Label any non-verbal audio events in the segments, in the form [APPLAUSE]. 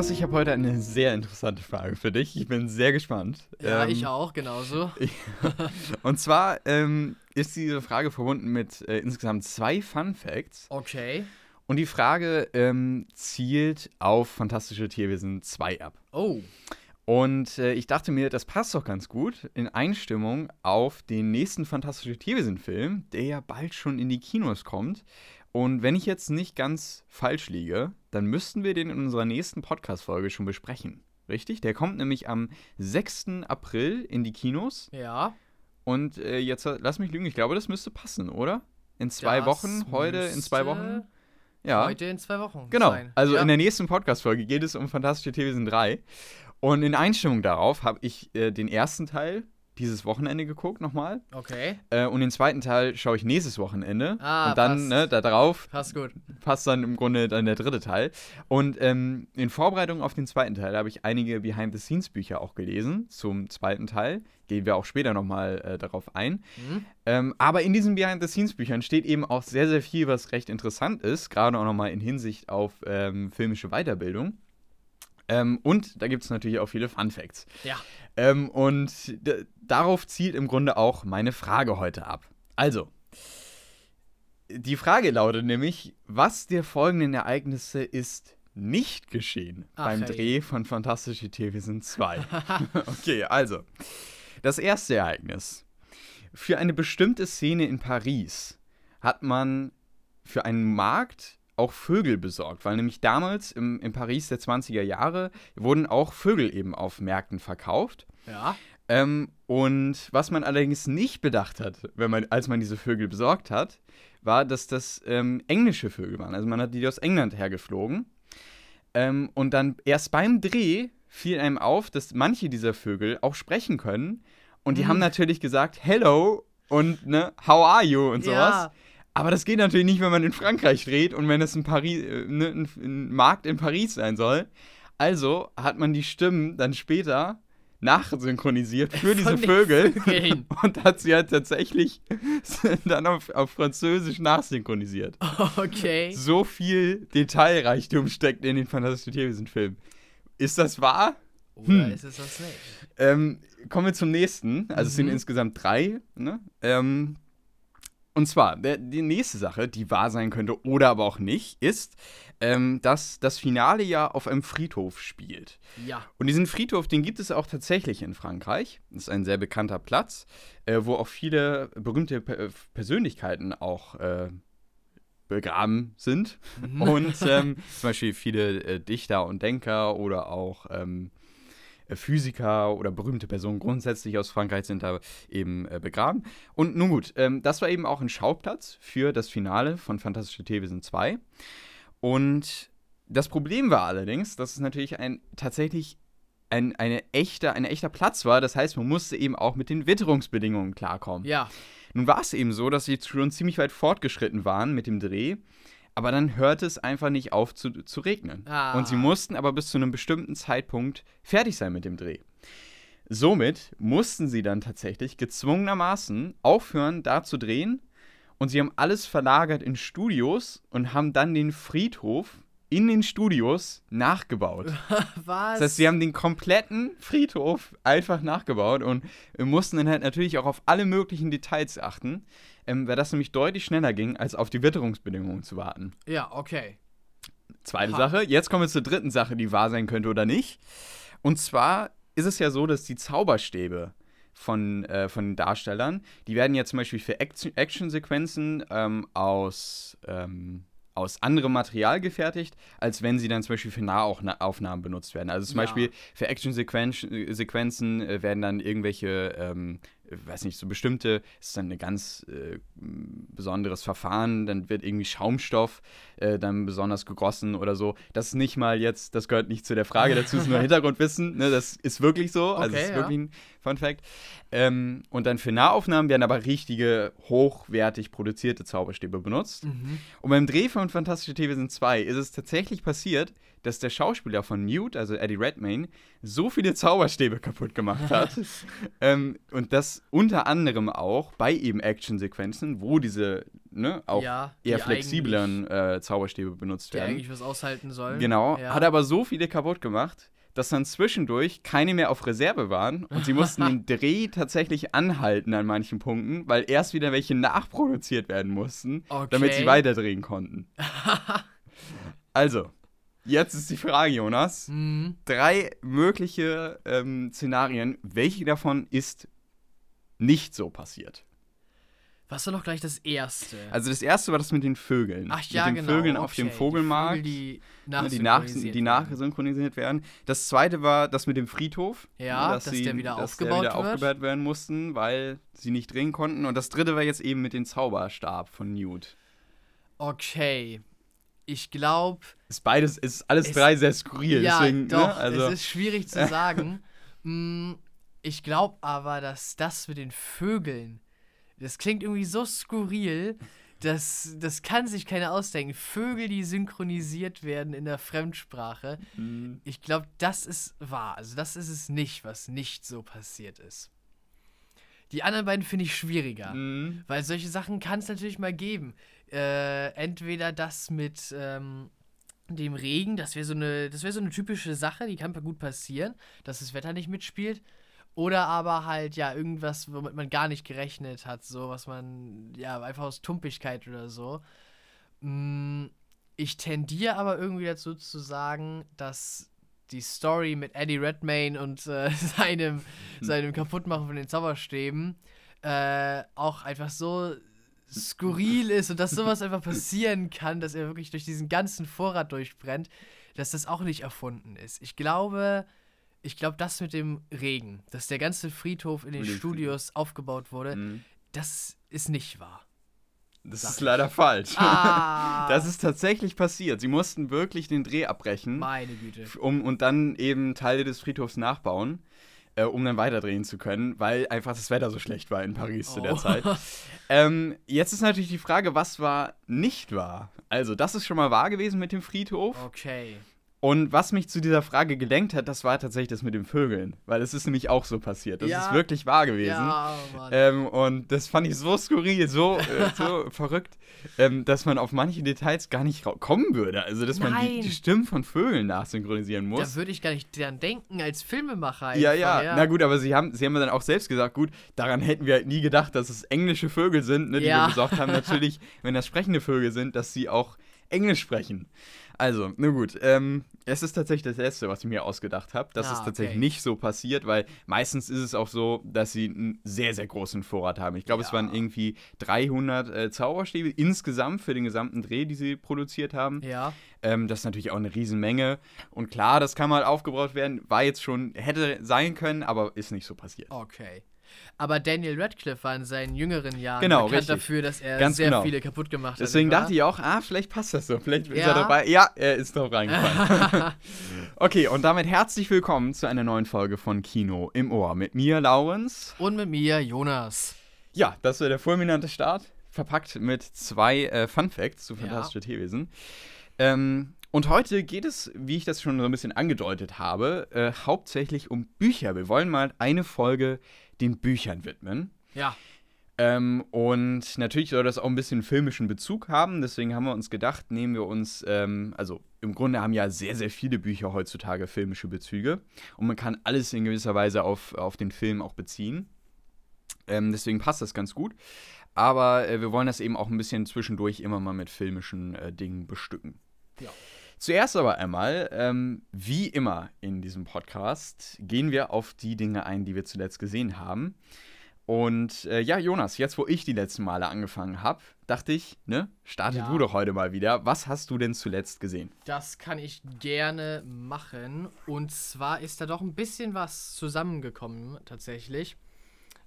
Jonas, ich habe heute eine sehr interessante Frage für dich. Ich bin sehr gespannt. Ja, Ähm, ich auch, genauso. [LAUGHS] Und zwar ähm, ist diese Frage verbunden mit äh, insgesamt zwei Fun Facts. Okay. Und die Frage ähm, zielt auf Fantastische Tierwesen 2 ab. Oh. Und äh, ich dachte mir, das passt doch ganz gut in Einstimmung auf den nächsten Fantastische Tierwesen-Film, der ja bald schon in die Kinos kommt. Und wenn ich jetzt nicht ganz falsch liege, dann müssten wir den in unserer nächsten Podcast-Folge schon besprechen. Richtig? Der kommt nämlich am 6. April in die Kinos. Ja. Und äh, jetzt äh, lass mich lügen, ich glaube, das müsste passen, oder? In zwei das Wochen, heute, in zwei Wochen. Ja. Heute in zwei Wochen. Genau. Sein. Also ja. in der nächsten Podcast-Folge geht es um Fantastische Tierwesen 3. Und in Einstimmung darauf habe ich äh, den ersten Teil dieses Wochenende geguckt nochmal. Okay. Äh, und den zweiten Teil schaue ich nächstes Wochenende. Ah, und dann, passt. ne, da drauf Passt gut. passt dann im Grunde dann der dritte Teil. Und ähm, in Vorbereitung auf den zweiten Teil habe ich einige Behind-the-Scenes-Bücher auch gelesen zum zweiten Teil. Gehen wir auch später nochmal äh, darauf ein. Mhm. Ähm, aber in diesen Behind-the-Scenes-Büchern steht eben auch sehr, sehr viel, was recht interessant ist, gerade auch nochmal in Hinsicht auf ähm, filmische Weiterbildung. Ähm, und da gibt es natürlich auch viele Fun Facts. Ja. Ähm, und darauf zielt im Grunde auch meine Frage heute ab. Also, die Frage lautet nämlich, was der folgenden Ereignisse ist nicht geschehen Ach, beim hey. Dreh von Fantastische Tierwesen 2? [LAUGHS] okay, also, das erste Ereignis. Für eine bestimmte Szene in Paris hat man für einen Markt auch Vögel besorgt, weil nämlich damals im, in Paris der 20er Jahre wurden auch Vögel eben auf Märkten verkauft. Ja. Ähm, und was man allerdings nicht bedacht hat, wenn man, als man diese Vögel besorgt hat, war, dass das ähm, englische Vögel waren. Also man hat die aus England hergeflogen. Ähm, und dann erst beim Dreh fiel einem auf, dass manche dieser Vögel auch sprechen können. Und die Mhm. haben natürlich gesagt, hello und ne, how are you und sowas. Ja. Aber das geht natürlich nicht, wenn man in Frankreich dreht und wenn es ein, Paris, äh, ne, ein, ein Markt in Paris sein soll. Also hat man die Stimmen dann später nachsynchronisiert für diese Vögel [LAUGHS] [LAUGHS] und hat sie halt tatsächlich [LAUGHS] dann auf, auf Französisch nachsynchronisiert. Okay. So viel Detailreichtum steckt in den Fantastischen Tierwesen-Filmen. Ist das wahr? Oder Hm. ist es das nicht? Ähm, kommen wir zum nächsten. Also es sind Mhm. insgesamt drei. Ne? Ähm, und zwar, der, die nächste Sache, die wahr sein könnte oder aber auch nicht, ist, ähm, dass das Finale ja auf einem Friedhof spielt. Ja. Und diesen Friedhof, den gibt es auch tatsächlich in Frankreich. Das ist ein sehr bekannter Platz, äh, wo auch viele berühmte Pe- äh, Persönlichkeiten auch äh, begraben sind. Mhm. Und [LAUGHS] ähm, zum Beispiel viele äh, Dichter und Denker oder auch ähm, äh, Physiker oder berühmte Personen grundsätzlich aus Frankreich sind da eben äh, begraben. Und nun gut, ähm, das war eben auch ein Schauplatz für das Finale von Fantastische Tierwesen 2. Und das Problem war allerdings, dass es natürlich ein tatsächlich ein, eine echte, ein echter Platz war. Das heißt, man musste eben auch mit den Witterungsbedingungen klarkommen. Ja. Nun war es eben so, dass sie schon ziemlich weit fortgeschritten waren mit dem Dreh, aber dann hörte es einfach nicht auf zu, zu regnen. Ah. Und sie mussten aber bis zu einem bestimmten Zeitpunkt fertig sein mit dem Dreh. Somit mussten sie dann tatsächlich gezwungenermaßen aufhören, da zu drehen. Und sie haben alles verlagert in Studios und haben dann den Friedhof in den Studios nachgebaut. Was? [LAUGHS] Das heißt, sie haben den kompletten Friedhof einfach nachgebaut und mussten dann halt natürlich auch auf alle möglichen Details achten, ähm, weil das nämlich deutlich schneller ging, als auf die Witterungsbedingungen zu warten. ja, okay. Zweite Ha. Sache, jetzt kommen wir zur dritten Sache, die wahr sein könnte oder nicht. Und zwar ist es ja so, dass die Zauberstäbe von, äh, von den Darstellern, die werden ja zum Beispiel für Action- Action-Sequenzen ähm, aus, ähm, aus anderem Material gefertigt, als wenn sie dann zum Beispiel für Nahaufnahmen benutzt werden. Also zum Ja. Beispiel für Action-Sequenzen äh, werden dann irgendwelche, ähm, weiß nicht, so bestimmte, ist dann ein ganz äh, besonderes Verfahren, dann wird irgendwie Schaumstoff äh, dann besonders gegossen oder so. Das ist nicht mal jetzt, das gehört nicht zu der Frage dazu, ist nur [LAUGHS] Hintergrundwissen, ne? das ist wirklich so, also Okay, es ist ja. wirklich ein Fun Fact. Ähm, und dann für Nahaufnahmen werden aber richtige, hochwertig produzierte Zauberstäbe benutzt. Mhm. Und beim Dreh von Fantastische Tierwesen 2 ist es tatsächlich passiert, dass der Schauspieler von Newt, also Eddie Redmayne, so viele Zauberstäbe kaputt gemacht hat. [LAUGHS] ähm, und das unter anderem auch bei eben Actionsequenzen, wo diese ne, auch ja, eher die flexibleren äh, Zauberstäbe benutzt Die werden. eigentlich was aushalten sollen. Genau, Ja. hat aber so viele kaputt gemacht, dass dann zwischendurch keine mehr auf Reserve waren und sie mussten den [LAUGHS] Dreh tatsächlich anhalten an manchen Punkten, weil erst wieder welche nachproduziert werden mussten, damit sie Okay. weiterdrehen konnten. [LAUGHS] also, jetzt ist die Frage, Jonas. Mhm. Drei mögliche ähm, Szenarien. Welche davon ist nicht so passiert? Was war noch gleich das erste? Also das erste war das mit den Vögeln. Ach ja, mit den genau. Vögeln auf okay. dem Vogelmarkt. Die, Vögel, die Ne, die, nach, nachsynchronisiert die werden. nachsynchronisiert werden. Das zweite war das mit dem Friedhof. Ja, dass dass sie, der wieder dass aufgebaut der wieder aufgebaut werden mussten, weil sie nicht drehen konnten. Und das dritte war jetzt eben mit dem Zauberstab von Newt. Okay. Ich glaube, Ist beides, ist alles Es- drei sehr skurril. ja, deswegen, doch, ne, also, es ist schwierig zu sagen. [LAUGHS] Mm, ich glaube aber, dass das mit den Vögeln, das klingt irgendwie so skurril, dass das kann sich keiner ausdenken. Vögel, die synchronisiert werden in der Fremdsprache. mh, Ich glaube, das ist wahr. Also das ist es nicht, was nicht so passiert ist. Die anderen beiden finde ich schwieriger. mh, Weil solche Sachen kann es natürlich mal geben. Äh, entweder das mit ähm, dem Regen, das wäre so eine, das wäre so eine typische Sache, die kann gut passieren, dass das Wetter nicht mitspielt. Oder aber halt, ja, irgendwas, womit man gar nicht gerechnet hat, so was man, ja, einfach aus Tumpigkeit oder so. Mm, ich tendiere aber irgendwie dazu zu sagen, dass die Story mit Eddie Redmayne und äh, [LAUGHS] seinem, seinem Kaputtmachen von den Zauberstäben äh, auch einfach so skurril ist und dass sowas einfach passieren kann, dass er wirklich durch diesen ganzen Vorrat durchbrennt, dass das auch nicht erfunden ist. Ich glaube, ich glaube, das mit dem Regen, dass der ganze Friedhof in den dem Studios aufgebaut wurde, mh. das ist nicht wahr. Das Sag ist ich. leider falsch. Ah, [LAUGHS] Das ist tatsächlich passiert. Sie mussten wirklich den Dreh abbrechen meine Güte. um, und dann eben Teile des Friedhofs nachbauen, äh, um dann weiterdrehen zu können, weil einfach das Wetter so schlecht war in Paris zu der Oh. Zeit. Ähm, jetzt ist natürlich die Frage, was war nicht wahr? Also, das ist schon mal wahr gewesen mit dem Friedhof. Okay. Und was mich zu dieser Frage gelenkt hat, das war tatsächlich das mit den Vögeln. Weil es ist nämlich auch so passiert. Das Ja. ist wirklich wahr gewesen. Ja. Ähm, und das fand ich so skurril, so, äh, so [LAUGHS] verrückt, ähm, dass man auf manche Details gar nicht kommen würde. Also, dass man die, Nein. die Stimmen von Vögeln nachsynchronisieren muss. da würde ich gar nicht dran denken als Filmemacher. Ja, einfach, ja, na gut, aber sie haben, sie haben dann auch selbst gesagt, gut, daran hätten wir halt nie gedacht, dass es englische Vögel sind, ne, die Ja. wir besorgt haben. [LAUGHS] Natürlich, wenn das sprechende Vögel sind, dass sie auch Englisch sprechen. Also, na gut, ähm, es ist tatsächlich das Letzte, was ich mir ausgedacht habe. Das Ah, ist tatsächlich okay. nicht so passiert, weil meistens ist es auch so, dass sie einen sehr, sehr großen Vorrat haben. Ich glaube, es Ja. waren irgendwie 300 äh, Zauberstäbe insgesamt für den gesamten Dreh, die sie produziert haben. Ja. Ähm, das ist natürlich auch eine Riesenmenge. Und klar, das kann mal aufgebraucht werden. War jetzt schon, hätte sein können, aber ist nicht so passiert. Okay. Aber Daniel Radcliffe war in seinen jüngeren Jahren Genau, bekannt richtig. dafür, dass er Ganz sehr genau. viele kaputt gemacht hat. Deswegen dachte ich auch, ah, vielleicht passt das so. Vielleicht ist Ja. er dabei. Ja, er ist drauf reingefallen. [LAUGHS] okay, und damit herzlich willkommen zu einer neuen Folge von Kino im Ohr. Mit mir, Laurens. Und mit mir, Jonas. Ja, das war der fulminante Start. Verpackt mit zwei äh, Fun Facts zu Ja. Fantastische Tierwesen. Ähm, und heute geht es, wie ich das schon so ein bisschen angedeutet habe, äh, hauptsächlich um Bücher. Wir wollen mal eine Folge den Büchern widmen. Ja. Ähm, und natürlich soll das auch ein bisschen filmischen Bezug haben. Deswegen haben wir uns gedacht, nehmen wir uns, ähm, also im Grunde haben ja sehr, sehr viele Bücher heutzutage filmische Bezüge. Und man kann alles in gewisser Weise auf, auf den Film auch beziehen. Ähm, deswegen passt das ganz gut. Aber äh, wir wollen das eben auch ein bisschen zwischendurch immer mal mit filmischen äh, Dingen bestücken. Ja. Zuerst aber einmal, ähm, wie immer in diesem Podcast, gehen wir auf die Dinge ein, die wir zuletzt gesehen haben. Und äh, ja, Jonas, jetzt wo ich die letzten Male angefangen habe, dachte ich, ne, starte Ja. du doch heute mal wieder. Was hast du denn zuletzt gesehen? Das kann ich gerne machen. Und zwar ist da doch ein bisschen was zusammengekommen, tatsächlich.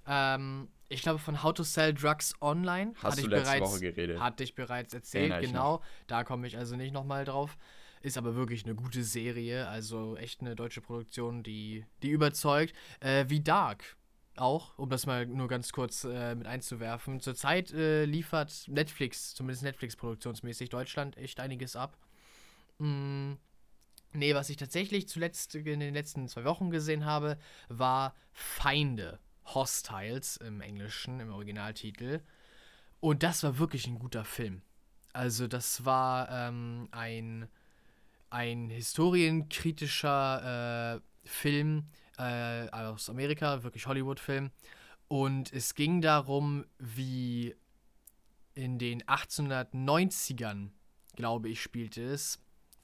Ähm, ich glaube, von How to Sell Drugs Online Hast hatte du ich letzte bereits, Woche geredet? Hatte ich bereits erzählt, genau. Da komme ich also nicht nochmal drauf. Ist aber wirklich eine gute Serie, also echt eine deutsche Produktion, die, die überzeugt. Äh, wie Dark auch, um das mal nur ganz kurz äh, mit einzuwerfen. Zurzeit äh, liefert Netflix, zumindest Netflix produktionsmäßig, Deutschland echt einiges ab. Mm, Nee, was ich tatsächlich zuletzt in den letzten zwei Wochen gesehen habe, war Feinde. Hostiles im Englischen, im Originaltitel. Und das war wirklich ein guter Film. Also, das war ähm, ein, ein historienkritischer äh, Film äh, aus Amerika, wirklich Hollywood-Film. Und es ging darum, wie in den 1890ern, glaube ich, spielte es,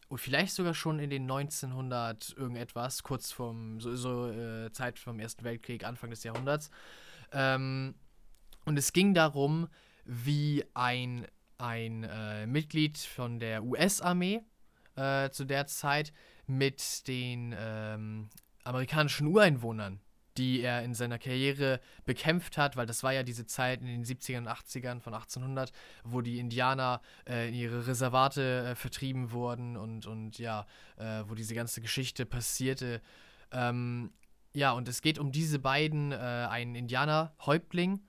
und vielleicht sogar schon in den 1900 irgendetwas, kurz vom, so, so äh, Zeit vom Ersten Weltkrieg, Anfang des Jahrhunderts. Ähm, und es ging darum, wie ein, ein äh, Mitglied von der US-Armee äh, zu der Zeit mit den ähm, amerikanischen Ureinwohnern die er in seiner Karriere bekämpft hat, weil das war ja diese Zeit in den 70ern und 80ern von 1800, wo die Indianer äh, in ihre Reservate äh, vertrieben wurden und, und ja, äh, wo diese ganze Geschichte passierte. Ähm, ja, und es geht um diese beiden, äh, einen Indianer-Häuptling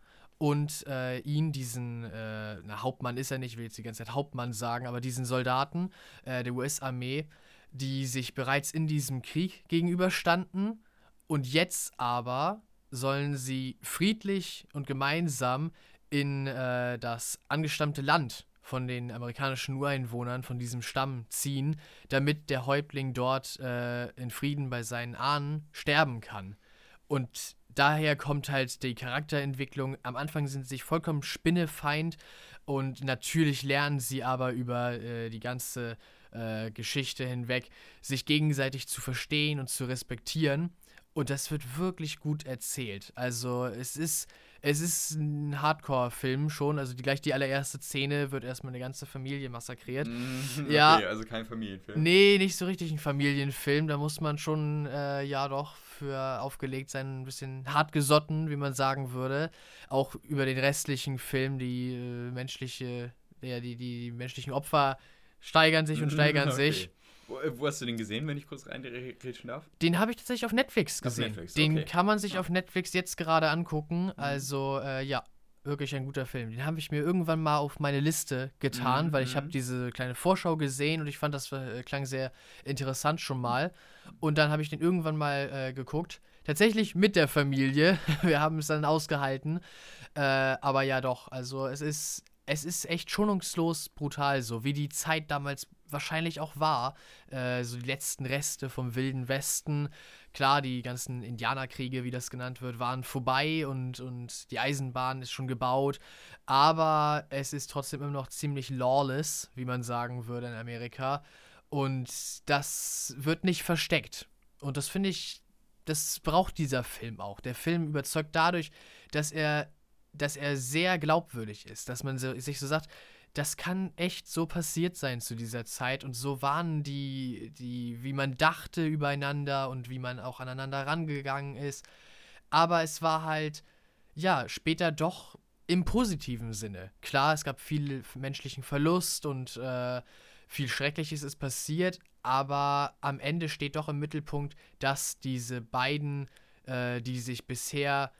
und äh, ihn, diesen, äh, na, Hauptmann ist er nicht, ich will jetzt die ganze Zeit Hauptmann sagen, aber diesen Soldaten der US-Armee, die sich bereits in diesem Krieg gegenüberstanden und jetzt aber sollen sie friedlich und gemeinsam in äh, das angestammte Land von den amerikanischen Ureinwohnern von diesem Stamm ziehen, damit der Häuptling dort äh, in Frieden bei seinen Ahnen sterben kann. Und daher kommt halt die Charakterentwicklung. Am Anfang sind sie sich vollkommen spinnefeind und natürlich lernen sie aber über äh, die ganze äh, Geschichte hinweg, sich gegenseitig zu verstehen und zu respektieren. Und das wird wirklich gut erzählt. Also es ist, es ist ein Hardcore-Film schon. Also die, gleich die allererste Szene wird erstmal eine ganze Familie massakriert. Mm, [LAUGHS] okay, ja, also kein Familienfilm. Nee, nicht so richtig ein Familienfilm. Da muss man schon, äh, ja doch, für aufgelegt sein, ein bisschen hartgesotten, wie man sagen würde. Auch über den restlichen Film, die äh, menschliche, ja, die, die menschlichen Opfer steigern sich und [LAUGHS] steigern okay. sich. Wo, äh, wo, hast du den gesehen, wenn ich kurz reinreden darf? Den habe ich tatsächlich auf Netflix gesehen. Auf Netflix, den kann man sich auf Netflix jetzt gerade angucken. Mhm. Also, äh, ja, wirklich ein guter Film. Den habe ich mir irgendwann mal auf meine Liste getan, mhm. weil ich habe mhm. diese kleine Vorschau gesehen und ich fand, das äh, klang sehr interessant schon mal. Und dann habe ich den irgendwann mal äh, geguckt. Tatsächlich mit der Familie. [LAUGHS] Wir haben es dann ausgehalten. Äh, aber ja, doch. Also, es ist, es ist echt schonungslos brutal, so wie die Zeit damals wahrscheinlich auch war. Äh, so die letzten Reste vom Wilden Westen. Klar, die ganzen Indianerkriege, wie das genannt wird, waren vorbei und, und die Eisenbahn ist schon gebaut. Aber es ist trotzdem immer noch ziemlich lawless, wie man sagen würde in Amerika. Und das wird nicht versteckt. Und das finde ich, das braucht dieser Film auch. Der Film überzeugt dadurch, dass er, dass er sehr glaubwürdig ist, dass man so, sich so sagt, das kann echt so passiert sein zu dieser Zeit und so waren die, die, wie man dachte übereinander und wie man auch aneinander rangegangen ist. Aber es war halt, ja, später doch im positiven Sinne. Klar, es gab viel menschlichen Verlust und äh, viel Schreckliches ist passiert, aber am Ende steht doch im Mittelpunkt, dass diese beiden, äh, die sich bisher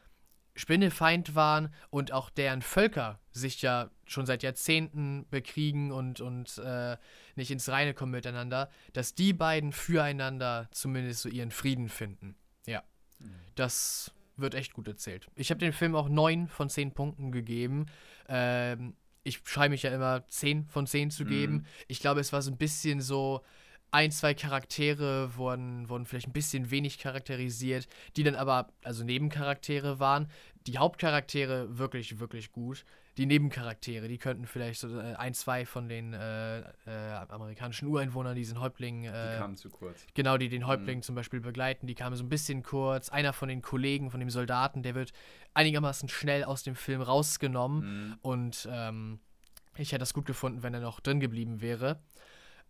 Spinnefeind waren und auch deren Völker sich ja schon seit Jahrzehnten bekriegen und, und äh, nicht ins Reine kommen miteinander, dass die beiden füreinander zumindest so ihren Frieden finden. Ja, mhm. das wird echt gut erzählt. Ich habe den Film auch 9 von 10 Punkten gegeben. Ähm, ich schreibe mich ja immer 10 von 10 zu geben. Mhm. Ich glaube, es war so ein bisschen so, ein, zwei Charaktere wurden, wurden vielleicht ein bisschen wenig charakterisiert, die dann aber, also Nebencharaktere waren. Die Hauptcharaktere wirklich, wirklich gut. Die Nebencharaktere, die könnten vielleicht so äh, ein, zwei von den äh, äh, amerikanischen Ureinwohnern, diesen Häuptling. Äh, die kamen zu kurz. Genau, die den Häuptling mhm. zum Beispiel begleiten, die kamen so ein bisschen kurz. Einer von den Kollegen, von dem Soldaten, der wird einigermaßen schnell aus dem Film rausgenommen. Mhm. Und ähm, ich hätte das gut gefunden, wenn er noch drin geblieben wäre.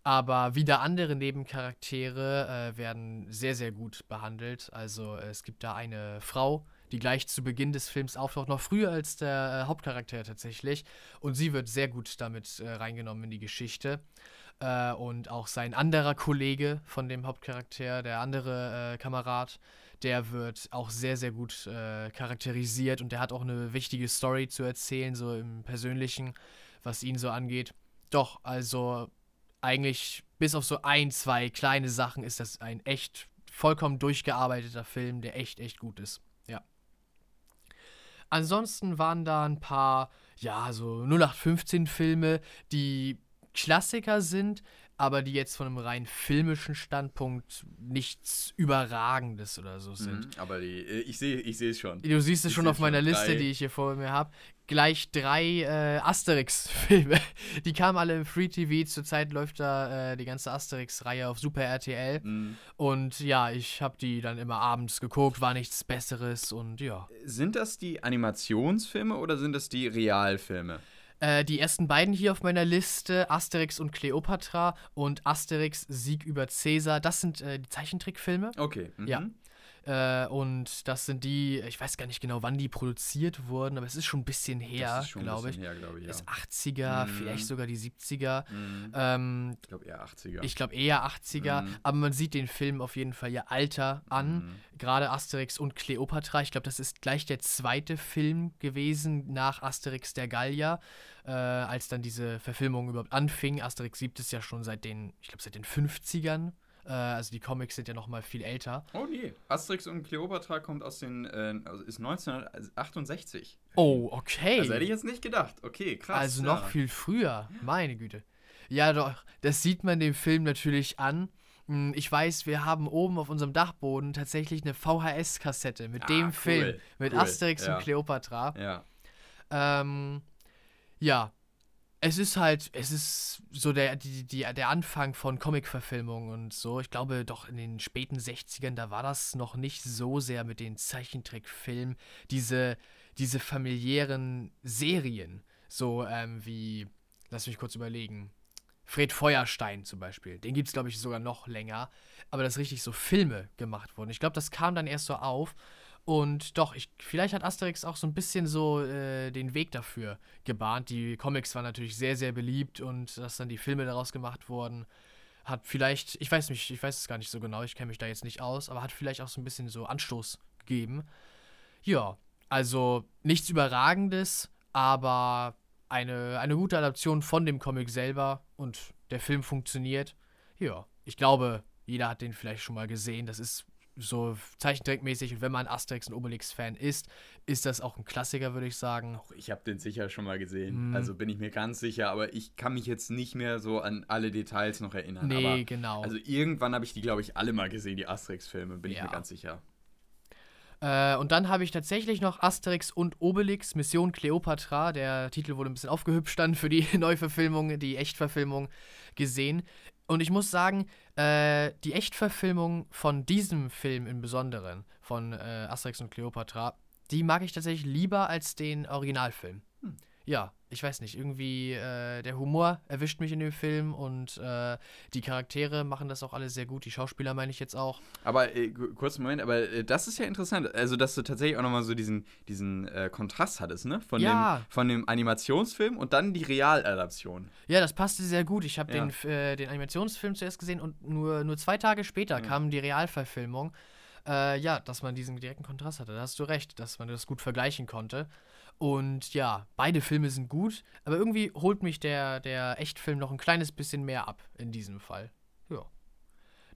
Aber wieder andere Nebencharaktere äh, werden sehr, sehr gut behandelt. Also es gibt da eine Frau, die gleich zu Beginn des Films auftaucht, noch früher als der äh, Hauptcharakter tatsächlich. Und sie wird sehr gut damit äh, reingenommen in die Geschichte. Äh, und auch sein anderer Kollege von dem Hauptcharakter, der andere äh, Kamerad, der wird auch sehr, sehr gut charakterisiert und der hat auch eine wichtige Story zu erzählen, so im Persönlichen, was ihn so angeht. Doch, also eigentlich bis auf so ein, zwei kleine Sachen ist das ein echt vollkommen durchgearbeiteter Film, der echt, echt gut ist. Ansonsten waren da ein paar, ja, so 0815 Filme, die Klassiker sind, aber die jetzt von einem rein filmischen Standpunkt nichts Überragendes oder so sind. Mhm, aber die, äh, ich sehe ich es schon. Du siehst es Ich schon auf meiner schon Liste, drei. die ich hier vor mir habe. Gleich drei äh, Asterix-Filme. [LAUGHS] Die kamen alle im Free TV. Zurzeit läuft da äh, die ganze Asterix-Reihe auf Super RTL. Mhm. Und ja, ich habe die dann immer abends geguckt, war nichts Besseres und ja. Sind das die Animationsfilme oder sind das die Realfilme? Äh, die ersten beiden hier auf meiner Liste, Asterix und Cleopatra und Asterix Sieg über Caesar, das sind äh, die Zeichentrickfilme. Okay. Mhm. Ja. Äh, und das sind die, ich weiß gar nicht genau, wann die produziert wurden, aber es ist schon ein bisschen her, ist glaube ich. bisschen her, glaube ich. Ja. Das 80er, Mhm. vielleicht sogar die 70er. Mhm. Ähm, Ich glaube eher 80er. ich glaube eher 80er, Mhm. aber man sieht den Film auf jeden Fall ihr Alter an. Mhm. Gerade Asterix und Cleopatra. Ich glaube, das ist gleich der zweite Film gewesen nach Asterix der Gallier, äh, als dann diese Verfilmung überhaupt anfing. Asterix gibt es ja schon seit den, ich glaube, seit den 50ern. Äh, also die Comics sind ja noch mal viel älter. Oh nee, Asterix und Cleopatra kommt aus den, äh, also ist 1968. Oh, okay. Das hätte ich jetzt nicht gedacht. Okay, krass. Also ja. noch viel früher, meine Güte. Ja, doch, das sieht man dem Film natürlich an. Hm, Ich weiß, wir haben oben auf unserem Dachboden tatsächlich eine VHS-Kassette mit Ah, dem cool, Film, mit cool, Asterix ja. und Cleopatra. Ja. Ähm, ja, es ist halt, es ist so der, die, die, der Anfang von Comic-Verfilmungen und so. Ich glaube, doch in den späten 60ern, da war das noch nicht so sehr mit den Zeichentrickfilmen. Diese, diese familiären Serien, so ähm, wie, lass mich kurz überlegen, Fred Feuerstein zum Beispiel. Den gibt es, glaube ich, sogar noch länger. Aber dass richtig so Filme gemacht wurden. Ich glaube, das kam dann erst so auf. Und doch, ich, vielleicht hat Asterix auch so ein bisschen so äh, den Weg dafür gebahnt. Die Comics waren natürlich sehr, sehr beliebt und dass dann die Filme daraus gemacht wurden, hat vielleicht, ich weiß nicht, ich weiß es gar nicht so genau, ich kenne mich da jetzt nicht aus, aber hat vielleicht auch so ein bisschen so Anstoß gegeben. Ja, also nichts Überragendes, aber eine, eine gute Adaption von dem Comic selber und der Film funktioniert. Ja, ich glaube, jeder hat den vielleicht schon mal gesehen. Das ist so zeichentrickmäßig und wenn man Asterix und Obelix-Fan ist, ist das auch ein Klassiker, würde ich sagen. Ich habe den sicher schon mal gesehen. Mhm. Also bin ich mir ganz sicher, aber ich kann mich jetzt nicht mehr so an alle Details noch erinnern. Nee, aber, genau. Also irgendwann habe ich die, glaube ich, alle mal gesehen, die Asterix-Filme, bin ich Ja. mir ganz sicher. Äh, und dann habe ich tatsächlich noch Asterix und Obelix, Mission Cleopatra. Der Titel wurde ein bisschen aufgehübscht dann für die [LAUGHS] Neuverfilmung, die Echtverfilmung gesehen. Und ich muss sagen, äh, die Echtverfilmung von diesem Film im Besonderen, von äh, Asterix und Cleopatra, die mag ich tatsächlich lieber als den Originalfilm. Hm. Ja, ich weiß nicht, irgendwie äh, der Humor erwischt mich in dem Film und äh, die Charaktere machen das auch alle sehr gut. Die Schauspieler meine ich jetzt auch. Aber äh, ku- kurzen Moment, aber äh, das ist ja interessant. Also, dass du tatsächlich auch nochmal so diesen, diesen äh, Kontrast hattest, ne? Von, Ja. dem, von dem Animationsfilm und dann die Realadaption. Ja, das passte sehr gut. Ich habe Ja. den, äh, den Animationsfilm zuerst gesehen und nur, nur zwei Tage später Ja. kam die Realverfilmung. Äh, ja, dass man diesen direkten Kontrast hatte. Da hast du recht, dass man das gut vergleichen konnte. Und ja, beide Filme sind gut, aber irgendwie holt mich der, der Echtfilm noch ein kleines bisschen mehr ab in diesem Fall. Ja.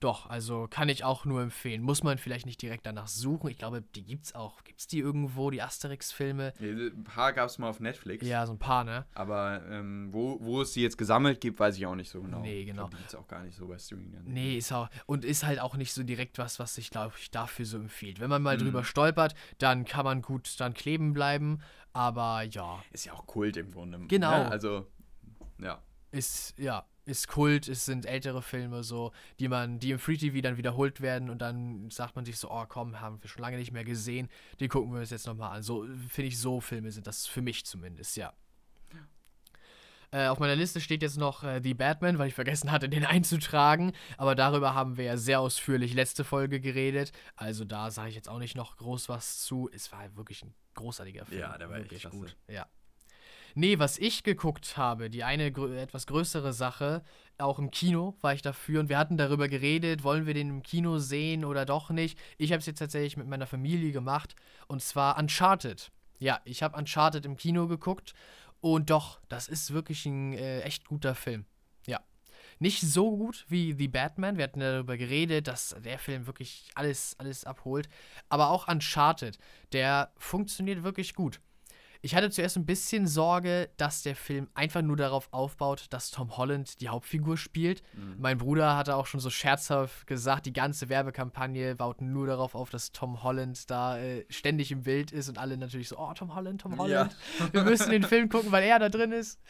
Doch, also kann ich auch nur empfehlen. Muss man vielleicht nicht direkt danach suchen. Ich glaube, die gibt's auch. Gibt's die irgendwo, die Asterix-Filme? Ein paar gab es mal auf Netflix. Ja, so ein paar, ne? Aber ähm, wo, wo es die jetzt gesammelt gibt, weiß ich auch nicht so genau. Nee, genau. glaub, die gibt es auch gar nicht so bei Streaming. Nee, ist auch. Und ist halt auch nicht so direkt was, was sich, glaube ich, dafür so empfiehlt. Wenn man mal Mhm. drüber stolpert, dann kann man gut dann kleben bleiben. Aber ja, Ist ja auch Kult im Grunde. Genau. Ja, also, ja. ist, ja, ist Kult, es sind ältere Filme so, die man, die im Free TV dann wiederholt werden und dann sagt man sich so, oh komm, haben wir schon lange nicht mehr gesehen, die gucken wir uns jetzt nochmal an. So, finde ich, so Filme sind das für mich zumindest, ja. Äh, auf meiner Liste steht jetzt noch äh, The Batman, weil ich vergessen hatte, den [LAUGHS] einzutragen. Aber darüber haben wir ja sehr ausführlich letzte Folge geredet. Also da sage ich jetzt auch nicht noch groß was zu. Es war wirklich ein großartiger Film. Ja, der war echt wirklich klasse. gut. Ja. Nee, was ich geguckt habe, die eine grö etwas größere Sache, auch im Kino war ich dafür und wir hatten darüber geredet, wollen wir den im Kino sehen oder doch nicht. Ich habe es jetzt tatsächlich mit meiner Familie gemacht und zwar Uncharted. Ja, ich habe Uncharted im Kino geguckt und doch, das ist wirklich ein äh, echt guter Film. Nicht so gut wie The Batman. Wir hatten darüber geredet, dass der Film wirklich alles, alles abholt. Aber auch Uncharted, der funktioniert wirklich gut. Ich hatte zuerst ein bisschen Sorge, dass der Film einfach nur darauf aufbaut, dass Tom Holland die Hauptfigur spielt. Mhm. Mein Bruder hatte auch schon so scherzhaft gesagt, die ganze Werbekampagne baut nur darauf auf, dass Tom Holland da äh, ständig im Bild ist und alle natürlich so, oh, Tom Holland, Tom Holland. Ja. Wir müssen den Film gucken, weil er da drin ist.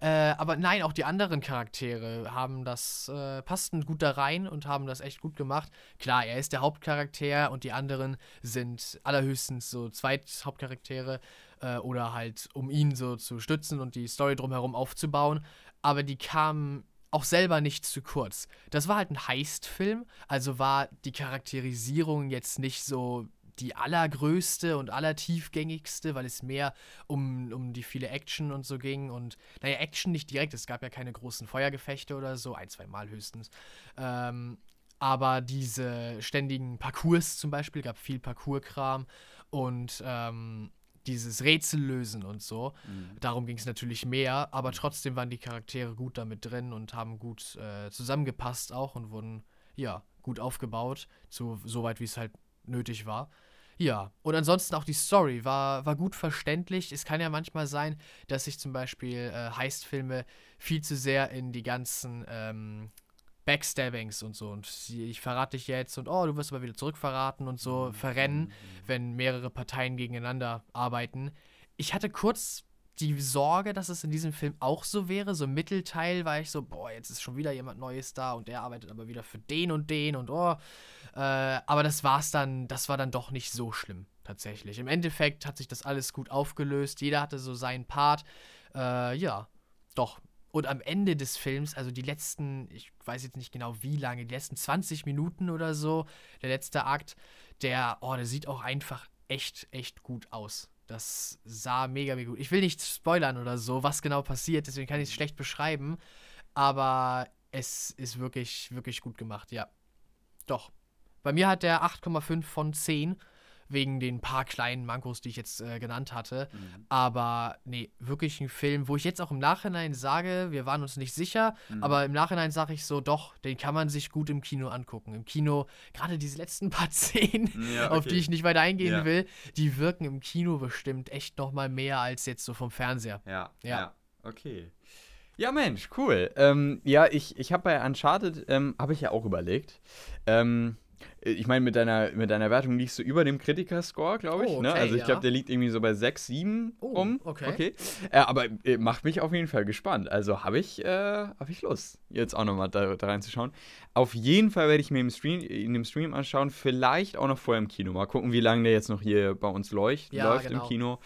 Äh, aber nein, auch die anderen Charaktere haben das, äh, passten gut da rein und haben das echt gut gemacht. Klar, er ist der Hauptcharakter und die anderen sind allerhöchstens so Zweithauptcharaktere äh, oder halt um ihn so zu stützen und die Story drumherum aufzubauen. Aber die kamen auch selber nicht zu kurz. Das war halt ein Heist-Film, also war die Charakterisierung jetzt nicht so die allergrößte und allertiefgängigste, weil es mehr um, um die viele Action und so ging. Und naja, Action nicht direkt, es gab ja keine großen Feuergefechte oder so, ein, zwei Mal höchstens. Ähm, aber diese ständigen Parcours zum Beispiel, gab viel Parcours-Kram und ähm, dieses Rätsel lösen und so. Mhm. Darum ging es natürlich mehr, aber trotzdem waren die Charaktere gut damit drin und haben gut äh, zusammengepasst auch und wurden, ja, gut aufgebaut, so, so weit wie es halt nötig war. Ja, und ansonsten auch die Story war, war gut verständlich. Es kann ja manchmal sein, dass sich zum Beispiel äh, Heistfilme viel zu sehr in die ganzen ähm, Backstabbings und so. Und ich verrate dich jetzt und oh, du wirst aber wieder zurückverraten und so mhm. verrennen, wenn mehrere Parteien gegeneinander arbeiten. Ich hatte kurz die Sorge, dass es in diesem Film auch so wäre. So im Mittelteil war ich so, boah, jetzt ist schon wieder jemand Neues da und der arbeitet aber wieder für den und den und oh. Äh, aber das war's dann, das war dann doch nicht so schlimm, tatsächlich. Im Endeffekt hat sich das alles gut aufgelöst. Jeder hatte so seinen Part. Äh, ja, doch, und am Ende des Films, also die letzten, ich weiß jetzt nicht genau wie lange, die letzten 20 Minuten oder so, der letzte Akt, der, oh, der sieht auch einfach echt, echt gut aus. Das sah mega, mega gut. Ich will nicht spoilern oder so, was genau passiert, deswegen kann ich es schlecht beschreiben. Aber es ist wirklich, wirklich gut gemacht, ja. Doch. Bei mir hat der 8,5 von 10 wegen den paar kleinen Mankos, die ich jetzt äh, genannt hatte. Mhm. Aber nee, wirklich ein Film, wo ich jetzt auch im Nachhinein sage, wir waren uns nicht sicher, mhm. aber im Nachhinein sage ich so, doch, den kann man sich gut im Kino angucken. Im Kino, gerade diese letzten [LAUGHS] paar Szenen, ja, okay. auf die ich nicht weiter eingehen ja. will, die wirken im Kino bestimmt echt noch mal mehr als jetzt so vom Fernseher. Ja, ja, ja. okay. Ja, Mensch, cool. Ähm, ja, ich, ich habe bei Uncharted, ähm, habe ich ja auch überlegt. Ähm, äh, ich meine, mit deiner, mit deiner Wertung liegst du über dem Kritiker-Score, glaube ich. Oh, ne? okay, ne? Also ich glaube, der liegt irgendwie so bei 6, 7 oh, um. Okay. okay. Äh, aber äh, macht mich auf jeden Fall gespannt. Also habe ich, äh, hab ich Lust, jetzt auch nochmal da, da reinzuschauen. Auf jeden Fall werde ich mir im Stream, in dem Stream anschauen, vielleicht auch noch vorher im Kino. Mal gucken, wie lange der jetzt noch hier bei uns leucht, ja, läuft genau. im Kino.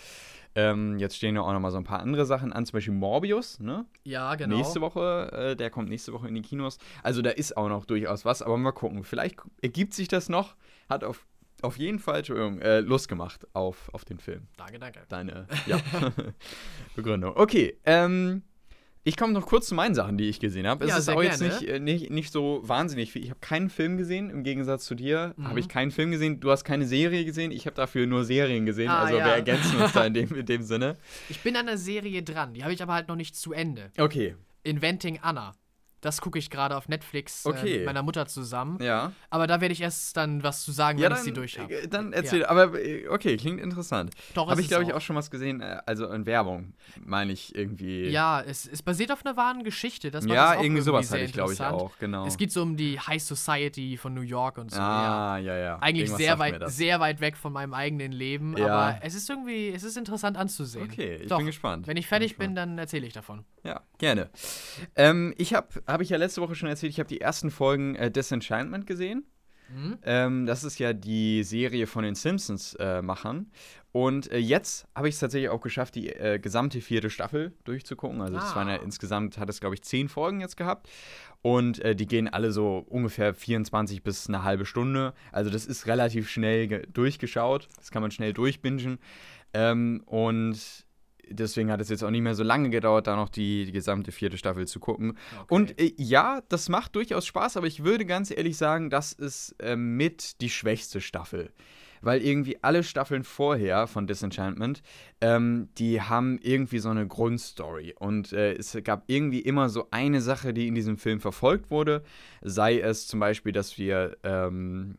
Ähm, jetzt stehen ja auch noch mal so ein paar andere Sachen an, zum Beispiel Morbius, ne? Ja, genau. Nächste Woche, äh, der kommt nächste Woche in die Kinos. Also da ist auch noch durchaus was, aber mal gucken. Vielleicht ergibt sich das noch. Hat auf, auf jeden Fall, äh, Lust gemacht auf, auf den Film. Danke, danke. Deine ja, [LAUGHS] Begründung. Okay, ähm, ich komme noch kurz zu meinen Sachen, die ich gesehen habe. Es ja, ist auch jetzt nicht, äh, nicht, nicht so wahnsinnig viel. Ich habe keinen Film gesehen, im Gegensatz zu dir. Mhm. Habe ich keinen Film gesehen. Du hast keine Serie gesehen. Ich habe dafür nur Serien gesehen. Ah, also ja. wir ergänzen uns da in dem, [LAUGHS] in dem Sinne. Ich bin an der Serie dran. Die habe ich aber halt noch nicht zu Ende. Okay. Inventing Anna. Das gucke ich gerade auf Netflix äh, okay. äh, mit meiner Mutter zusammen. Ja. Aber da werde ich erst dann was zu sagen, ja, wenn dann, ich sie durch habe. Äh, dann erzähl. Ja. Aber äh, okay, klingt interessant. Doch, Habe ich, glaube ich, auch schon was gesehen. Also in Werbung, meine ich irgendwie. Ja, es, es basiert auf einer wahren Geschichte. Das ja, irgendwie, irgendwie sowas hatte ich, glaube ich, auch. Genau. Es geht so um die High Society von New York und so. Ah, ja, ja. ja. Eigentlich sehr weit, sehr weit weg von meinem eigenen Leben. Ja. Aber es ist irgendwie, es ist interessant anzusehen. Okay, ich Doch, bin gespannt. Wenn ich fertig bin, bin dann erzähle ich davon. Ja, gerne. Ähm, ich habe, habe ich ja letzte Woche schon erzählt, ich habe die ersten Folgen äh, Disenchantment gesehen. Mhm. Ähm, das ist ja die Serie von den Simpsons-Machern. Äh, und äh, jetzt habe ich es tatsächlich auch geschafft, die äh, gesamte vierte Staffel durchzugucken. Also, ah. das waren ja insgesamt, hat es, glaube ich, zehn Folgen jetzt gehabt. Und äh, die gehen alle so ungefähr 24 bis eine halbe Stunde. Also, das ist relativ schnell durchgeschaut. Das kann man schnell durchbingen. Ähm, und deswegen hat es jetzt auch nicht mehr so lange gedauert, da noch die, die gesamte vierte Staffel zu gucken. Okay. Und äh, ja, das macht durchaus Spaß, aber ich würde ganz ehrlich sagen, das ist äh, mit die schwächste Staffel. weil irgendwie alle Staffeln vorher von Disenchantment, ähm, die haben irgendwie so eine Grundstory. Und äh, es gab irgendwie immer so eine Sache, die in diesem Film verfolgt wurde. Sei es zum Beispiel, dass wir ähm,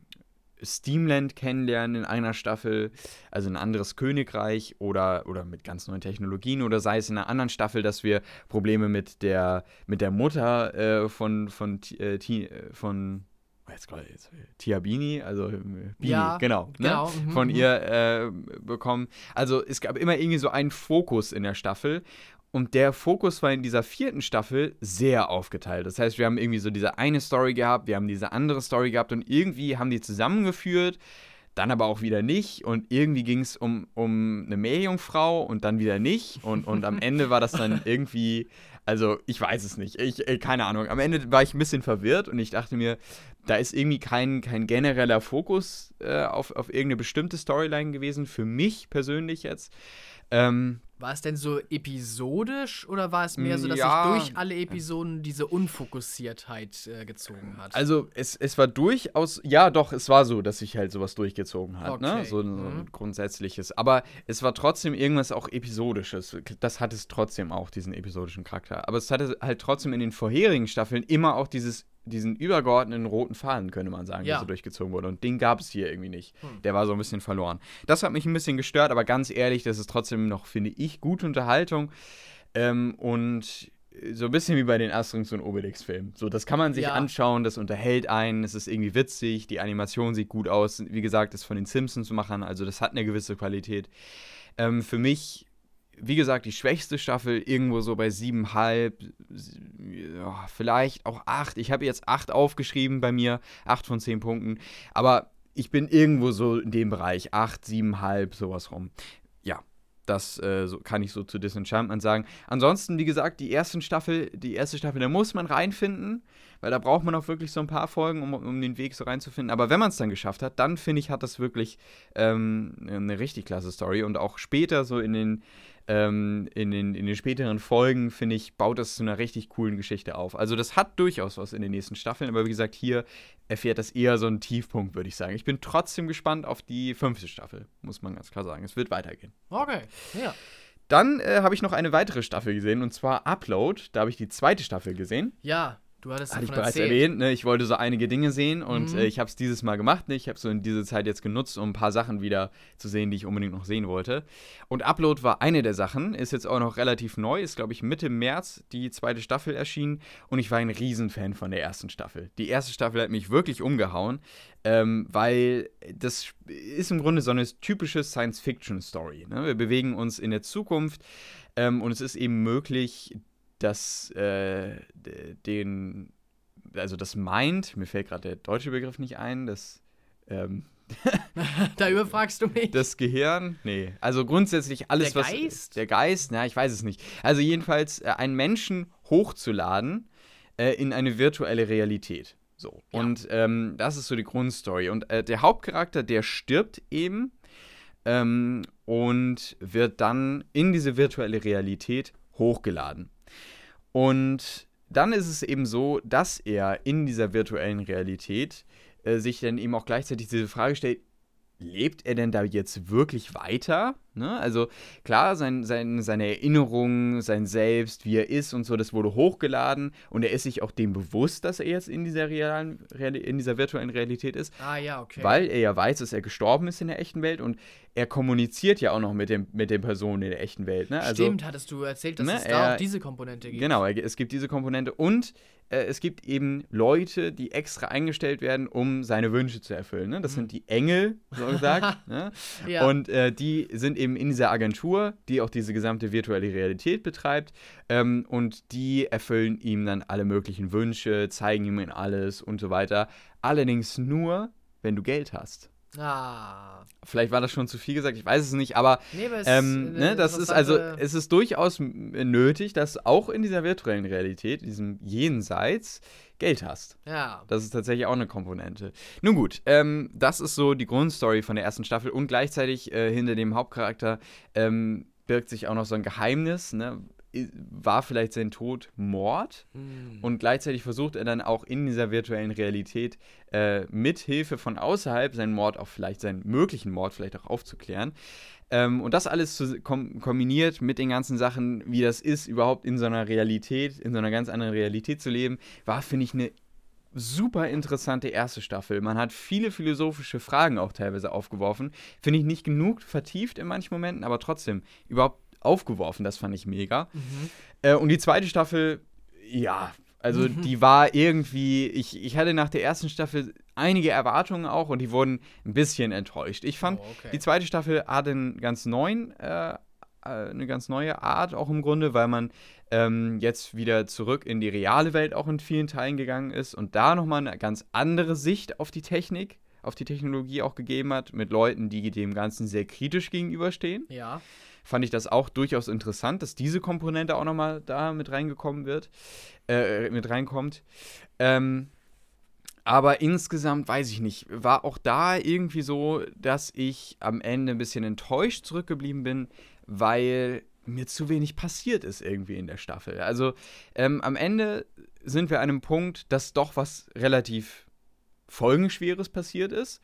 Steamland kennenlernen in einer Staffel, also ein anderes Königreich oder, oder mit ganz neuen Technologien oder sei es in einer anderen Staffel, dass wir Probleme mit der, mit der Mutter äh, von, von, äh, äh von jetzt, jetzt Tiabini, also äh, Bini, ja, genau, ne? genau. Mhm, von mhm. ihr äh, bekommen. Also es gab immer irgendwie so einen Fokus in der Staffel und der Fokus war in dieser vierten Staffel sehr aufgeteilt. Das heißt, wir haben irgendwie so diese eine Story gehabt, wir haben diese andere Story gehabt und irgendwie haben die zusammengeführt, dann aber auch wieder nicht. Und irgendwie ging es um, um eine Meerjungfrau und dann wieder nicht. Und, und am Ende war das dann irgendwie, also ich weiß es nicht, ich, äh, keine Ahnung. Am Ende war ich ein bisschen verwirrt und ich dachte mir, da ist irgendwie kein, kein genereller Fokus äh, auf, auf irgendeine bestimmte Storyline gewesen, für mich persönlich jetzt. Ähm, war es denn so episodisch oder war es mehr so, dass Ja. sich durch alle Episoden diese Unfokussiertheit äh, gezogen hat? Also es, es war durchaus, ja doch, es war so, dass sich halt sowas durchgezogen hat, ne? Okay. So, ein- so ein Mhm. grundsätzliches. Aber es war trotzdem irgendwas auch Episodisches. Das hat es trotzdem auch, diesen episodischen Charakter. Aber es hatte halt trotzdem in den vorherigen Staffeln immer auch dieses, diesen übergeordneten roten Faden, könnte man sagen, Ja. der so durchgezogen wurde. Und den gab es hier irgendwie nicht. Hm. Der war so ein bisschen verloren. Das hat mich ein bisschen gestört, aber ganz ehrlich, das ist trotzdem noch, finde ich, gute Unterhaltung. Ähm, und so ein bisschen wie bei den Asterix und Obelix-Filmen. So, das kann man sich Ja. anschauen, das unterhält einen, es ist irgendwie witzig, die Animation sieht gut aus. Wie gesagt, ist von den Simpsons-Machern, also das hat eine gewisse Qualität. Ähm, für mich, wie gesagt, die schwächste Staffel irgendwo so bei siebenhalb, vielleicht auch acht. Ich habe jetzt acht aufgeschrieben bei mir, acht von zehn Punkten. Aber ich bin irgendwo so in dem Bereich, acht, siebenhalb, sowas rum. Ja, das äh, so, kann ich so zu Disenchantment sagen. Ansonsten, wie gesagt, die ersten Staffel, die erste Staffel, da muss man reinfinden, weil da braucht man auch wirklich so ein paar Folgen, um, um den Weg so reinzufinden. Aber wenn man es dann geschafft hat, dann finde ich, hat das wirklich ähm, eine richtig klasse Story. Und auch später, so in den, ähm, in den, in den späteren Folgen, finde ich, baut das zu einer richtig coolen Geschichte auf. Also das hat durchaus was in den nächsten Staffeln, aber wie gesagt, hier erfährt das eher so einen Tiefpunkt, würde ich sagen. Ich bin trotzdem gespannt auf die fünfte Staffel, muss man ganz klar sagen. Es wird weitergehen. okay, ja. Dann äh, habe ich noch eine weitere Staffel gesehen und zwar Upload. Da habe ich die zweite Staffel gesehen. Ja, du hattest Hatte ich bereits erzählt. erwähnt. Ne? Ich wollte so einige Dinge sehen und Mhm. äh, ich habe es dieses Mal gemacht. Ne? Ich habe so in diese Zeit jetzt genutzt, um ein paar Sachen wieder zu sehen, die ich unbedingt noch sehen wollte. Und Upload war eine der Sachen. Ist jetzt auch noch relativ neu. Ist, glaube ich, Mitte März die zweite Staffel erschienen. Und ich war ein Riesenfan von der ersten Staffel. Die erste Staffel hat mich wirklich umgehauen, ähm, weil das ist im Grunde so eine typische Science-Fiction-Story. Ne? Wir bewegen uns in der Zukunft ähm, und es ist eben möglich, dass äh, den, also das Mind, mir fällt gerade der deutsche Begriff nicht ein, das, ähm, [LAUGHS] da überfragst du mich. das Gehirn, nee, also grundsätzlich alles, Der was. Geist? Der Geist, na, ich weiß es nicht. Also jedenfalls äh, einen Menschen hochzuladen äh, in eine virtuelle Realität. So. Ja. Und ähm, das ist so die Grundstory. Und äh, der Hauptcharakter, der stirbt eben ähm, und wird dann in diese virtuelle Realität hochgeladen. Und dann ist es eben so, dass er in dieser virtuellen Realität äh, sich dann eben auch gleichzeitig diese Frage stellt, lebt er denn da jetzt wirklich weiter? Ne? Also klar, sein, sein, seine Erinnerungen, sein Selbst, wie er ist und so, das wurde hochgeladen und er ist sich auch dem bewusst, dass er jetzt in dieser, realen, in dieser virtuellen Realität ist, ah, ja, okay. weil er ja weiß, dass er gestorben ist in der echten Welt und er kommuniziert ja auch noch mit, dem, mit den Personen in der echten Welt. Ne? Also, Stimmt, hattest du erzählt, dass ne, es da er- auch diese Komponente gibt. Genau, es gibt diese Komponente und äh, es gibt eben Leute, die extra eingestellt werden, um seine Wünsche zu erfüllen. Ne? Das sind die Engel, so gesagt. [LAUGHS] ne? Mhm. Ja. Und äh, die sind eben in dieser Agentur, die auch diese gesamte virtuelle Realität betreibt. Ähm, und die erfüllen ihm dann alle möglichen Wünsche, zeigen ihm alles und so weiter. Allerdings nur, wenn du Geld hast. Ah. Vielleicht war das schon zu viel gesagt, ich weiß es nicht, aber Nee, aber es ähm, ne, das ist also, es ist durchaus nötig, dass du auch in dieser virtuellen Realität, diesem Jenseits, Geld hast. Ja. Das ist tatsächlich auch eine Komponente. Nun gut, ähm, das ist so die Grundstory von der ersten Staffel und gleichzeitig äh, hinter dem Hauptcharakter ähm, birgt sich auch noch so ein Geheimnis. Ne? War vielleicht sein Tod Mord Hm. und gleichzeitig versucht er dann auch in dieser virtuellen Realität äh, mit Hilfe von außerhalb seinen Mord auch vielleicht, seinen möglichen Mord vielleicht auch aufzuklären. Ähm, und das alles zu, kom kombiniert mit den ganzen Sachen, wie das ist, überhaupt in so einer Realität, in so einer ganz anderen Realität zu leben, war, finde ich, eine super interessante erste Staffel. Man hat viele philosophische Fragen auch teilweise aufgeworfen. Finde ich nicht genug vertieft in manchen Momenten, aber trotzdem überhaupt aufgeworfen. Das fand ich mega. Mhm. Äh, und die zweite Staffel, ja, also Mhm. die war irgendwie, ich, ich hatte nach der ersten Staffel einige Erwartungen auch und die wurden ein bisschen enttäuscht. Ich fand, Oh, okay. die zweite Staffel hat einen ganz neuen, äh, äh, eine ganz neue Art auch im Grunde, weil man ähm, jetzt wieder zurück in die reale Welt auch in vielen Teilen gegangen ist und da nochmal eine ganz andere Sicht auf die Technik, auf die Technologie auch gegeben hat, mit Leuten, die dem Ganzen sehr kritisch gegenüberstehen Ja. Fand ich das auch durchaus interessant, dass diese Komponente auch nochmal da mit reingekommen wird, äh, mit reinkommt. Ähm, aber insgesamt weiß ich nicht, war auch da irgendwie so, dass ich am Ende ein bisschen enttäuscht zurückgeblieben bin, weil mir zu wenig passiert ist irgendwie in der Staffel. Also ähm, am Ende sind wir an einem Punkt, dass doch was relativ Folgenschweres passiert ist.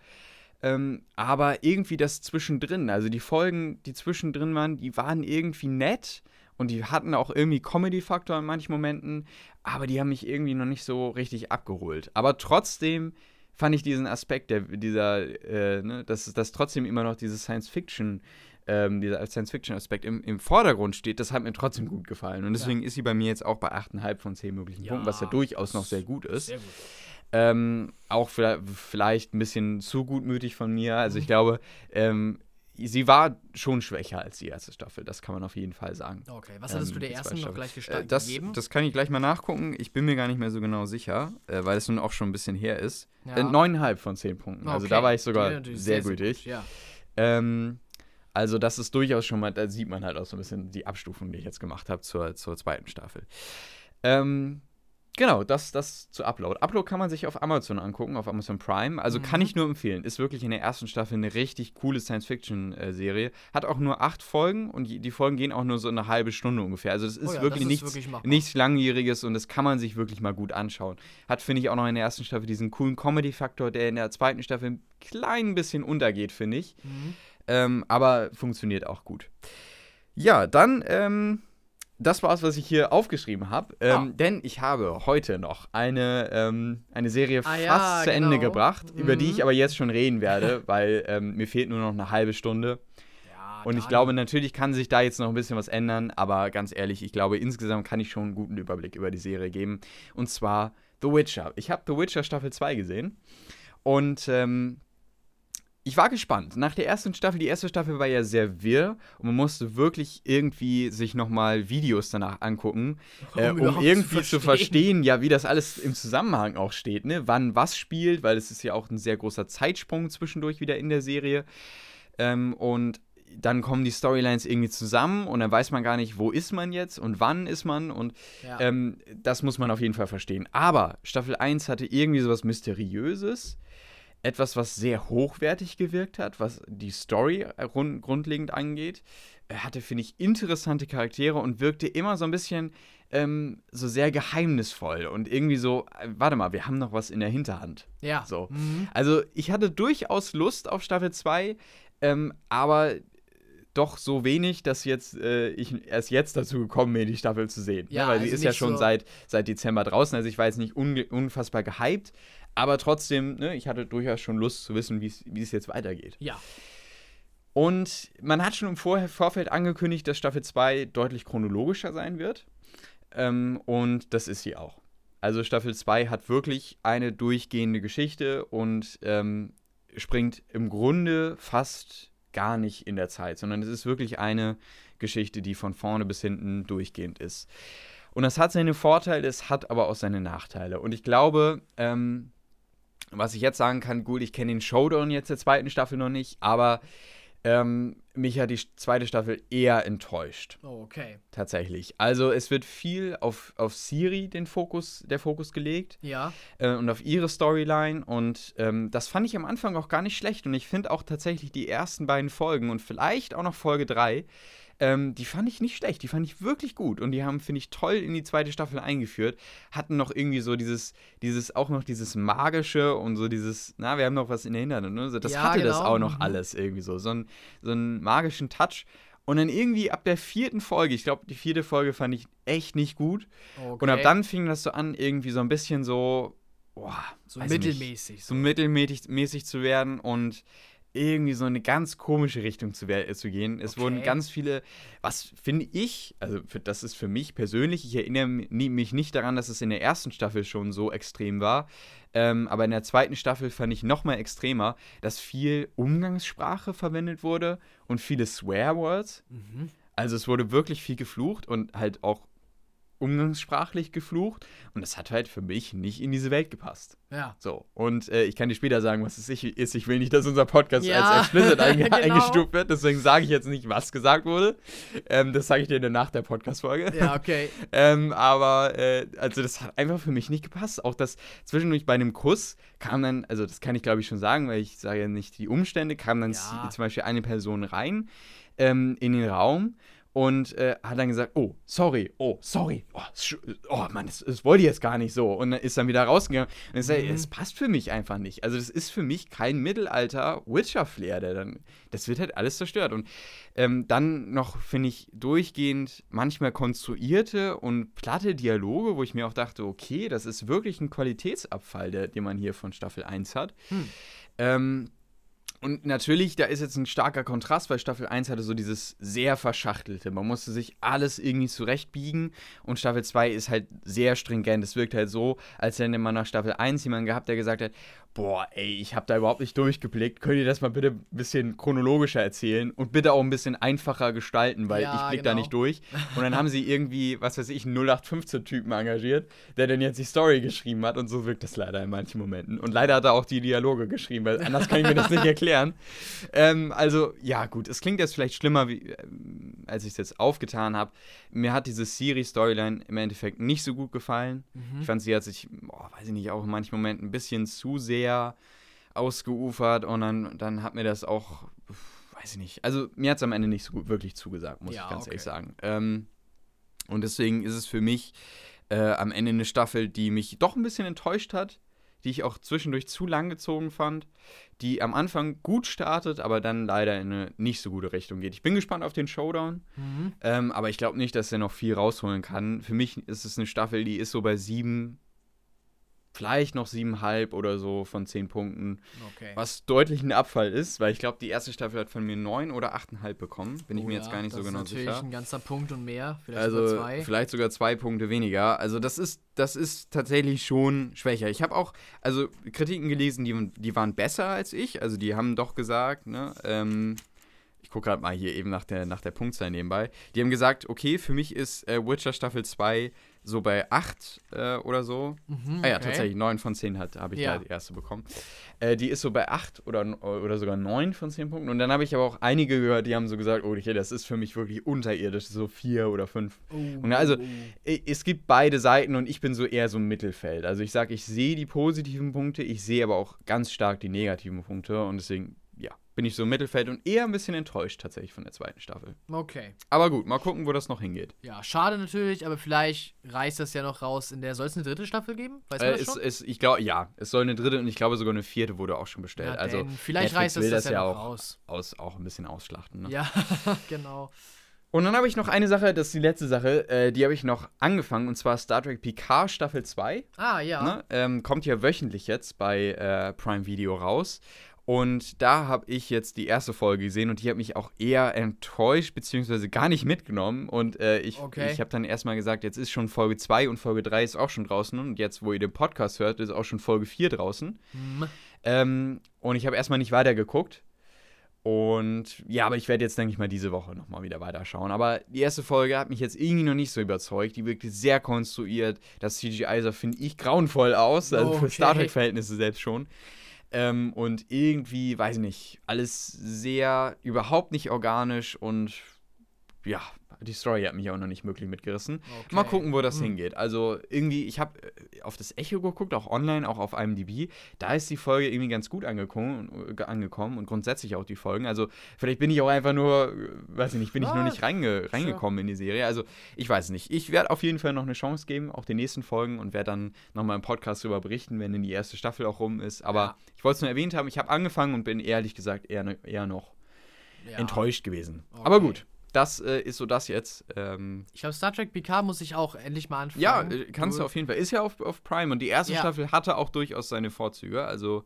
Ähm, aber irgendwie das zwischendrin, also die Folgen, die zwischendrin waren, die waren irgendwie nett und die hatten auch irgendwie Comedy-Faktor in manchen Momenten, aber die haben mich irgendwie noch nicht so richtig abgeholt. Aber trotzdem fand ich diesen Aspekt, der, dieser, äh, ne, dass, dass trotzdem immer noch dieses Science-Fiction, ähm, dieser Science-Fiction-Aspekt im, im Vordergrund steht, das hat mir trotzdem gut gefallen. Und deswegen ist sie bei mir jetzt auch bei 8,5 von 10 möglichen Ja, Punkten, was ja durchaus noch sehr gut ist. Sehr gut. Ähm, auch vielleicht, vielleicht ein bisschen zu gutmütig von mir. Also ich glaube, ähm, sie war schon schwächer als die erste Staffel. Das kann man auf jeden Fall sagen. Okay, was hattest Ähm, du der ersten noch Staffel. gleich Äh, gestaltet das, gegeben? das kann ich gleich mal nachgucken. Ich bin mir gar nicht mehr so genau sicher, äh, weil es nun auch schon ein bisschen her ist. Ja. Äh, neuneinhalb von zehn Punkten. Also Okay, da war ich sogar sehr, gut, gütig. Ja. Ähm, also das ist durchaus schon mal, da sieht man halt auch so ein bisschen die Abstufung, die ich jetzt gemacht habe zur, zur zweiten Staffel. Ähm, genau, das, das zu Upload. Upload kann man sich auf Amazon angucken, auf Amazon Prime. Also kann Mhm. ich nur empfehlen. Ist wirklich in der ersten Staffel eine richtig coole Science-Fiction-Serie. Hat auch nur acht Folgen und die, Folgen gehen auch nur so eine halbe Stunde ungefähr. Also das ist Oh ja, wirklich das ist nichts, wirklich nichts Langwieriges und das kann man sich wirklich mal gut anschauen. Hat, finde ich, auch noch in der ersten Staffel diesen coolen Comedy-Faktor, der in der zweiten Staffel ein klein bisschen untergeht, finde ich. Mhm. Ähm, aber funktioniert auch gut. Ja, dann, ähm, das war's, was ich hier aufgeschrieben habe. Ähm, Ah. Denn ich habe heute noch eine, ähm, eine Serie Ah fast ja, zu Ende genau. gebracht, über die Mhm. ich aber jetzt schon reden werde, [LAUGHS] weil ähm, mir fehlt nur noch eine halbe Stunde. Ja, Und ich dann- glaube, natürlich kann sich da jetzt noch ein bisschen was ändern, aber ganz ehrlich, ich glaube, insgesamt kann ich schon einen guten Überblick über die Serie geben. Und zwar The Witcher. Ich habe The Witcher Staffel 2 gesehen und ähm, ich war gespannt. Nach der ersten Staffel, die erste Staffel war ja sehr wirr und man musste wirklich irgendwie sich nochmal Videos danach angucken, äh, um überhaupt zu irgendwie zu verstehen. verstehen, ja, wie das alles im Zusammenhang auch steht, ne? Wann was spielt, weil es ist ja auch ein sehr großer Zeitsprung zwischendurch wieder in der Serie. Ähm, und dann kommen die Storylines irgendwie zusammen und dann weiß man gar nicht, wo ist man jetzt und wann ist man und Ja. ähm, das muss man auf jeden Fall verstehen. Aber Staffel 1 hatte irgendwie sowas Mysteriöses, etwas, was sehr hochwertig gewirkt hat, was die Story äh, rund, grundlegend angeht. Er hatte, finde ich, interessante Charaktere und wirkte immer so ein bisschen ähm, so sehr geheimnisvoll und irgendwie so, äh, warte mal, wir haben noch was in der Hinterhand. ja. so. Mhm. Also ich hatte durchaus Lust auf Staffel 2, ähm, aber doch so wenig, dass jetzt äh, ich erst jetzt dazu gekommen bin, die Staffel zu sehen. Ja, ne? Weil sie also ist ja schon so- seit, seit Dezember draußen, also ich war jetzt nicht unfassbar gehypt, aber trotzdem, ne, ich hatte durchaus schon Lust zu wissen, wie es jetzt weitergeht. Ja. Und man hat schon im Vor Vorfeld angekündigt, dass Staffel 2 deutlich chronologischer sein wird. Ähm, und das ist sie auch. Also Staffel 2 hat wirklich eine durchgehende Geschichte und ähm, springt im Grunde fast gar nicht in der Zeit, sondern es ist wirklich eine Geschichte, die von vorne bis hinten durchgehend ist. Und das hat seine Vorteile, es hat aber auch seine Nachteile. Und ich glaube, ähm, was ich jetzt sagen kann, gut, ich kenne den Showdown jetzt der zweiten Staffel noch nicht, aber ähm, mich hat die zweite Staffel eher enttäuscht. Oh, okay. Tatsächlich. Also es wird viel auf, auf Siri den Fokus, der Fokus gelegt Ja. äh, und auf ihre Storyline. Und ähm, das fand ich am Anfang auch gar nicht schlecht. Und ich finde auch tatsächlich die ersten beiden Folgen und vielleicht auch noch Folge 3 Ähm, die fand ich nicht schlecht, die fand ich wirklich gut. Und die haben, finde ich, toll in die zweite Staffel eingeführt. Hatten noch irgendwie so dieses, dieses, auch noch dieses Magische und so dieses, na, wir haben noch was in der Hinterhand. Ne? Das Ja, hatte das genau. auch noch Mhm. alles irgendwie so. So, ein, so einen magischen Touch. Und dann irgendwie ab der vierten Folge, ich glaube, die vierte Folge fand ich echt nicht gut. Okay. Und ab dann fing das so an, irgendwie so ein bisschen so, boah, so ich nicht, mittelmäßig. so mittelmäßig mäßig zu werden und irgendwie so eine ganz komische Richtung zu, zu gehen. Es Okay. wurden ganz viele, was finde ich, also für, das ist für mich persönlich, ich erinnere mi- mich nicht daran, dass es in der ersten Staffel schon so extrem war, ähm, aber in der zweiten Staffel fand ich noch mal extremer, dass viel Umgangssprache verwendet wurde und viele Swearwords. Mhm. Also es wurde wirklich viel geflucht und halt auch umgangssprachlich geflucht und das hat halt für mich nicht in diese Welt gepasst. Ja. So, und äh, ich kann dir später sagen, was es ist. Ich will nicht, dass unser Podcast Ja, als explicit [LAUGHS] einge genau. eingestuft wird, deswegen sage ich jetzt nicht, was gesagt wurde. Ähm, das sage ich dir dann nach der Podcast-Folge. Ja, okay. [LAUGHS] ähm, aber, äh, also das hat einfach für mich nicht gepasst. Auch das zwischendurch bei einem Kuss kam dann, also das kann ich glaube ich schon sagen, weil ich sage ja nicht die Umstände, kam dann Ja. zum Beispiel eine Person rein ähm, in den Raum und äh, hat dann gesagt, oh, sorry, oh, sorry, oh, oh Mann, das, das wollte ich jetzt gar nicht so. Und dann ist dann wieder rausgegangen. Und ich sage, Mhm. es passt für mich einfach nicht. Also das ist für mich kein Mittelalter-Witcher-Flair, der dann, das wird halt alles zerstört. Und ähm, dann noch, finde ich, durchgehend manchmal konstruierte und platte Dialoge, wo ich mir auch dachte, okay, das ist wirklich ein Qualitätsabfall, der, den man hier von Staffel 1 hat. Hm. Ähm, und natürlich, da ist jetzt ein starker Kontrast, weil Staffel 1 hatte so dieses sehr verschachtelte. Man musste sich alles irgendwie zurechtbiegen und Staffel 2 ist halt sehr stringent. Es wirkt halt so, als hätte man nach Staffel 1 jemanden gehabt, der gesagt hat, boah, ey, ich habe da überhaupt nicht durchgeblickt. Könnt ihr das mal bitte ein bisschen chronologischer erzählen und bitte auch ein bisschen einfacher gestalten, weil Ja, ich blick da genau. nicht durch. Und dann haben sie irgendwie, was weiß ich, einen 0815-Typen engagiert, der dann jetzt die Story geschrieben hat und so wirkt das leider in manchen Momenten. Und leider hat er auch die Dialoge geschrieben, weil anders kann ich mir das nicht [LAUGHS] erklären. Ähm, also, ja, gut, es klingt jetzt vielleicht schlimmer, wie, ähm, als ich es jetzt aufgetan habe. Mir hat diese Siri-Storyline im Endeffekt nicht so gut gefallen. Mhm. Ich fand, sie hat sich, boah, weiß ich nicht, auch in manchen Momenten ein bisschen zu sehr ausgeufert und dann, dann hat mir das auch, weiß ich nicht, also mir hat es am Ende nicht so gut wirklich zugesagt, muss Ja, ich ganz okay. ehrlich sagen. Ähm, und deswegen ist es für mich äh, am Ende eine Staffel, die mich doch ein bisschen enttäuscht hat, die ich auch zwischendurch zu lang gezogen fand, die am Anfang gut startet, aber dann leider in eine nicht so gute Richtung geht. Ich bin gespannt auf den Showdown, Mhm. ähm, aber ich glaube nicht, dass er noch viel rausholen kann. Für mich ist es eine Staffel, die ist so bei sieben, vielleicht noch siebenhalb oder so von zehn Punkten, Okay. was deutlich ein Abfall ist, weil ich glaube, die erste Staffel hat von mir neun oder achteinhalb bekommen. Bin ich Oh mir jetzt ja, gar nicht so genau Das ist natürlich sicher. ein ganzer Punkt und mehr. Vielleicht Also sogar zwei. vielleicht sogar zwei Punkte weniger. Also das ist, das ist tatsächlich schon schwächer. Ich habe auch also Kritiken gelesen, die, die waren besser als ich. Also die haben doch gesagt, ne, ähm, ich gucke gerade mal hier eben nach der, nach der Punktzahl nebenbei. Die haben gesagt, okay, für mich ist äh, Witcher Staffel 2 so bei 8 äh, oder so. Mhm, Ah ja, okay. tatsächlich, 9 von 10 hat- habe ich Ja. da die erste bekommen. Äh, die ist so bei 8 oder, oder sogar 9 von 10 Punkten. Und dann habe ich aber auch einige gehört, die haben so gesagt, oh, okay, das ist für mich wirklich unterirdisch, so 4 oder 5. Oh, Und also, oh, Es gibt beide Seiten und ich bin so eher so im Mittelfeld. Also ich sage, ich sehe die positiven Punkte, ich sehe aber auch ganz stark die negativen Punkte und deswegen, bin ich so im Mittelfeld und eher ein bisschen enttäuscht tatsächlich von der zweiten Staffel. Okay. Aber gut, mal gucken, wo das noch hingeht. Ja, schade natürlich, aber vielleicht reißt das ja noch raus in der. Soll es eine dritte Staffel geben? Weiß man Äh, das es, schon? es, ich glaube, ja, es soll eine dritte und ich glaube sogar eine vierte wurde auch schon bestellt. Ja, also vielleicht reißt das, das das ja ja auch raus. aus, auch ein bisschen ausschlachten. Ne? Ja, [LAUGHS] genau. Und dann habe ich noch eine Sache, das ist die letzte Sache, äh, die habe ich noch angefangen und zwar Star Trek Picard Staffel 2. Ah, ja. Ne? Ähm, kommt ja wöchentlich jetzt bei äh, Prime Video raus. Und da habe ich jetzt die erste Folge gesehen und die hat mich auch eher enttäuscht, beziehungsweise gar nicht mitgenommen. Und äh, ich, Okay. ich habe dann erstmal gesagt, jetzt ist schon Folge 2 und Folge 3 ist auch schon draußen. Und jetzt, wo ihr den Podcast hört, ist auch schon Folge 4 draußen. Hm. Ähm, und ich habe erstmal nicht weitergeguckt. Und ja, aber ich werde jetzt, denke ich mal, diese Woche nochmal wieder weiterschauen. Aber die erste Folge hat mich jetzt irgendwie noch nicht so überzeugt. Die wirkte sehr konstruiert. Das CGI sah, finde ich, grauenvoll aus. Also für Okay. Star Trek-Verhältnisse selbst schon. Ähm, und irgendwie, weiß ich nicht, alles sehr überhaupt nicht organisch und ja, die Story hat mich auch noch nicht wirklich mitgerissen. Okay. Mal gucken, wo das Hm. hingeht. Also irgendwie, ich habe auf das Echo geguckt, auch online, auch auf IMDb. Da ist die Folge irgendwie ganz gut angekommen, äh, angekommen und grundsätzlich auch die Folgen. Also vielleicht bin ich auch einfach nur, äh, weiß ich nicht, bin ich nur nicht reinge reingekommen in die Serie. Also ich weiß nicht. Ich werde auf jeden Fall noch eine Chance geben, auch den nächsten Folgen und werde dann nochmal im Podcast darüber berichten, wenn dann die erste Staffel auch rum ist. Aber Ja. ich wollte es nur erwähnt haben, ich habe angefangen und bin ehrlich gesagt eher, ne- eher noch Ja. enttäuscht gewesen. Okay. Aber gut, das äh, ist so das jetzt. Ähm, Ich glaube, Star Trek PK muss ich auch endlich mal anfangen. ja, äh, kannst du auf jeden Fall. Ist ja auf, auf Prime und die erste Ja. Staffel hatte auch durchaus seine Vorzüge. Also,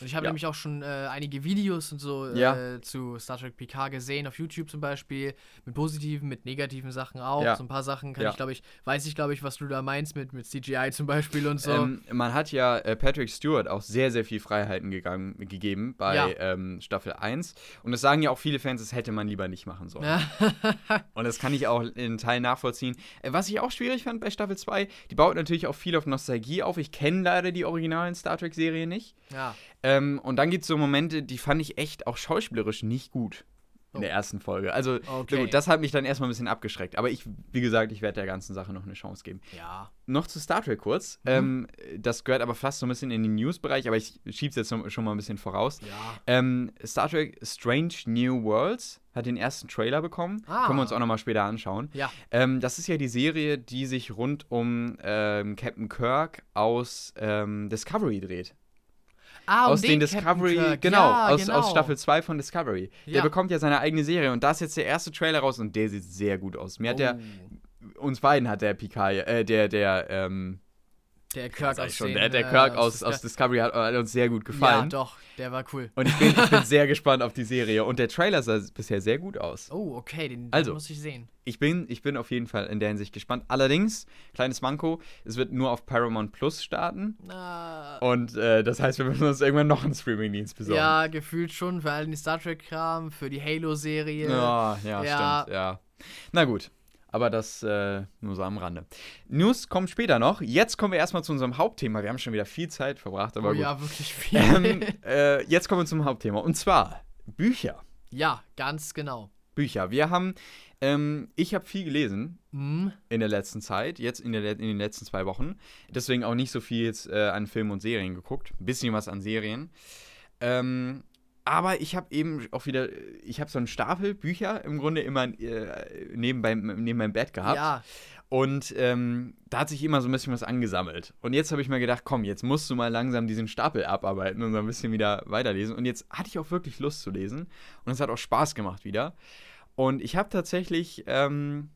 Und ich habe Ja. nämlich auch schon äh, einige Videos und so Ja. äh, zu Star Trek PK gesehen, auf YouTube zum Beispiel, mit positiven, mit negativen Sachen auch. Ja. So ein paar Sachen kann Ja. ich, glaube ich, weiß ich, glaube ich, was du da meinst mit, mit CGI zum Beispiel und so. ähm, man hat ja äh, Patrick Stewart auch sehr, sehr viel Freiheiten gegangen, gegeben bei Ja. ähm, Staffel 1. Und das sagen ja auch viele Fans, das hätte man lieber nicht machen sollen. [LAUGHS] Und das kann ich auch in Teilen nachvollziehen. Äh, was ich auch schwierig fand bei Staffel 2, die baut natürlich auch viel auf Nostalgie auf. Ich kenne leider die originalen Star Trek-Serien nicht. ja. Ähm, und dann gibt es so Momente, die fand ich echt auch schauspielerisch nicht gut in Oh. der ersten Folge. Also, Okay. gut, das hat mich dann erstmal ein bisschen abgeschreckt. Aber ich, wie gesagt, ich werde der ganzen Sache noch eine Chance geben. Ja. Noch zu Star Trek kurz. Mhm. Ähm, das gehört aber fast so ein bisschen in den News-Bereich, aber ich schiebe es jetzt schon mal ein bisschen voraus. Ja. Ähm, Star Trek Strange New Worlds hat den ersten Trailer bekommen. Ah. Können wir uns auch nochmal später anschauen. Ja. Ähm, das ist ja die Serie, die sich rund um ähm, Captain Kirk aus ähm, Discovery dreht. Ah, aus den Captain Discovery, genau, ja, aus, genau, aus Staffel 2 von Discovery. Der Ja. bekommt ja seine eigene Serie und da ist jetzt der erste Trailer raus und der sieht sehr gut aus. Mir hat der, Oh, uns beiden hat der Picard, äh, der, der, ähm, der Kirk aus schon, den, der, äh, Kirk aus, Disco- aus Discovery hat, hat uns sehr gut Ja, gefallen. doch, der war cool. und ich bin, ich bin [LAUGHS] sehr gespannt auf die Serie und der Trailer sah bisher sehr gut aus. Oh, okay, den, den Also. muss ich sehen. Ich bin, ich bin auf jeden Fall in der Hinsicht gespannt. Allerdings, kleines Manko, es wird nur auf Paramount Plus starten. Na, Und äh, das heißt, wir müssen uns irgendwann noch einen Streamingdienst besorgen. ja, gefühlt schon, für all den Star Trek-Kram, für die Halo-Serie. Ja, ja, Ja. stimmt, ja. Na gut, aber das äh, nur so am Rande. News kommen später noch. Jetzt kommen wir erstmal zu unserem Hauptthema. Wir haben schon wieder viel Zeit verbracht, aber oh gut. ja, wirklich viel. Ähm, äh, jetzt kommen wir zum Hauptthema. Und zwar Bücher. ja, ganz genau. Bücher. Wir haben, ähm, ich habe viel gelesen Hm, in der letzten Zeit, jetzt in, der, in den letzten zwei Wochen. Deswegen auch nicht so viel jetzt äh, an Filmen und Serien geguckt. Ein bisschen was an Serien. Ähm, aber ich habe eben auch wieder, ich habe so einen Stapel Bücher im Grunde immer äh, neben, beim, neben meinem Bett gehabt. ja, Und ähm, da hat sich immer so ein bisschen was angesammelt. Und jetzt habe ich mir gedacht, komm, jetzt musst du mal langsam diesen Stapel abarbeiten und so ein bisschen wieder weiterlesen. Und jetzt hatte ich auch wirklich Lust zu lesen. Und es hat auch Spaß gemacht wieder. Und ich habe tatsächlich ähm,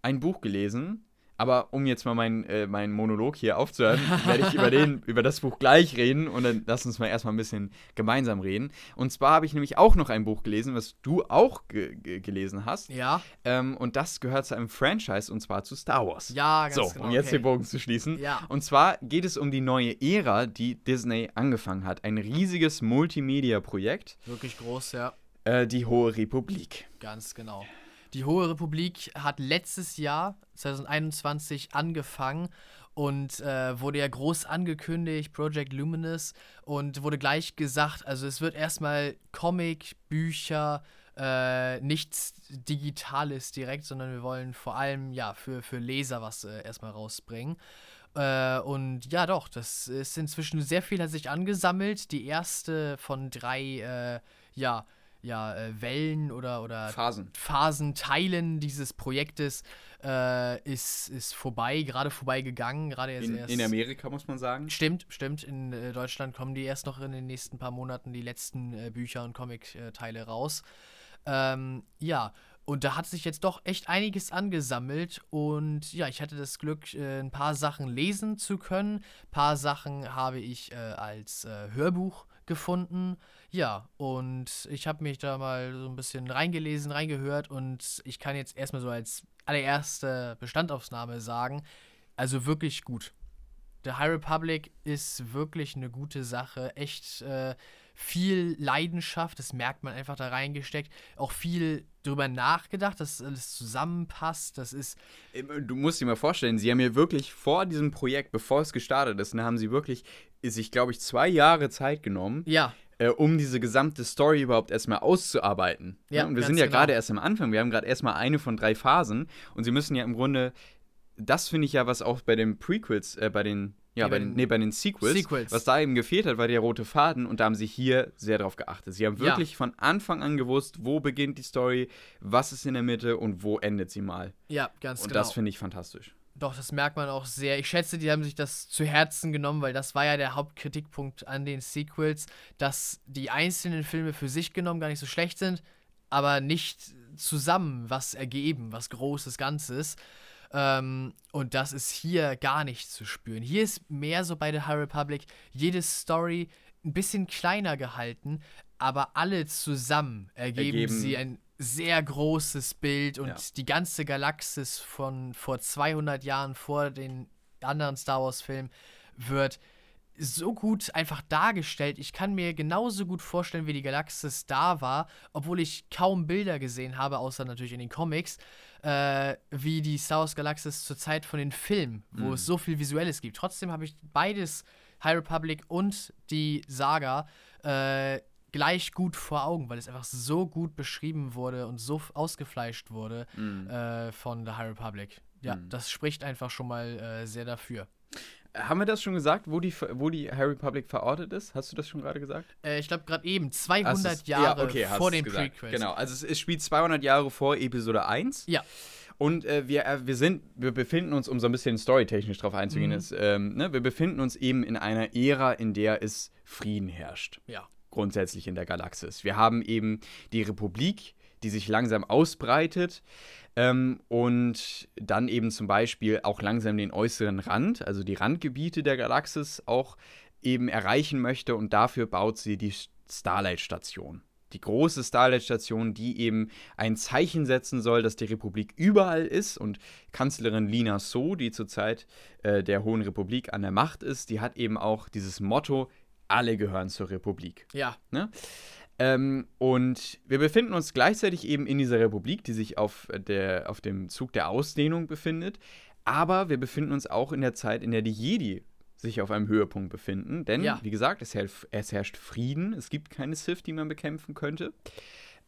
ein Buch gelesen. Aber um jetzt mal meinen äh, meinen Monolog hier aufzuhören, werde ich über, [LAUGHS] den, über das Buch gleich reden. Und dann lass uns mal erstmal ein bisschen gemeinsam reden. Und zwar habe ich nämlich auch noch ein Buch gelesen, was du auch ge ge gelesen hast. ja, Ähm, und das gehört zu einem Franchise und zwar zu Star Wars. ja, ganz so, genau. um jetzt okay. den Bogen zu schließen. Ja. Und zwar geht es um die neue Ära, die Disney angefangen hat. Ein riesiges Multimedia-Projekt, Wirklich groß, ja. äh, die Hohe Republik. Ganz genau. Die Hohe Republik hat letztes Jahr, 2021, angefangen und äh, wurde ja groß angekündigt, Project Luminous, und wurde gleich gesagt, also es wird erstmal Comic, Bücher, äh, nichts Digitales direkt, sondern wir wollen vor allem ja für, für Leser was äh, erstmal rausbringen. Äh, und ja, doch, das ist inzwischen sehr viel hat sich angesammelt. Die erste von drei, äh, ja, ja, äh, Wellen oder, oder Phasen. Phasenteilen dieses Projektes äh, ist, ist vorbei, gerade vorbeigegangen, gerade erst, In, erst in Amerika muss man sagen. Stimmt, stimmt. In äh, Deutschland kommen die erst noch in den nächsten paar Monaten die letzten äh, Bücher und Comic-Teile raus. Ähm, ja, und da hat sich jetzt doch echt einiges angesammelt und ja, ich hatte das Glück, äh, ein paar Sachen lesen zu können. Ein paar Sachen habe ich äh, als Hörbuch gefunden. Ja, und ich habe mich da mal so ein bisschen reingelesen, reingehört und ich kann jetzt erstmal so als allererste Bestandaufnahme sagen, also wirklich gut. The High Republic ist wirklich eine gute Sache. Echt äh, viel Leidenschaft, das merkt man einfach da reingesteckt. Auch viel drüber nachgedacht, dass alles zusammenpasst. Das ist, Du musst dir mal vorstellen, sie haben mir wirklich vor diesem Projekt, bevor es gestartet ist, da haben sie wirklich sich, glaube ich, zwei Jahre Zeit genommen, ja, äh, um diese gesamte Story überhaupt erstmal auszuarbeiten. Ja, ne? Und wir sind ja genau. gerade erst am Anfang. Wir haben gerade erstmal eine von drei Phasen und sie müssen ja im Grunde, das finde ich ja, was auch bei den Prequels, äh, bei den ja, bei den, nee, bei den Sequels, Sequels. was da eben gefehlt hat, war der rote Faden und da haben sie hier sehr drauf geachtet. Sie haben Ja. wirklich von Anfang an gewusst, wo beginnt die Story, was ist in der Mitte und wo endet sie mal. Ja, ganz Und genau. das finde ich fantastisch. Doch, das merkt man auch sehr. Ich schätze, die haben sich das zu Herzen genommen, weil das war ja der Hauptkritikpunkt an den Sequels, dass die einzelnen Filme für sich genommen gar nicht so schlecht sind, aber nicht zusammen was ergeben, was Großes, Ganzes. Ähm, und das ist hier gar nicht zu spüren. Hier ist mehr so bei The High Republic jede Story ein bisschen kleiner gehalten, aber alle zusammen ergeben, Ergeben- sie ein sehr großes Bild und Ja. die ganze Galaxis von vor 200 Jahren vor den anderen Star Wars Filmen wird so gut einfach dargestellt. Ich kann mir genauso gut vorstellen, wie die Galaxis da war, obwohl ich kaum Bilder gesehen habe, außer natürlich in den Comics, äh, wie die Star Wars Galaxis zur Zeit von den Filmen, wo Mhm. es so viel Visuelles gibt. Trotzdem habe ich beides, High Republic und die Saga, äh, gleich gut vor Augen, weil es einfach so gut beschrieben wurde und so ausgefleischt wurde äh, von The High Republic. Ja, Mhm. das spricht einfach schon mal äh, sehr dafür. Haben wir das schon gesagt, wo die, wo die High Republic verortet ist? Hast du das schon gerade gesagt? Äh, ich glaube gerade eben, Hast 200 du's- Jahre ja, okay, vor den gesagt. Prequels. Genau, also es, es spielt 200 Jahre vor Episode 1. Ja. Und äh, wir, äh, wir sind, wir befinden uns, um so ein bisschen storytechnisch drauf einzugehen, Mhm. ist, ähm, ne, wir befinden uns eben in einer Ära, in der es Frieden herrscht. Ja. Grundsätzlich in der Galaxis. Wir haben eben die Republik, die sich langsam ausbreitet ähm, und dann eben zum Beispiel auch langsam den äußeren Rand, also die Randgebiete der Galaxis auch eben erreichen möchte und dafür baut sie die Starlight-Station. Die große Starlight-Station, die eben ein Zeichen setzen soll, dass die Republik überall ist und Kanzlerin Lina So, die zurzeit äh, der Hohen Republik an der Macht ist, die hat eben auch dieses Motto, alle gehören zur Republik. Ja, Ähm, und wir befinden uns gleichzeitig eben in dieser Republik, die sich auf, der, auf dem Zug der Ausdehnung befindet. Aber wir befinden uns auch in der Zeit, in der die Jedi sich auf einem Höhepunkt befinden. Denn, Ja. wie gesagt, es, herrscht- es herrscht Frieden. Es gibt keine Sith, die man bekämpfen könnte.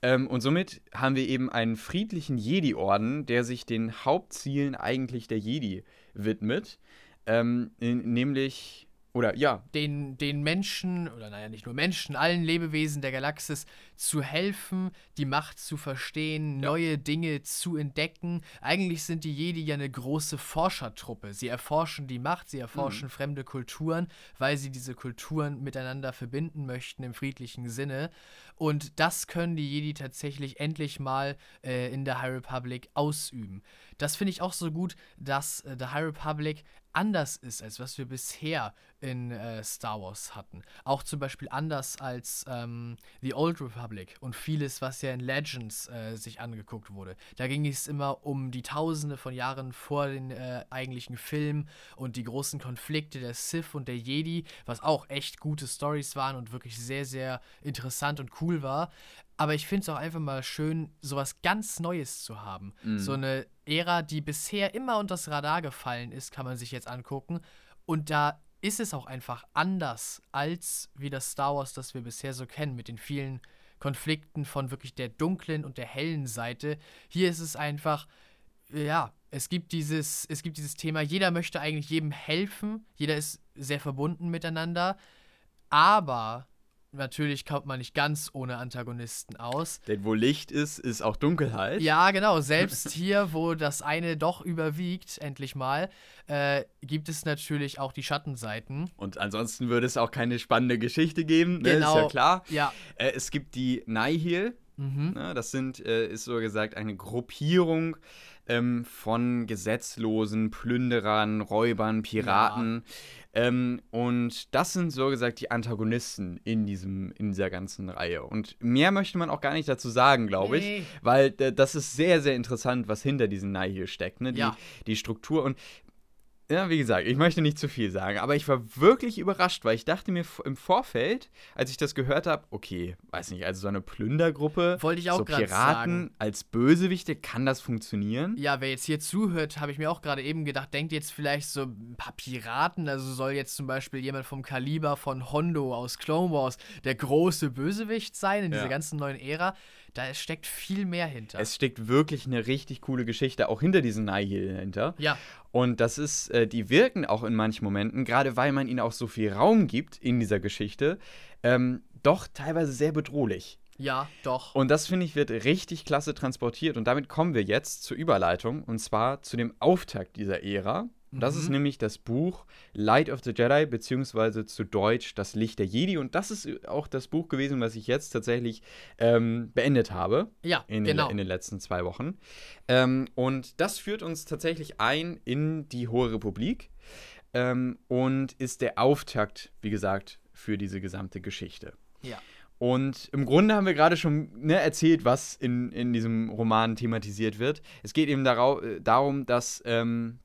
Ähm, und somit haben wir eben einen friedlichen Jedi-Orden, der sich den Hauptzielen eigentlich der Jedi widmet. Ähm, nämlich, oder ja, den, den Menschen, oder naja, nicht nur Menschen, allen Lebewesen der Galaxis zu helfen, die Macht zu verstehen, Ja. neue Dinge zu entdecken. Eigentlich sind die Jedi ja eine große Forschertruppe. Sie erforschen die Macht, sie erforschen fremde Kulturen, weil sie diese Kulturen miteinander verbinden möchten im friedlichen Sinne. Und das können die Jedi tatsächlich endlich mal äh, in der High Republic ausüben. Das finde ich auch so gut, dass äh, The High Republic anders ist, als was wir bisher in äh, Star Wars hatten. Auch zum Beispiel anders als ähm, The Old Republic und vieles, was ja in Legends äh, sich angeguckt wurde. Da ging es immer um die Tausende von Jahren vor den äh, eigentlichen Filmen und die großen Konflikte der Sith und der Jedi, was auch echt gute Stories waren und wirklich sehr, sehr interessant und cool war. Aber ich finde es auch einfach mal schön, sowas ganz Neues zu haben. So eine Ära, die bisher immer unter das Radar gefallen ist, kann man sich jetzt angucken. Und da ist es auch einfach anders als wie das Star Wars, das wir bisher so kennen, mit den vielen Konflikten von wirklich der dunklen und der hellen Seite. Hier ist es einfach, ja, es gibt dieses, es gibt dieses Thema, jeder möchte eigentlich jedem helfen, jeder ist sehr verbunden miteinander, aber natürlich kommt man nicht ganz ohne Antagonisten aus. denn wo Licht ist, ist auch Dunkelheit. Ja, genau. Selbst [LAUGHS] hier, wo das eine doch überwiegt, endlich mal, äh, gibt es natürlich auch die Schattenseiten. Und ansonsten würde es auch keine spannende Geschichte geben, ne? ist ja Genau. klar. Ja. Äh, es gibt die Nihil, Mhm. ne? das sind, äh, ist so gesagt eine Gruppierung ähm, von gesetzlosen Plünderern, Räubern, Piraten. Ähm, und das sind so gesagt die Antagonisten in, diesem, in dieser ganzen Reihe. Und mehr möchte man auch gar nicht dazu sagen, glaube ich. Nee. Weil äh, das ist sehr, sehr interessant, was hinter diesen Nihil steckt. Ne? Die, Ja. die Struktur. Und ja, wie gesagt, ich möchte nicht zu viel sagen, aber ich war wirklich überrascht, weil ich dachte mir im Vorfeld, als ich das gehört habe, okay, weiß nicht, also so eine Plündergruppe, Wollte ich auch so gerade Piraten sagen. als Bösewichte, kann das funktionieren? Ja, wer jetzt hier zuhört, habe ich mir auch gerade eben gedacht, denkt jetzt vielleicht so ein paar Piraten, also soll jetzt zum Beispiel jemand vom Kaliber von Hondo aus Clone Wars der große Bösewicht sein in dieser Ja. ganzen neuen Ära. Da steckt viel mehr hinter. Es steckt wirklich eine richtig coole Geschichte auch hinter diesen Nihil hinter. ja, Und das ist, äh, die wirken auch in manchen Momenten, gerade weil man ihnen auch so viel Raum gibt in dieser Geschichte, ähm, doch teilweise sehr bedrohlich. ja, doch. Und das, finde ich, wird richtig klasse transportiert. Und damit kommen wir jetzt zur Überleitung, und zwar zu dem Auftakt dieser Ära. Und Das ist Mhm. nämlich das Buch Light of the Jedi, beziehungsweise zu Deutsch Das Licht der Jedi. Und das ist auch das Buch gewesen, was ich jetzt tatsächlich ähm, beendet habe ja, in, genau. in den letzten zwei Wochen. Ähm, und das führt uns tatsächlich ein in die Hohe Republik ähm, und ist der Auftakt, wie gesagt, für diese gesamte Geschichte. ja. Und im Grunde haben wir gerade schon ne, erzählt, was in, in diesem Roman thematisiert wird. Es geht eben darau äh, darum, dass, ähm,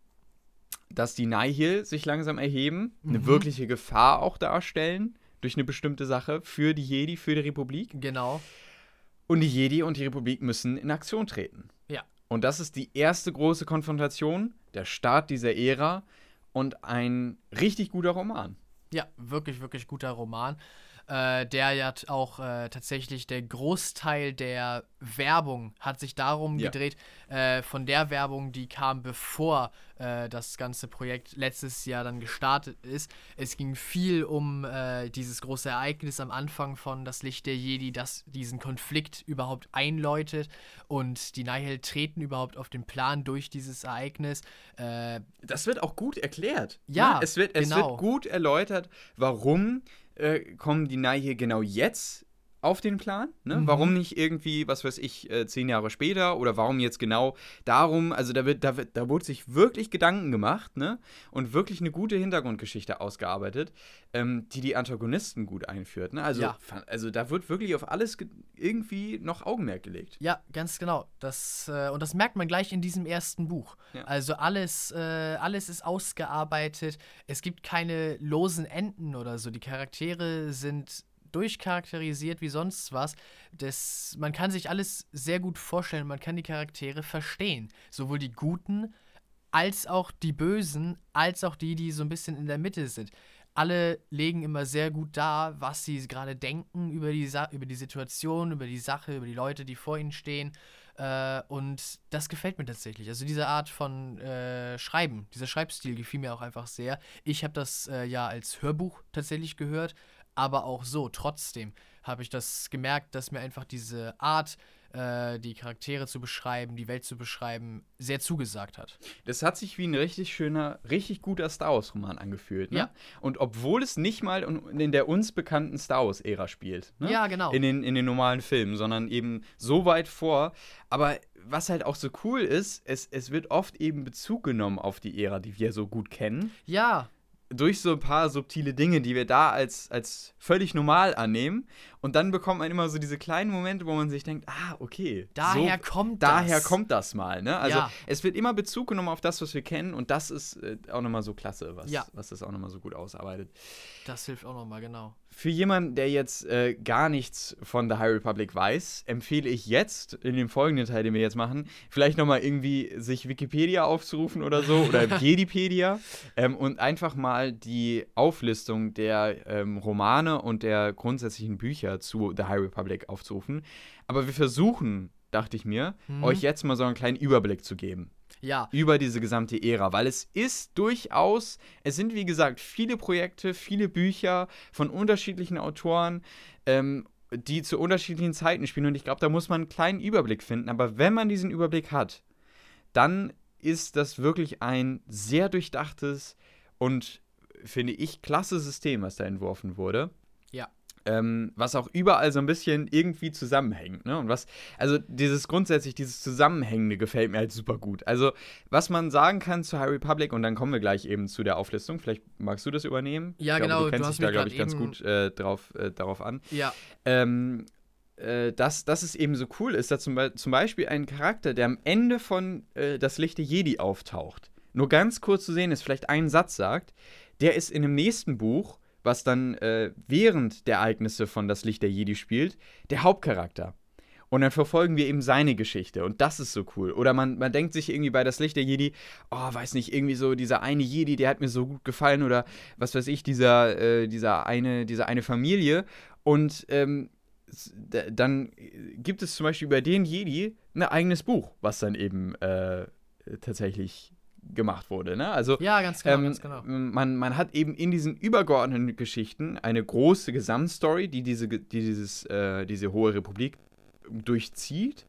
dass die Nihil sich langsam erheben, eine Mhm. wirkliche Gefahr auch darstellen durch eine bestimmte Sache für die Jedi, für die Republik. Genau. Und die Jedi und die Republik müssen in Aktion treten. Ja. Und das ist die erste große Konfrontation, der Start dieser Ära und ein richtig guter Roman. Ja, wirklich, wirklich guter Roman. Äh, der ja auch äh, tatsächlich der Großteil der Werbung hat sich darum Ja. gedreht, äh, von der Werbung, die kam bevor äh, das ganze Projekt letztes Jahr dann gestartet ist. Es ging viel um äh, dieses große Ereignis am Anfang von Das Licht der Jedi, das diesen Konflikt überhaupt einläutet und die Nihil treten überhaupt auf den Plan durch dieses Ereignis. Äh, Das wird auch gut erklärt. Ja, ne? es, wird, es genau. wird gut erläutert, warum äh, kommen die Nihil genau jetzt auf den Plan. Ne? Mhm. Warum nicht irgendwie, was weiß ich, äh, zehn Jahre später oder warum jetzt genau darum? Also da wird, da wird, da wurde sich wirklich Gedanken gemacht, ne? Und wirklich eine gute Hintergrundgeschichte ausgearbeitet, ähm, die die Antagonisten gut einführt. Ne? Also, Ja. also da wird wirklich auf alles ge- irgendwie noch Augenmerk gelegt. Ja, ganz genau. Das, äh, und das merkt man gleich in diesem ersten Buch. Ja. Also alles, äh, alles ist ausgearbeitet. Es gibt keine losen Enden oder so. Die Charaktere sind durchcharakterisiert wie sonst was. Das, man kann sich alles sehr gut vorstellen. Man kann die Charaktere verstehen. Sowohl die Guten als auch die Bösen, als auch die, die so ein bisschen in der Mitte sind. Alle legen immer sehr gut dar, was sie gerade denken über die, Sa über die Situation, über die Sache, über die Leute, die vor ihnen stehen. Äh, und das gefällt mir tatsächlich. Also diese Art von äh, Schreiben, dieser Schreibstil gefiel mir auch einfach sehr. Ich habe das äh, ja als Hörbuch tatsächlich gehört, aber auch so, trotzdem habe ich das gemerkt, dass mir einfach diese Art, äh, die Charaktere zu beschreiben, die Welt zu beschreiben, sehr zugesagt hat. Das hat sich wie ein richtig schöner, richtig guter Star Wars-Roman angefühlt. Ne? Ja. Und obwohl es nicht mal in der uns bekannten Star Wars-Ära spielt. Ne? Ja, genau. In den, in den normalen Filmen, sondern eben so weit vor. Aber was halt auch so cool ist, es, es wird oft eben Bezug genommen auf die Ära, die wir so gut kennen. Ja, Durch so ein paar subtile Dinge, die wir da als, als völlig normal annehmen. Und dann bekommt man immer so diese kleinen Momente, wo man sich denkt, ah, okay. daher so, kommt Daher das. kommt das mal, ne? Also Ja. es wird immer Bezug genommen auf das, was wir kennen und das ist äh, auch nochmal so klasse, was, Ja. was das auch nochmal so gut ausarbeitet. Das hilft auch nochmal, genau. Für jemanden, der jetzt äh, gar nichts von der High Republic weiß, empfehle ich jetzt, in dem folgenden Teil, den wir jetzt machen, vielleicht nochmal irgendwie sich Wikipedia aufzurufen oder so oder [LAUGHS] Jedipedia ähm, und einfach mal die Auflistung der ähm, Romane und der grundsätzlichen Bücher zu The High Republic aufzurufen. Aber wir versuchen, dachte ich mir, Mhm. euch jetzt mal so einen kleinen Überblick zu geben Ja, über diese gesamte Ära, weil es ist durchaus, es sind wie gesagt viele Projekte, viele Bücher von unterschiedlichen Autoren, ähm, die zu unterschiedlichen Zeiten spielen. Und ich glaube, da muss man einen kleinen Überblick finden, aber wenn man diesen Überblick hat, dann ist das wirklich ein sehr durchdachtes und finde ich klasse System, was da entworfen wurde. Ähm, was auch überall so ein bisschen irgendwie zusammenhängt. Ne? Und was, also dieses grundsätzlich, dieses Zusammenhängende gefällt mir halt super gut. Also, was man sagen kann zu High Republic, und dann kommen wir gleich eben zu der Auflistung. Vielleicht magst du das übernehmen. Ja, ich glaube, genau, Du du kennst hast dich da, glaube ich, ganz gut äh, drauf, äh, darauf an. ja, Ähm, äh, dass, dass es eben so cool ist, dass zum, Be zum Beispiel ein Charakter, der am Ende von äh, Das Licht der Jedi auftaucht, nur ganz kurz zu sehen ist, vielleicht einen Satz sagt, der ist in dem nächsten Buch, was dann äh, während der Ereignisse von Das Licht der Jedi spielt, der Hauptcharakter. Und dann verfolgen wir eben seine Geschichte. Und das ist so cool. Oder man, man denkt sich irgendwie bei Das Licht der Jedi, oh, weiß nicht, irgendwie so dieser eine Jedi, der hat mir so gut gefallen. Oder was weiß ich, dieser, äh, dieser, eine, diese eine Familie. Und ähm, dann gibt es zum Beispiel über den Jedi ein eigenes Buch, was dann eben äh, tatsächlich gemacht wurde. Ne? Also, ja, ganz genau, ähm, ganz genau. Man, man hat eben in diesen übergeordneten Geschichten eine große Gesamtstory, die diese, die dieses, äh, diese Hohe Republik durchzieht.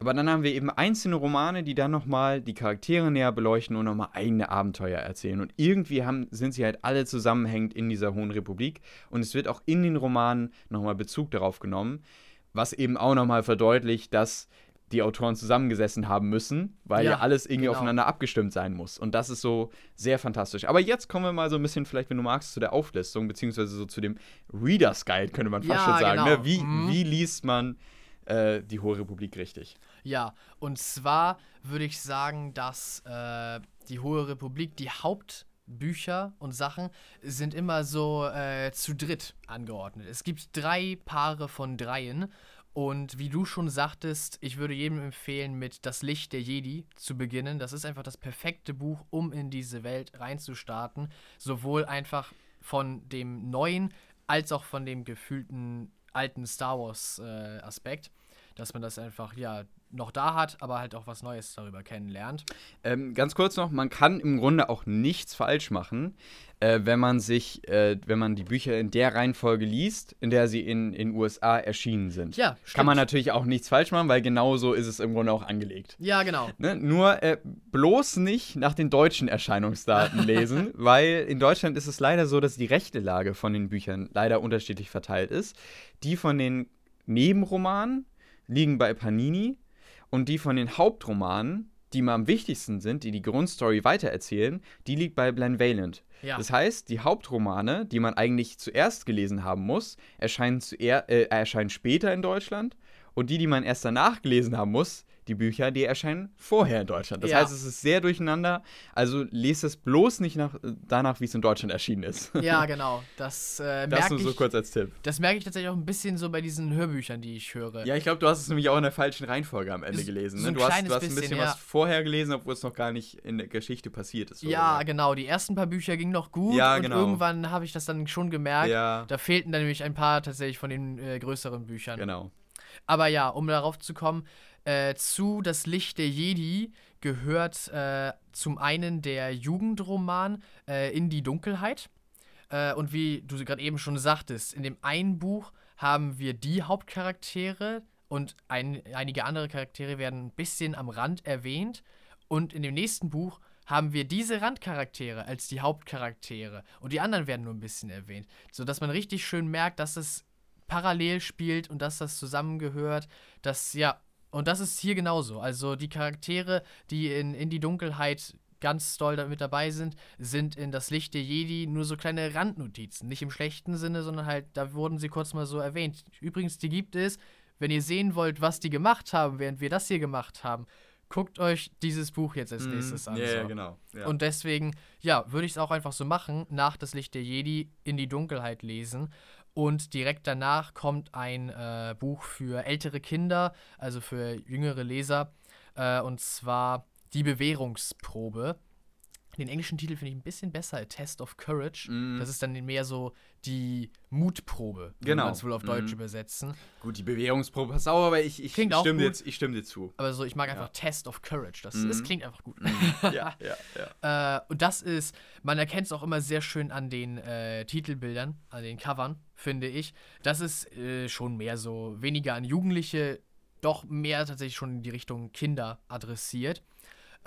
Aber dann haben wir eben einzelne Romane, die dann nochmal die Charaktere näher beleuchten und nochmal eigene Abenteuer erzählen. Und irgendwie haben, sind sie halt alle zusammenhängend in dieser Hohen Republik. Und es wird auch in den Romanen nochmal Bezug darauf genommen, was eben auch nochmal verdeutlicht, dass die Autoren zusammengesessen haben müssen, weil ja, ja alles irgendwie genau. aufeinander abgestimmt sein muss. Und das ist so sehr fantastisch. Aber jetzt kommen wir mal so ein bisschen, vielleicht, wenn du magst, zu der Auflistung, beziehungsweise so zu dem Reader's Guide, könnte man fast ja, schon sagen. Ne? Genau. Ne? Wie, mhm. wie liest man äh, die Hohe Republik richtig. Ja, und zwar würde ich sagen, dass äh, die Hohe Republik, die Hauptbücher und Sachen sind immer so äh, zu dritt angeordnet. Es gibt drei Paare von Dreien. Und wie du schon sagtest, ich würde jedem empfehlen, mit Das Licht der Jedi zu beginnen. Das ist einfach das perfekte Buch, um in diese Welt reinzustarten. Sowohl einfach von dem neuen als auch von dem gefühlten alten Star Wars äh, dass man das einfach, ja, noch da hat, aber halt auch was Neues darüber kennenlernt. Ähm, ganz kurz noch, man kann im Grunde auch nichts falsch machen, äh, wenn man sich, äh, wenn man die Bücher in der Reihenfolge liest, in der sie in den USA erschienen sind. Ja, stimmt. Kann man natürlich auch nichts falsch machen, weil genauso ist es im Grunde auch angelegt. Ja, genau. Ne? Nur äh, bloß nicht nach den deutschen Erscheinungsdaten [LAUGHS] lesen, weil in Deutschland ist es leider so, dass die rechte Lage von den Büchern leider unterschiedlich verteilt ist. Die von den Nebenromanen liegen bei Panini und die von den Hauptromanen, die mal am wichtigsten sind, die die Grundstory weitererzählen, die liegt bei Glenn Valent. Ja. Das heißt, die Hauptromane, die man eigentlich zuerst gelesen haben muss, erscheinen, zuer äh, erscheinen später in Deutschland und die, die man erst danach gelesen haben muss, die Bücher, die erscheinen vorher in Deutschland. Das ja. heißt, es ist sehr durcheinander. Also lest es bloß nicht nach, danach, wie es in Deutschland erschienen ist. Ja, [LAUGHS] genau. Das, äh, das nur so kurz als Tipp. Das merke ich tatsächlich auch ein bisschen so bei diesen Hörbüchern, die ich höre. Ja, ich glaube, du hast es nämlich auch in der falschen Reihenfolge am Ende gelesen. Ne? So du, hast, du hast ein bisschen, ja. was vorher gelesen, obwohl es noch gar nicht in der Geschichte passiert ist. Ja, genau. Die ersten paar Bücher gingen noch gut ja, und genau. irgendwann habe ich das dann schon gemerkt. Ja. Da fehlten dann nämlich ein paar tatsächlich von den äh, größeren Büchern. Genau. Aber ja, um darauf zu kommen, äh, zu Das Licht der Jedi gehört äh, zum einen der Jugendroman äh, In die Dunkelheit. Äh, und wie du gerade eben schon sagtest, in dem einen Buch haben wir die Hauptcharaktere und ein, einige andere Charaktere werden ein bisschen am Rand erwähnt. Und in dem nächsten Buch haben wir diese Randcharaktere als die Hauptcharaktere und die anderen werden nur ein bisschen erwähnt, sodass man richtig schön merkt, dass es parallel spielt und dass das zusammengehört, dass ja und das ist hier genauso. Also die Charaktere, die in, in die Dunkelheit ganz doll mit dabei sind, sind in das Licht der Jedi nur so kleine Randnotizen. Nicht im schlechten Sinne, sondern halt, da wurden sie kurz mal so erwähnt. Übrigens, die gibt es, wenn ihr sehen wollt, was die gemacht haben, während wir das hier gemacht haben. Guckt euch dieses Buch jetzt als mhm. nächstes an. Ja, yeah, so. genau. Ja. Und deswegen, ja, würde ich es auch einfach so machen, nach das Licht der Jedi in die Dunkelheit lesen und direkt danach kommt ein äh, Buch für ältere Kinder, also für jüngere Leser, äh, und zwar Die Bewährungsprobe. Den englischen Titel finde ich ein bisschen besser, A Test of Courage. Mm. Das ist dann mehr so die Mutprobe, genau. man es wohl auf Deutsch mm. übersetzen. Gut, die Bewährungsprobe passt auch, aber ich, ich, klingt ich, stimme, dir, ich stimme dir zu. Aber so, ich mag einfach ja. Test of Courage. Das, mm. das klingt einfach gut. Mm. [LAUGHS] ja, ja, ja. äh, und das ist, man erkennt es auch immer sehr schön an den äh, Titelbildern, an den Covern, finde ich. Das ist äh, schon mehr so, weniger an Jugendliche, doch mehr tatsächlich schon in die Richtung Kinder adressiert.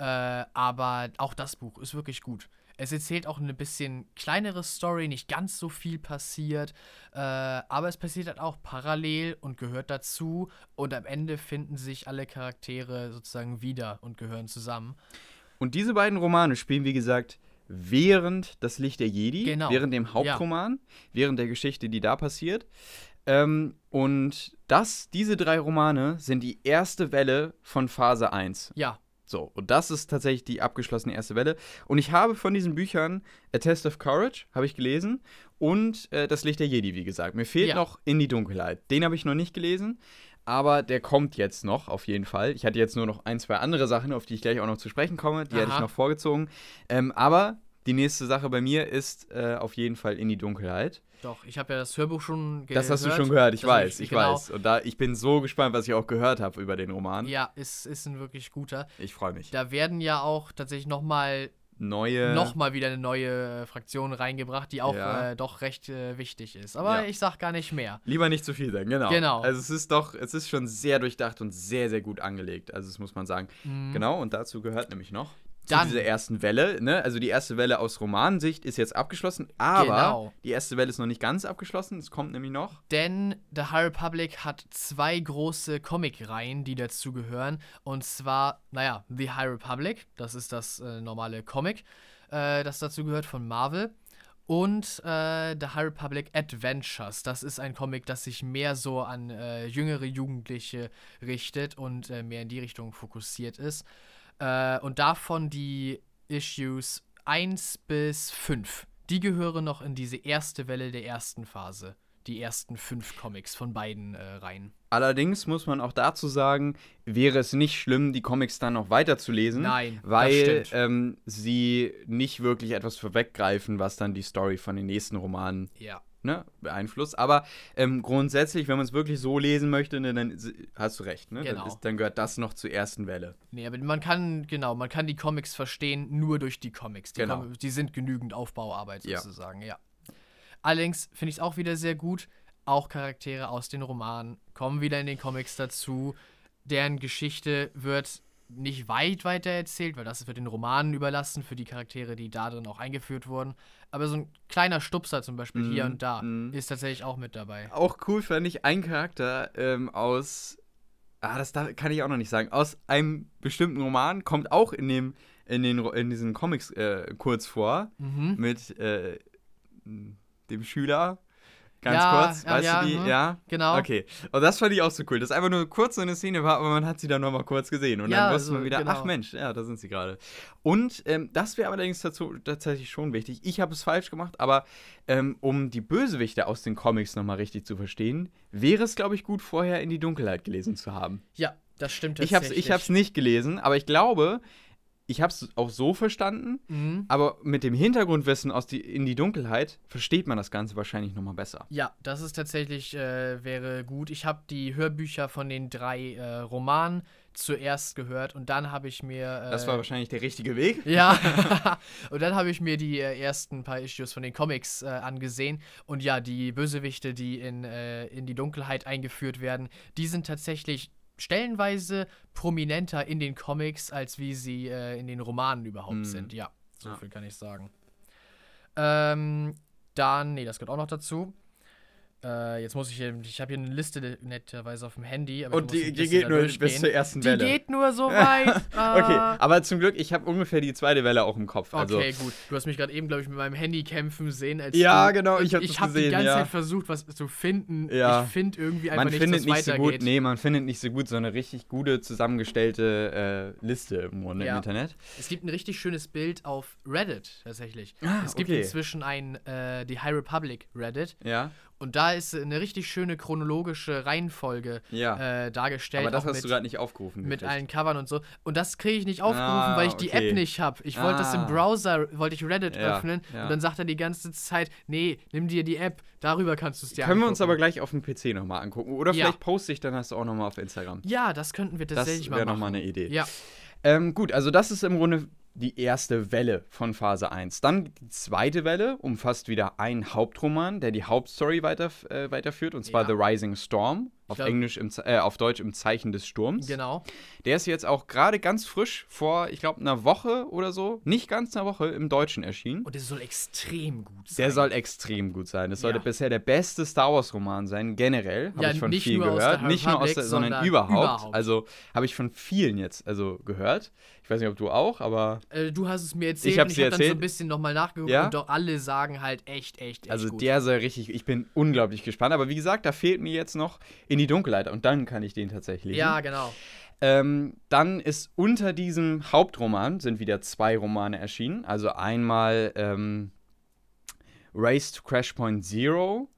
Äh, aber auch das Buch ist wirklich gut. Es erzählt auch eine bisschen kleinere Story, nicht ganz so viel passiert, äh, aber es passiert halt auch parallel und gehört dazu und am Ende finden sich alle Charaktere sozusagen wieder und gehören zusammen. Und diese beiden Romane spielen, wie gesagt, während das Licht der Jedi, genau. während dem Hauptroman, ja. während der Geschichte, die da passiert. Ähm, und das, diese drei Romane sind die erste Welle von Phase 1. Ja, So, und das ist tatsächlich die abgeschlossene erste Welle. Und ich habe von diesen Büchern A Test of Courage, habe ich gelesen, und äh, Das Licht der Jedi, wie gesagt. Mir fehlt Ja. noch In die Dunkelheit. Den habe ich noch nicht gelesen, aber der kommt jetzt noch, auf jeden Fall. Ich hatte jetzt nur noch ein, zwei andere Sachen, auf die ich gleich auch noch zu sprechen komme. Die hätte ich Aha. noch vorgezogen. Ähm, aber die nächste Sache bei mir ist äh, auf jeden Fall In die Dunkelheit. Doch, ich habe ja das Hörbuch schon gehört. Das hast du schon gehört, ich Das weiß, ich genau. weiß. Und da, ich bin so gespannt, was ich auch gehört habe über den Roman. Ja, ist, ist ein wirklich guter. Ich freue mich. Da werden ja auch tatsächlich nochmal Neue. noch mal wieder eine neue äh, Fraktion reingebracht, die auch Ja. äh, doch recht äh, wichtig ist. Aber Ja. ich sag gar nicht mehr. Lieber nicht zu viel sagen, genau. Genau. Also es ist doch, es ist schon sehr durchdacht und sehr, sehr gut angelegt. Also das muss man sagen. Genau, und dazu gehört nämlich noch zu. Dann- dieser ersten Welle, ne? Also die erste Welle aus Romansicht ist jetzt abgeschlossen, aber Genau. die erste Welle ist noch nicht ganz abgeschlossen. Es kommt nämlich noch. Denn The High Republic hat zwei große Comic-Reihen, die dazugehören. Und zwar, naja, The High Republic, das ist das äh, normale Comic, äh, das dazu gehört von Marvel. Und äh, The High Republic Adventures, das ist ein Comic, das sich mehr so an äh, jüngere Jugendliche richtet und äh, mehr in die Richtung fokussiert ist. Äh, und davon die Issues 1 bis 5. Die gehören noch in diese erste Welle der ersten Phase. Die ersten fünf Comics von beiden äh, Reihen. Allerdings muss man auch dazu sagen, wäre es nicht schlimm, die Comics dann noch weiterzulesen. Nein, das weil stimmt. ähm, sie nicht wirklich etwas vorweggreifen, was dann die Story von den nächsten Romanen Ja. Ne, beeinflusst. Aber ähm, grundsätzlich, wenn man es wirklich so lesen möchte, ne, dann hast du recht. Ne? Genau. Dann, ist, dann gehört das noch zur ersten Welle. Nee, aber man kann, genau, man kann die Comics verstehen nur durch die Comics. Die, Genau. Com die sind genügend Aufbauarbeit Ja. sozusagen, ja. Allerdings finde ich es auch wieder sehr gut. Auch Charaktere aus den Romanen kommen wieder in den Comics dazu. Deren Geschichte wird nicht weit weiter erzählt, weil das wird den Romanen überlassen für die Charaktere, die da drin auch eingeführt wurden. Aber so ein kleiner Stupser zum Beispiel hier Mhm, und da mhm. ist tatsächlich auch mit dabei. Auch cool fand ich ein Charakter ähm, aus. Ah, das darf, kann ich auch noch nicht sagen. Aus einem bestimmten Roman kommt auch in dem in den in diesen Comics äh, kurz vor Mhm. mit äh, dem Schüler. Ganz Ja, kurz, ja, weißt ja, du die? mhm. Ja. Genau. Okay. Und das fand ich auch so cool. Das einfach nur kurz so eine Szene war, aber man hat sie dann nochmal kurz gesehen. Und dann wusste also, man wieder, genau. ach Mensch, ja, da sind sie gerade. Und ähm, das wäre allerdings dazu, tatsächlich schon wichtig. Ich habe es falsch gemacht, aber ähm, um die Bösewichte aus den Comics nochmal richtig zu verstehen, wäre es, glaube ich, gut, vorher in die Dunkelheit gelesen zu haben. Ja, das stimmt Ich habe es tatsächlich. nicht gelesen, aber ich glaube, ich habe es auch so verstanden. Mhm. Aber mit dem Hintergrundwissen aus die, in die Dunkelheit versteht man das Ganze wahrscheinlich nochmal besser. Ja, das ist tatsächlich, äh, wäre gut. Ich habe die Hörbücher von den drei äh, Romanen zuerst gehört und dann habe ich mir. Äh, Das war wahrscheinlich der richtige Weg. [LAUGHS] Ja, [LAUGHS] und dann habe ich mir die äh, ersten paar Issues von den Comics äh, angesehen. Und ja, die Bösewichte, die in, äh, in die Dunkelheit eingeführt werden, die sind tatsächlich stellenweise prominenter in den Comics, als wie sie äh, in den Romanen überhaupt Mhm. sind. Ja, so Ja. viel kann ich sagen. Ähm, dann, nee, das gehört auch noch dazu. Äh, jetzt muss ich hier, ich habe hier eine Liste netterweise auf dem Handy. Und die, die geht nur bis zur ersten Die Welle. geht nur so weit. [LAUGHS] okay, äh, aber zum Glück, ich habe ungefähr die zweite Welle auch im Kopf. Also, Okay, gut. Du hast mich gerade eben, glaube ich, mit meinem Handy kämpfen sehen. Als Ja, du, genau, ich hab ich das hab die ganze ja. Zeit versucht, was zu finden. Ja. Ich finde irgendwie einfach man nicht, findet nicht so gut, nee, man findet nicht so gut so eine richtig gute zusammengestellte äh, Liste im Grunde Ja. im Internet. Es gibt ein richtig schönes Bild auf Reddit tatsächlich. Ah, es gibt okay. inzwischen ein äh, die High Republic Reddit Ja, und da ist eine richtig schöne chronologische Reihenfolge ja. äh, dargestellt. aber das hast mit, du gerade nicht aufgerufen. mit gekriegt. allen Covern und so. Und das kriege ich nicht aufgerufen, Ah, weil ich die okay. App nicht habe. Ich wollte das im Ah. Browser, wollte ich Reddit Ja, öffnen ja. und dann sagt er die ganze Zeit, nee, nimm dir die App, darüber kannst du es dir Können wir uns angucken. aber gleich auf dem PC nochmal angucken. Oder vielleicht poste ich dann hast du auch nochmal auf Instagram. Ja, das könnten wir Das tatsächlich mal wäre machen. nochmal eine Idee. Ja, Ähm, gut, also das ist im Grunde die erste Welle von Phase 1. Dann die zweite Welle umfasst wieder einen Hauptroman, der die Hauptstory weiter, äh, weiterführt, und zwar Ja. The Rising Storm. Auf, glaub- Englisch im, äh, auf Deutsch im Zeichen des Sturms. genau. Der ist jetzt auch gerade ganz frisch vor, ich glaube, einer Woche oder so, nicht ganz einer Woche, im Deutschen erschienen. Und es soll extrem gut sein. Der soll extrem gut sein. Das sollte Ja. bisher der beste Star Wars-Roman sein, generell. Habe Ja, ich von nicht viel nur aus gehört. der nicht nur aus der, sondern, sondern überhaupt. überhaupt. Also habe ich von vielen jetzt also gehört. Ich weiß nicht, ob du auch, aber Äh, du hast es mir erzählt Ich habe dann so ein bisschen nochmal nachgeguckt Ja? und doch alle sagen halt echt, echt, echt also gut. der soll richtig. Ich bin unglaublich gespannt. Aber wie gesagt, da fehlt mir jetzt noch in die Dunkelheit und dann kann ich den tatsächlich. Ja, genau. Ähm, dann ist unter diesem Hauptroman sind wieder zwei Romane erschienen. Also einmal ähm, Race to Crash Point Zero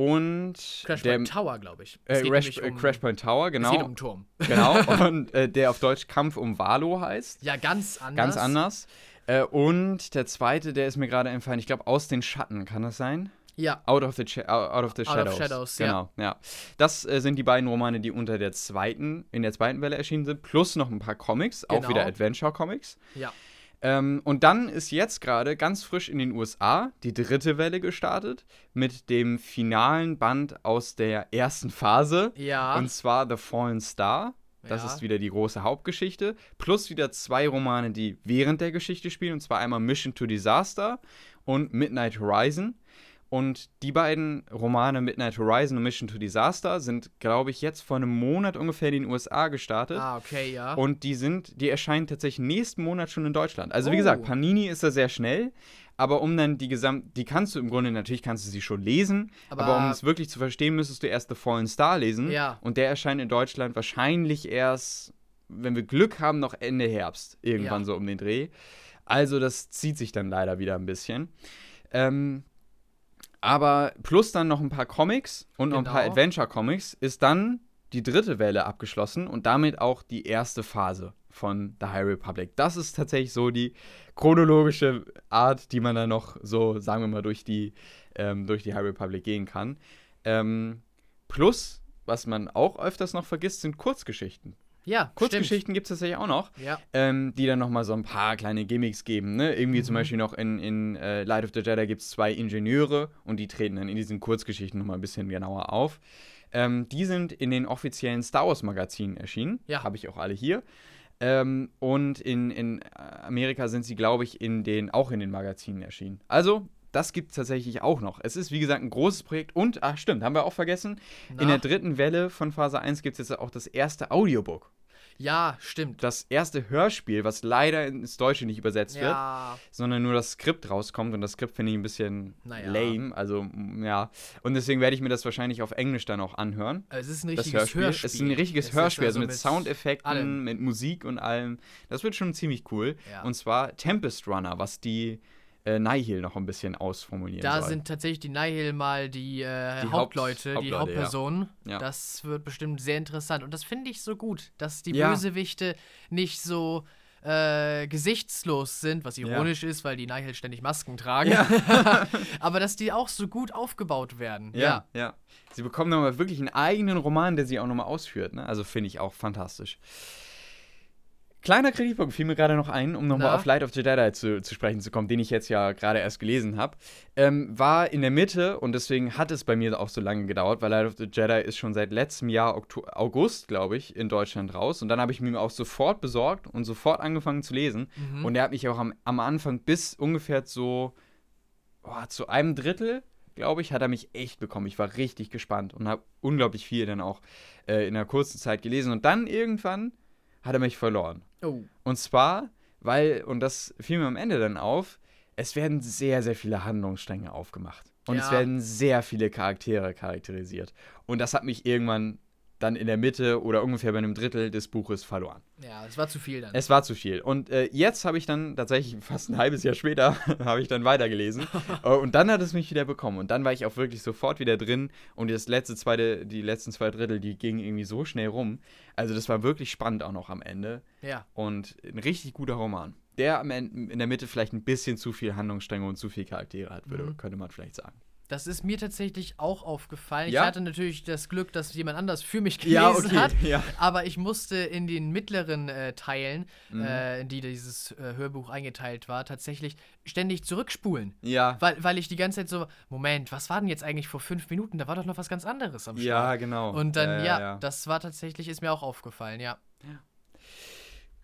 und Crash der, Point Tower, glaube ich. äh, Crash, äh, um- Crash Point Tower, Es geht genau. um einen Turm. genau. [LAUGHS] Und äh, der auf Deutsch Kampf um Valo heißt. Ja, ganz anders. Ganz anders. Äh, und der zweite, der ist mir gerade entfallen. Ich glaube, aus den Schatten, kann das sein? Ja, Out of the, out of the Out of Shadows. Shadows, ja. genau, ja. Das äh, sind die beiden Romane, die unter der zweiten, in der zweiten Welle erschienen sind, plus noch ein paar Comics, auch Genau. wieder Adventure-Comics. ja. Ähm, und dann ist jetzt gerade ganz frisch in den USA die dritte Welle gestartet mit dem finalen Band aus der ersten Phase. Ja. Und zwar The Fallen Star. Das Ja. ist wieder die große Hauptgeschichte. Plus wieder zwei Romane, die während der Geschichte spielen. Und zwar einmal Mission to Disaster und Midnight Horizon. Und die beiden Romane Midnight Horizon und Mission to Disaster sind, glaube ich, jetzt vor einem Monat ungefähr in den USA gestartet. Ah, okay, ja. Und die sind, die erscheinen tatsächlich nächsten Monat schon in Deutschland. Also wie Oh. gesagt, Panini ist da sehr schnell, aber um dann die gesamt, die kannst du im Grunde, natürlich kannst du sie schon lesen, aber, Aber- um es wirklich zu verstehen, müsstest du erst The Fallen Star lesen. Ja. Und der erscheint in Deutschland wahrscheinlich erst, wenn wir Glück haben, noch Ende Herbst, irgendwann Ja. so um den Dreh. Also das zieht sich dann leider wieder ein bisschen. Ähm, aber plus dann noch ein paar Comics und noch ein paar Genau. Adventure-Comics ist dann die dritte Welle abgeschlossen und damit auch die erste Phase von The High Republic. Das ist tatsächlich so die chronologische Art, die man dann noch so, sagen wir mal, durch die, ähm, durch die High Republic gehen kann. Ähm, plus, was man auch öfters noch vergisst, sind Kurzgeschichten. Ja, Kurzgeschichten gibt es tatsächlich auch noch. Ja. ähm, die dann nochmal so ein paar kleine Gimmicks geben. Ne? Irgendwie Mhm. zum Beispiel noch in, in äh, Light of the Jedi gibt es zwei Ingenieure und die treten dann in diesen Kurzgeschichten nochmal ein bisschen genauer auf. Ähm, die sind in den offiziellen Star Wars Magazinen erschienen. Ja. Habe ich auch alle hier. Ähm, und in, in Amerika sind sie, glaube ich, in den, auch in den Magazinen erschienen. Also, das gibt es tatsächlich auch noch. Es ist, wie gesagt, ein großes Projekt. Und, ach stimmt, haben wir auch vergessen, in der Na? dritten Welle von Phase 1 gibt es jetzt auch das erste Audiobook. Ja, stimmt. Das erste Hörspiel, was leider ins Deutsche nicht übersetzt wird Ja, sondern nur das Skript rauskommt und das Skript finde ich ein bisschen Naja. lame. Also, ja. Und deswegen werde ich mir das wahrscheinlich auf Englisch dann auch anhören. es ist ein Das richtiges Hörspiel. Hörspiel. Es ist ein richtiges Es Hörspiel, also, mit, allem. Soundeffekten, mit Musik und allem. Das wird schon ziemlich cool. Ja. Und zwar Tempest Runner, was die äh, Nihil noch ein bisschen ausformulieren Da soll. sind tatsächlich die Nihil mal die, äh, Die Haupt- Hauptleute, die Hauptleute, ja. Hauptpersonen. Ja. Das wird bestimmt sehr interessant. Und das finde ich so gut, dass die Ja. Bösewichte nicht so äh, gesichtslos sind, was ironisch ist, weil die Nihil ständig Masken tragen. [LAUGHS] Aber dass die auch so gut aufgebaut werden. ja, ja. Sie bekommen nochmal wirklich einen eigenen Roman, der sie auch nochmal ausführt. Ne? Also finde ich auch fantastisch. Kleiner Kritikpunkt fiel mir gerade noch ein, um nochmal auf Light of the Jedi zu, zu sprechen zu kommen, den ich jetzt ja gerade erst gelesen habe. Ähm, war in der Mitte und deswegen hat es bei mir auch so lange gedauert, weil Light of the Jedi ist schon seit letztem Jahr August, glaube ich, in Deutschland raus. Und dann habe ich mir ihn auch sofort besorgt und sofort angefangen zu lesen. Mhm. Und er hat mich auch am, am Anfang bis ungefähr so oh, zu einem Drittel, glaube ich, hat er mich echt bekommen. Ich war richtig gespannt und habe unglaublich viel dann auch äh, in einer kurzen Zeit gelesen. Und dann irgendwann hat er mich verloren. Oh. Und zwar, weil, und das fiel mir am Ende dann auf, es werden sehr, sehr viele Handlungsstränge aufgemacht. Und es Ja. werden sehr viele Charaktere charakterisiert. Und das hat mich irgendwann dann in der Mitte oder ungefähr bei einem Drittel des Buches verloren. Ja, es war zu viel dann. Es war zu viel. Und äh, jetzt habe ich dann tatsächlich [LAUGHS] fast ein halbes Jahr später [LAUGHS] habe ich dann weitergelesen. [LAUGHS] Äh, und dann hat es mich wieder bekommen. Und dann war ich auch wirklich sofort wieder drin. Und das letzte zweite, die letzten zwei Drittel, die gingen irgendwie so schnell rum. Also das war wirklich spannend auch noch am Ende. ja. Und ein richtig guter Roman. Der am Ende, in der Mitte vielleicht ein bisschen zu viel Handlungsstränge und zu viel Charaktere hat, würde, Mhm. könnte man vielleicht sagen. Das ist mir tatsächlich auch aufgefallen. Ja? Ich hatte natürlich das Glück, dass jemand anders für mich gelesen hat. Ja. Aber ich musste in den mittleren äh, Teilen, Mhm. äh, in die dieses äh, Hörbuch eingeteilt war, tatsächlich ständig zurückspulen. Ja. Weil, weil ich die ganze Zeit so, Moment, was war denn jetzt eigentlich vor fünf Minuten? Da war doch noch was ganz anderes am Ja, Start. genau. Und dann, ja, ja, ja, ja. das war tatsächlich, ist mir auch aufgefallen, ja. Ja.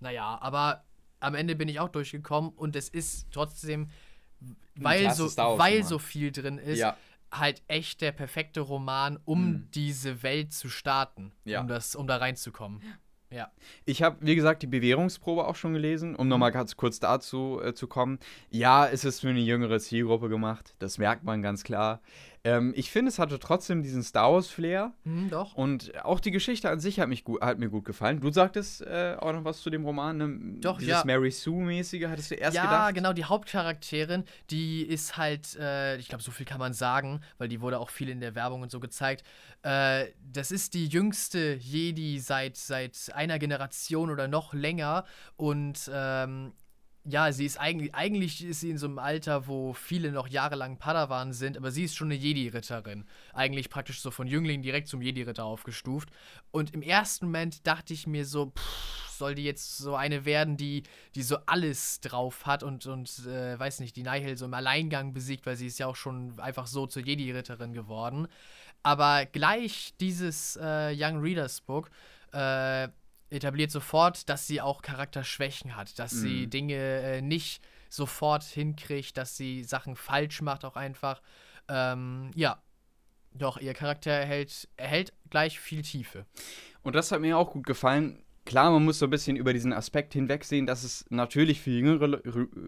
Naja, aber am Ende bin ich auch durchgekommen und es ist trotzdem, weil, so, weil so viel drin ist, Ja. halt echt der perfekte Roman, um Mhm. diese Welt zu starten, Ja. um, das, um da reinzukommen. Ja. Ich habe, wie gesagt, die Bewährungsprobe auch schon gelesen, um nochmal ganz kurz dazu äh, zu kommen. Ja, es ist für eine jüngere Zielgruppe gemacht, das merkt man ganz klar. Ähm, ich finde, es hatte trotzdem diesen Star Wars-Flair. Hm, doch. Und auch die Geschichte an sich hat, mich gut, hat mir gut gefallen. Du sagtest äh, auch noch was zu dem Roman. Ne? Doch, Dieses ja. Mary Sue-mäßige, hattest du erst ja, gedacht? genau, die Hauptcharakterin, die ist halt, äh, ich glaube, so viel kann man sagen, weil die wurde auch viel in der Werbung und so gezeigt. Äh, das ist die jüngste Jedi seit, seit einer Generation oder noch länger und ähm, ja, sie ist eigentlich, eigentlich ist sie in so einem Alter, wo viele noch jahrelang Padawan sind, aber sie ist schon eine Jedi-Ritterin. Eigentlich praktisch so von Jüngling direkt zum Jedi-Ritter aufgestuft. Und im ersten Moment dachte ich mir so, pff, soll die jetzt so eine werden, die, die so alles drauf hat und, und äh, weiß nicht, die Nihil so im Alleingang besiegt, weil sie ist ja auch schon einfach so zur Jedi-Ritterin geworden. Aber gleich dieses äh, Young Readers Book äh, etabliert sofort, dass sie auch Charakterschwächen hat, dass sie Mhm. Dinge äh, nicht sofort hinkriegt, dass sie Sachen falsch macht auch einfach. Ähm, ja, doch, ihr Charakter erhält, erhält gleich viel Tiefe. Und das hat mir auch gut gefallen. Klar, man muss so ein bisschen über diesen Aspekt hinwegsehen, dass es natürlich für jüngere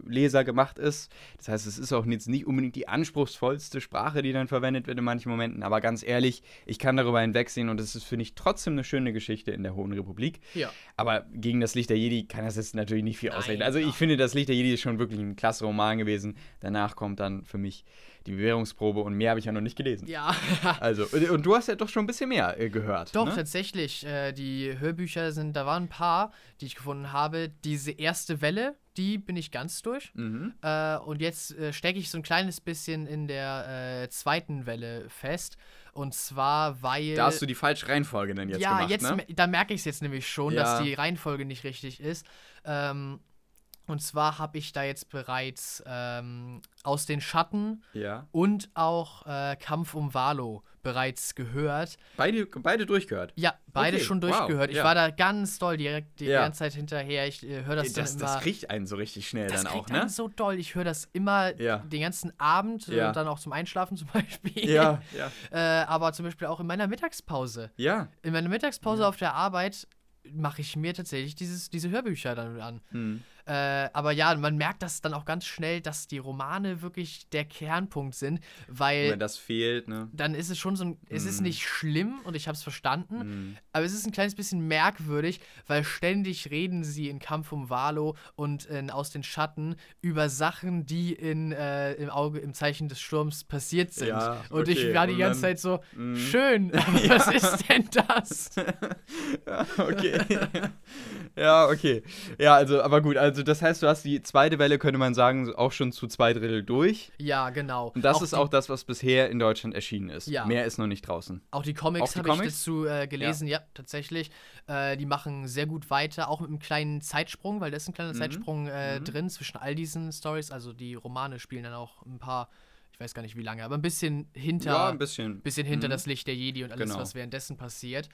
Leser gemacht ist. Das heißt, es ist auch jetzt nicht unbedingt die anspruchsvollste Sprache, die dann verwendet wird in manchen Momenten. Aber ganz ehrlich, ich kann darüber hinwegsehen und es ist, finde ich, trotzdem eine schöne Geschichte in der Hohen Republik. Ja. Aber gegen das Licht der Jedi kann das jetzt natürlich nicht viel Nein, ausreden. Also ich finde, das Licht der Jedi ist schon wirklich ein klasse Roman gewesen. Danach kommt dann für mich die Bewährungsprobe und mehr habe ich ja noch nicht gelesen. Ja. [LAUGHS] Also, und du hast ja doch schon ein bisschen mehr äh, gehört. Doch, ne? tatsächlich. Äh, die Hörbücher sind, da waren ein paar, die ich gefunden habe. Diese erste Welle, die bin ich ganz durch. Mhm. Äh, und jetzt äh, stecke ich so ein kleines bisschen in der äh, zweiten Welle fest. Und zwar, weil. Da hast du die falsche Reihenfolge dann jetzt ja, gemacht, jetzt, ne? da merke ich es jetzt nämlich schon, Ja. dass die Reihenfolge nicht richtig ist. Ähm, und zwar habe ich da jetzt bereits ähm, aus den Schatten Ja. und auch äh, Kampf um Valo bereits gehört. Beide, beide durchgehört. Ja, beide Okay, schon wow, durchgehört. Ich ja. war da ganz doll direkt die Ja. ganze Zeit hinterher. Ich äh, höre das, Das, dann das immer. kriegt einen so richtig schnell das dann kriegt auch, ne? einen so doll. Ich höre das immer den ganzen Abend äh, und dann auch zum Einschlafen zum [LAUGHS] Beispiel. Ja, ja. äh, aber zum Beispiel auch in meiner Mittagspause. Ja. In meiner Mittagspause auf der Arbeit mache ich mir tatsächlich dieses, diese Hörbücher dann an. Hm. Äh, aber ja, man merkt das dann auch ganz schnell, dass die Romane wirklich der Kernpunkt sind, weil Wenn das fehlt, ne? dann ist es schon so ein. Es ist Mhm. nicht schlimm und ich habe es verstanden, Hm. aber es ist ein kleines bisschen merkwürdig, weil ständig reden sie in Kampf um Valo und in Aus den Schatten über Sachen, die in, äh, im Auge, im Zeichen des Sturms passiert sind. Ja, und ich okay, war die ganze Zeit so, Mhm. schön, [LAUGHS] aber was ist denn das? [LAUGHS] Ja, okay. [LAUGHS] ja, okay. Ja, also, aber gut, also das heißt, du hast die zweite Welle, könnte man sagen, auch schon zu zwei Drittel durch. ja, genau. Und das ist die, auch das, was bisher in Deutschland erschienen ist. Ja. Mehr ist noch nicht draußen. Auch die Comics Auch habe ich dazu äh, gelesen, ja, tatsächlich. Äh, die machen sehr gut weiter, auch mit einem kleinen Zeitsprung, weil da ist ein kleiner Mhm. Zeitsprung äh, Mhm. drin zwischen all diesen Stories. Also die Romane spielen dann auch ein paar, ich weiß gar nicht wie lange, aber ein bisschen hinter, Ja, ein bisschen. bisschen hinter Mhm. das Licht der Jedi und alles, Genau. was währenddessen passiert.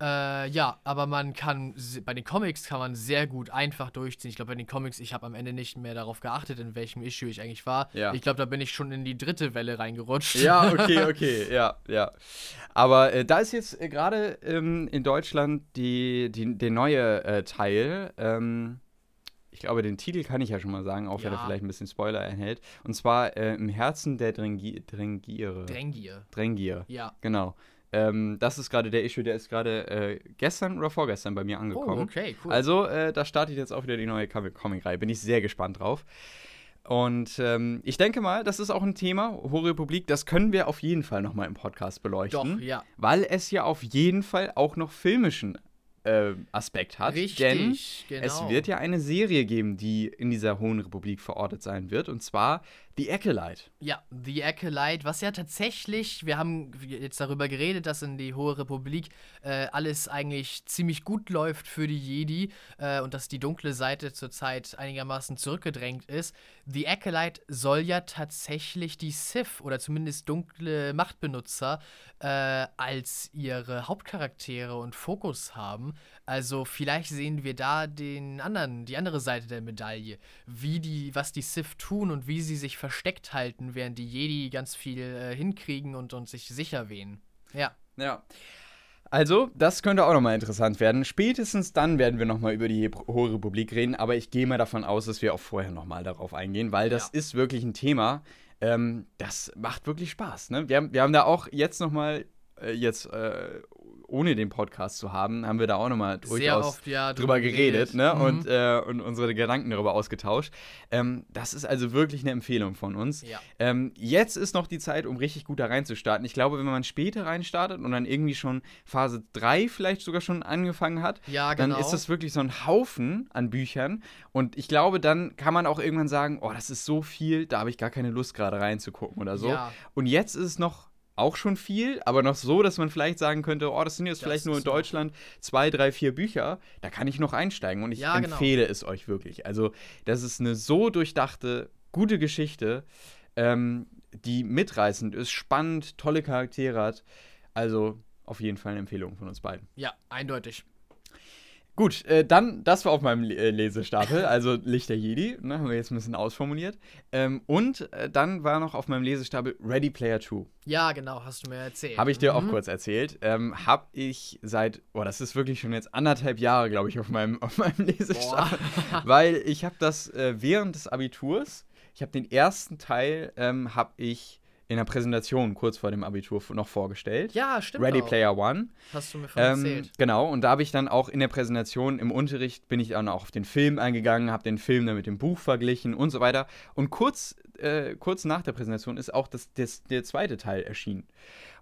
Äh, ja, aber man kann, bei den Comics kann man sehr gut einfach durchziehen. Ich glaube, bei den Comics, ich habe am Ende nicht mehr darauf geachtet, in welchem Issue ich eigentlich war. Ja. Ich glaube, da bin ich schon in die dritte Welle reingerutscht. Ja, okay, [LAUGHS] okay, ja, ja. Aber äh, da ist jetzt äh, gerade ähm, in Deutschland die, die, der neue äh, Teil. Ähm, ich glaube, den Titel kann ich ja schon mal sagen, auch wenn er Ja. vielleicht ein bisschen Spoiler enthält. Und zwar äh, Im Herzen der Drengi Drengiere. Drängier. Drengier, Ja. genau. Ähm, das ist gerade der Issue, der ist gerade äh, gestern oder vorgestern bei mir Oh, angekommen. okay, cool. Also, äh, da startet jetzt auch wieder die neue Comic- Comic-Reihe. Bin ich sehr gespannt drauf. Und ähm, ich denke mal, das ist auch ein Thema, Hohe Republik, das können wir auf jeden Fall nochmal im Podcast beleuchten. Doch, ja. Weil es ja auf jeden Fall auch noch filmischen äh, Aspekt hat. Richtig, Denn genau. es wird ja eine Serie geben, die in dieser Hohen Republik verortet sein wird. Und zwar The Acolyte. Ja, The Acolyte, was ja tatsächlich, wir haben jetzt darüber geredet, dass in die Hohe Republik äh, alles eigentlich ziemlich gut läuft für die Jedi äh, und dass die dunkle Seite zurzeit einigermaßen zurückgedrängt ist. The Acolyte soll ja tatsächlich die Sith oder zumindest dunkle Machtbenutzer äh, als ihre Hauptcharaktere und Fokus haben. Also vielleicht sehen wir da den anderen, die andere Seite der Medaille, wie die, was die Sith tun und wie sie sich versteckt halten, während die Jedi ganz viel äh, hinkriegen und, und sich sicher wehen. Ja. Ja. Also, das könnte auch nochmal interessant werden. Spätestens dann werden wir nochmal über die Hohe Republik reden, aber ich gehe mal davon aus, dass wir auch vorher nochmal darauf eingehen, weil das Ja. ist wirklich ein Thema. Ähm, das macht wirklich Spaß. Ne? Wir, haben, wir haben da auch jetzt nochmal, äh, jetzt äh, ohne den Podcast zu haben, haben wir da auch nochmal durchaus oft, ja, drüber geredet, geredet. ne? Mhm. und, äh, und unsere Gedanken darüber ausgetauscht. Ähm, das ist also wirklich eine Empfehlung von uns. Ja. Ähm, jetzt ist noch die Zeit, um richtig gut da reinstarten. Ich glaube, wenn man später reinstartet und dann irgendwie schon Phase 3 vielleicht sogar schon angefangen hat, Ja, genau. dann ist das wirklich so ein Haufen an Büchern. Und ich glaube, dann kann man auch irgendwann sagen, oh, das ist so viel, da habe ich gar keine Lust gerade reinzugucken oder so. Und jetzt ist es noch auch schon viel, aber noch so, dass man vielleicht sagen könnte, oh, das sind jetzt Das vielleicht nur in Deutschland zwei, drei, vier Bücher. Da kann ich noch einsteigen und ich Ja, genau. empfehle es euch wirklich. Also, das ist eine so durchdachte, gute Geschichte, ähm, die mitreißend ist, spannend, tolle Charaktere hat. Also, auf jeden Fall eine Empfehlung von uns beiden. Ja, eindeutig. Gut, äh, dann, das war auf meinem Le- äh, Lesestapel, [LAUGHS] also Licht der Jedi, ne, haben wir jetzt ein bisschen ausformuliert. Ähm, und äh, dann war noch auf meinem Lesestapel Ready Player 2. Ja, genau, hast du mir erzählt. Habe ich dir auch Mhm. kurz erzählt. Ähm, habe ich seit, boah, das ist wirklich schon jetzt anderthalb Jahre, glaube ich, auf meinem, [LAUGHS] auf meinem Lesestapel. Weil ich habe das äh, während des Abiturs, ich habe den ersten Teil, ähm, habe ich in der Präsentation kurz vor dem Abitur noch vorgestellt. Ja, stimmt. Ready auch. Player One. Hast du mir von Ähm, erzählt. genau, und da habe ich dann auch in der Präsentation im Unterricht bin ich dann auch auf den Film eingegangen, habe den Film dann mit dem Buch verglichen und so weiter. Und kurz, äh, kurz nach der Präsentation ist auch das, das, der zweite Teil erschienen.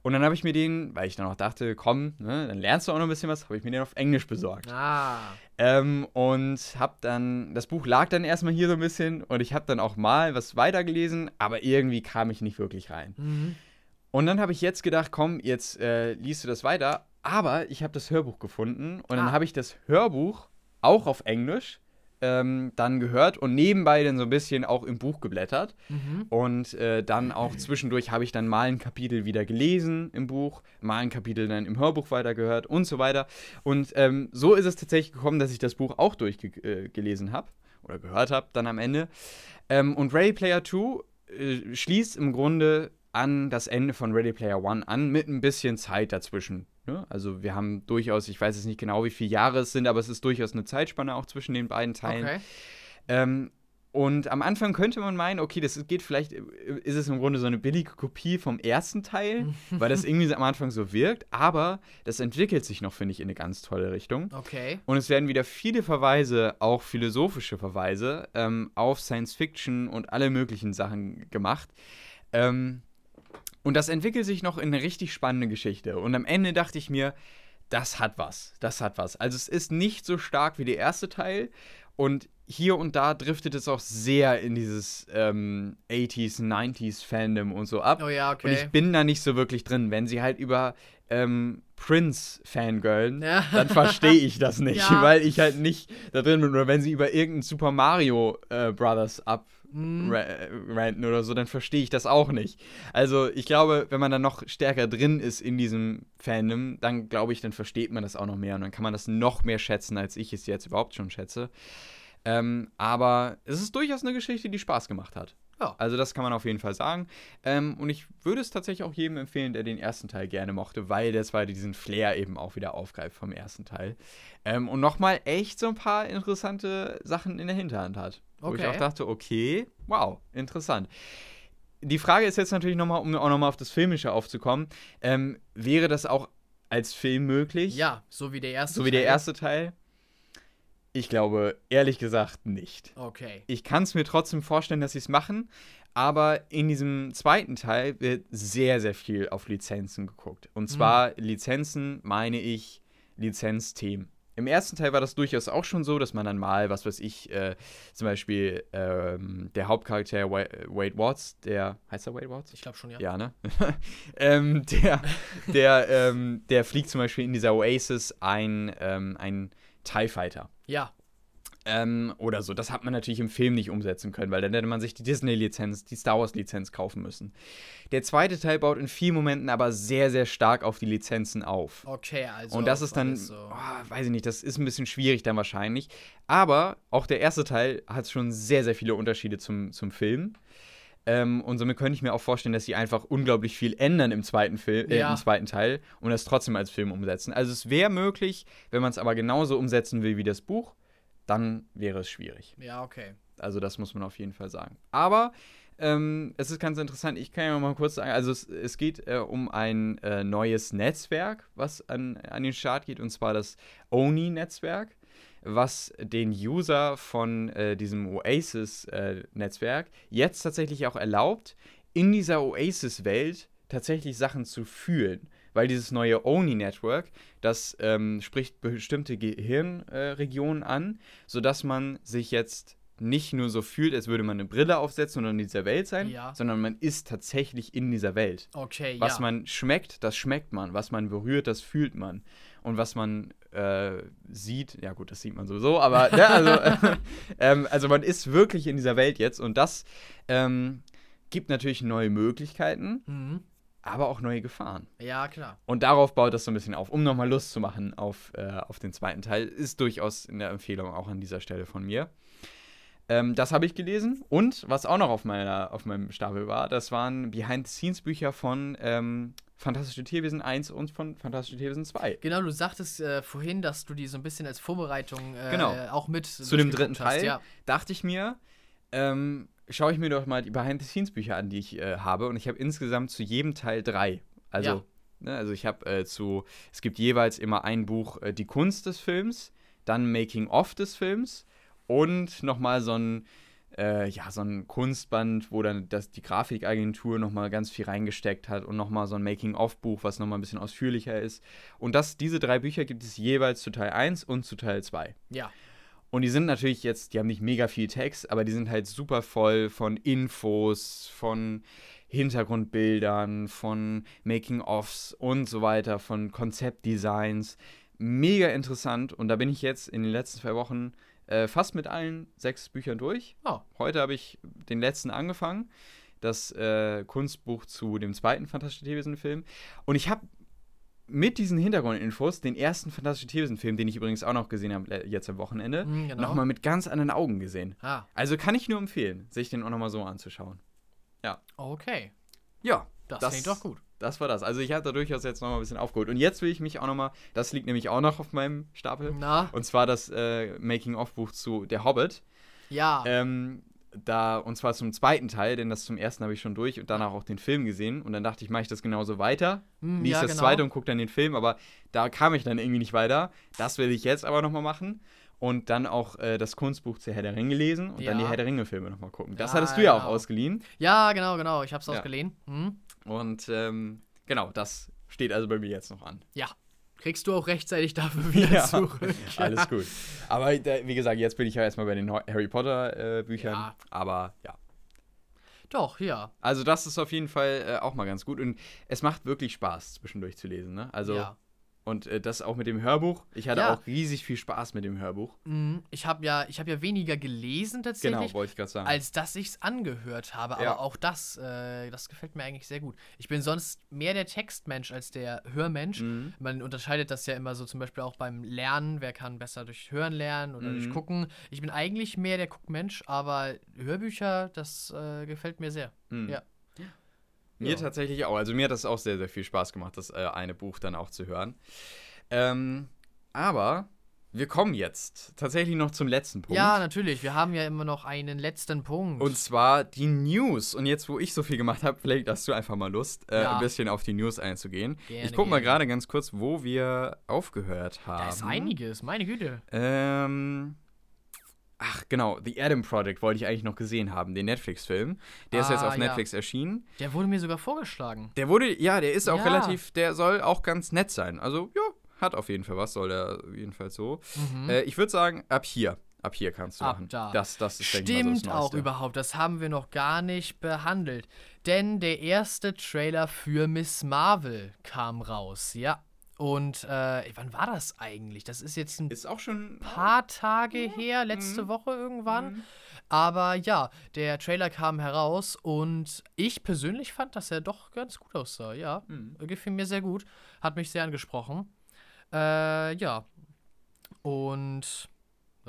Und dann habe ich mir den, weil ich dann auch dachte, komm, ne, dann lernst du auch noch ein bisschen was, habe ich mir den auf Englisch besorgt. Ah. Ähm, und habe dann, das Buch lag dann erstmal hier so ein bisschen und ich habe dann auch mal was weitergelesen, aber irgendwie kam ich nicht wirklich rein. Mhm. Und dann habe ich jetzt gedacht, komm, jetzt äh, liest du das weiter. Aber ich habe das Hörbuch gefunden und dann Ah. habe ich das Hörbuch auch auf Englisch ähm, dann gehört und nebenbei dann so ein bisschen auch im Buch geblättert. Mhm. Und äh, dann auch zwischendurch habe ich dann mal ein Kapitel wieder gelesen im Buch, mal ein Kapitel dann im Hörbuch weitergehört und so weiter. Und ähm, so ist es tatsächlich gekommen, dass ich das Buch auch durchgelesen äh, habe oder gehört habe dann am Ende. Ähm, und Ready Player 2 äh, schließt im Grunde an das Ende von Ready Player One an, mit ein bisschen Zeit dazwischen. Ne? Also wir haben durchaus, ich weiß jetzt nicht genau, wie viele Jahre es sind, aber es ist durchaus eine Zeitspanne auch zwischen den beiden Teilen. Okay. Ähm, und am Anfang könnte man meinen, okay, das geht vielleicht, ist es im Grunde so eine billige Kopie vom ersten Teil, [LAUGHS] weil das irgendwie am Anfang so wirkt, aber das entwickelt sich noch, finde ich, in eine ganz tolle Richtung. Okay. Und es werden wieder viele Verweise, auch philosophische Verweise, ähm, auf Science Fiction und alle möglichen Sachen gemacht. Ähm, und das entwickelt sich noch in eine richtig spannende Geschichte. Und am Ende dachte ich mir, das hat was. Das hat was. Also es ist nicht so stark wie der erste Teil. Und hier und da driftet es auch sehr in dieses ähm, 80s, 90s Fandom und so ab. Oh ja, Und ich okay. bin da nicht so wirklich drin. Wenn sie halt über ähm, Prince fangirlen, Ja. dann verstehe ich das [LAUGHS] nicht, Ja. weil ich halt nicht da drin bin. Oder wenn sie über irgendeinen Super Mario äh, Brothers ab Mhm. ra- ranten oder so, dann verstehe ich das auch nicht. Also ich glaube, wenn man dann noch stärker drin ist in diesem Fandom, dann glaube ich, dann versteht man das auch noch mehr und dann kann man das noch mehr schätzen, als ich es jetzt überhaupt schon schätze. Ähm, aber es ist durchaus eine Geschichte, die Spaß gemacht hat. Ja. Also das kann man auf jeden Fall sagen. Ähm, und ich würde es tatsächlich auch jedem empfehlen, der den ersten Teil gerne mochte, weil der zweite diesen Flair eben auch wieder aufgreift vom ersten Teil. Ähm, und nochmal echt so ein paar interessante Sachen in der Hinterhand hat. Wo ich Okay. auch dachte, okay, wow, interessant. Die Frage ist jetzt natürlich nochmal, um auch nochmal auf das Filmische aufzukommen, ähm, wäre das auch als Film möglich? Ja, so wie der erste. So wie der Teil. erste Teil? Ich glaube, ehrlich gesagt nicht. Okay. Ich kann es mir trotzdem vorstellen, dass sie es machen, aber in diesem zweiten Teil wird sehr, sehr viel auf Lizenzen geguckt. Und zwar Lizenzen, meine ich, Lizenzthemen. Im ersten Teil war das durchaus auch schon so, dass man dann mal, was weiß ich, äh, zum Beispiel ähm, der Hauptcharakter Wa- Wade Watts, der, heißt er Wade Watts? Ich glaube schon, ja. Ja, ne? [LAUGHS] ähm, der, der, ähm, der fliegt zum Beispiel in dieser Oasis ein, ähm, ein TIE Fighter. Ja. Ähm, oder so. Das hat man natürlich im Film nicht umsetzen können, weil dann hätte man sich die Disney-Lizenz, die Star Wars-Lizenz kaufen müssen. Der zweite Teil baut in vielen Momenten aber sehr, sehr stark auf die Lizenzen auf. Okay, also. Und das ist dann, So. oh, weiß ich nicht, das ist ein bisschen schwierig dann wahrscheinlich. Aber auch der erste Teil hat schon sehr, sehr viele Unterschiede zum, zum Film. Ähm, und somit könnte ich mir auch vorstellen, dass sie einfach unglaublich viel ändern im zweiten, Film, äh, Ja. im zweiten Teil und das trotzdem als Film umsetzen. Also es wäre möglich, wenn man es aber genauso umsetzen will wie das Buch, dann wäre es schwierig. Ja, okay. Also das muss man auf jeden Fall sagen. Aber ähm, es ist ganz interessant, ich kann ja mal kurz sagen, also es, es geht äh, um ein äh, neues Netzwerk, was an, an den Start geht, und zwar das ONI-Netzwerk, was den User von äh, diesem Oasis-Netzwerk jetzt tatsächlich auch erlaubt, in dieser Oasis-Welt tatsächlich Sachen zu fühlen. Weil dieses neue ONI-Network, das ähm, spricht bestimmte Gehirnregionen an, sodass man sich jetzt nicht nur so fühlt, als würde man eine Brille aufsetzen und in dieser Welt sein, Ja. sondern man ist tatsächlich in dieser Welt. Okay, Was ja. man schmeckt, das schmeckt man. Was man berührt, das fühlt man. Und was man äh, sieht, ja gut, das sieht man sowieso, aber ne, also, [LAUGHS] [LAUGHS] ähm, also man ist wirklich in dieser Welt jetzt und das ähm, gibt natürlich neue Möglichkeiten, Mhm. aber auch neue Gefahren. Ja, klar. Und darauf baut das so ein bisschen auf, um nochmal Lust zu machen auf, äh, auf den zweiten Teil. Ist durchaus eine Empfehlung auch an dieser Stelle von mir. Ähm, das habe ich gelesen. Und was auch noch auf, meiner, auf meinem Stapel war, das waren Behind-the-Scenes-Bücher von ähm, Fantastische Tierwesen 1 und von Fantastische Tierwesen 2. Genau, du sagtest äh, vorhin, dass du die so ein bisschen als Vorbereitung äh, Genau. auch mit Zu dem dritten hast, Teil Ja. dachte ich mir, ähm, schaue ich mir doch mal die Behind-the-Scenes-Bücher an, die ich äh, habe. Und ich habe insgesamt zu jedem Teil drei. Also, Ja. ne, also ich habe äh, zu, es gibt jeweils immer ein Buch, äh, die Kunst des Films, dann Making-of des Films und nochmal so ein, äh, ja, so ein Kunstband, wo dann das, die Grafikagentur nochmal ganz viel reingesteckt hat und nochmal so ein Making-of-Buch, was nochmal ein bisschen ausführlicher ist. Und das, diese drei Bücher gibt es jeweils zu Teil 1 und zu Teil 2. ja. Und die sind natürlich jetzt, die haben nicht mega viel Text, aber die sind halt super voll von Infos, von Hintergrundbildern, von Making-ofs und so weiter, von Konzeptdesigns. Mega interessant. Und da bin ich jetzt in den letzten zwei Wochen äh, fast mit allen sechs Büchern durch. Oh. Heute habe ich den letzten angefangen. Das äh, Kunstbuch zu dem zweiten Fantastische Tierwesen-Film. Und ich habe mit diesen Hintergrundinfos den ersten Fantastische Tierwesen-Film, den ich übrigens auch noch gesehen habe jetzt am Wochenende, Mhm, genau. nochmal mit ganz anderen Augen gesehen. Ah, Also kann ich nur empfehlen, sich den auch nochmal so anzuschauen. okay. Ja, Das, Das- klingt doch gut. Das war das. Also ich habe da durchaus jetzt nochmal ein bisschen aufgeholt. Und jetzt will ich mich auch nochmal, das liegt nämlich auch noch auf meinem Stapel, Na, und zwar das äh, Making-of-Buch zu Der Hobbit. ja. Ähm, da, und zwar zum zweiten Teil, denn das zum ersten habe ich schon durch und danach auch den Film gesehen. Und dann dachte ich, mache ich das genauso weiter. Hm, Lies ja, das genau. zweite und gucke dann den Film, aber da kam ich dann irgendwie nicht weiter. Das will ich jetzt aber nochmal machen. Und dann auch äh, das Kunstbuch zu Herr der Ringe lesen und dann die Ja. Herr der Ringe-Filme nochmal gucken. Das Ja, hattest du ja auch genau. ausgeliehen. Ja, genau, genau. Ich hab's Ja. ausgeliehen. Hm? Und ähm, genau, das steht also bei mir jetzt noch an. Ja. Kriegst du auch rechtzeitig dafür [LAUGHS] wieder Ja, zurück. Alles gut. Aber da, wie gesagt, jetzt bin ich ja erstmal bei den Harry Potter-Büchern. Ja. Aber ja. Doch, ja. Also, das ist auf jeden Fall äh, auch mal ganz gut. Und es macht wirklich Spaß, zwischendurch zu lesen. Ne? Also, ja. Und äh, das auch mit dem Hörbuch. Ich hatte Ja. auch riesig viel Spaß mit dem Hörbuch. Mhm. Ich habe ja, ich hab ja weniger gelesen tatsächlich. Genau, wollte ich gerade sagen. als dass ich es angehört habe. Aber Ja. auch das, äh, das gefällt mir eigentlich sehr gut. Ich bin sonst mehr der Textmensch als der Hörmensch. Mhm. Man unterscheidet das ja immer so zum Beispiel auch beim Lernen. Wer kann besser durch Hören lernen oder durch Mhm. Gucken. Ich bin eigentlich mehr der Guckmensch, aber Hörbücher, das äh, gefällt mir sehr. Mhm. Ja. Mir Ja. tatsächlich auch. Also mir hat das auch sehr, sehr viel Spaß gemacht, das äh, eine Buch dann auch zu hören. Ähm, aber wir kommen jetzt tatsächlich noch zum letzten Punkt. Ja, natürlich. Wir haben ja immer noch einen letzten Punkt. Und zwar die News. Und jetzt, wo ich so viel gemacht habe, vielleicht hast du einfach mal Lust, äh, Ja. ein bisschen auf die News einzugehen. Gerne, ich gucke mal gerade ganz kurz, wo wir aufgehört haben. da ist einiges, meine Güte. Ähm. Ach, genau, The Adam Project wollte ich eigentlich noch gesehen haben, den Netflix-Film. Der ist jetzt Ah, auf ja. Netflix erschienen. Der wurde mir sogar vorgeschlagen. Der wurde, ja, der ist auch Ja. relativ, der soll auch ganz nett sein. Also, ja, hat auf jeden Fall was, soll der jedenfalls so. Mhm. Äh, ich würde sagen, ab hier. Ab hier kannst du Ab machen. da. Das, das ist, denke ich mal, so Stimmt das auch überhaupt, das haben wir noch gar nicht behandelt. Denn der erste Trailer für Miss Marvel kam raus, ja. Und äh, wann war das eigentlich? Das ist jetzt ein Ist auch schon. paar Tage her, letzte Mhm. Woche irgendwann. Mhm. Aber ja, der Trailer kam heraus und ich persönlich fand, dass er doch ganz gut aussah, ja. Mhm. Gefiel mir sehr gut, hat mich sehr angesprochen. Äh, ja. Und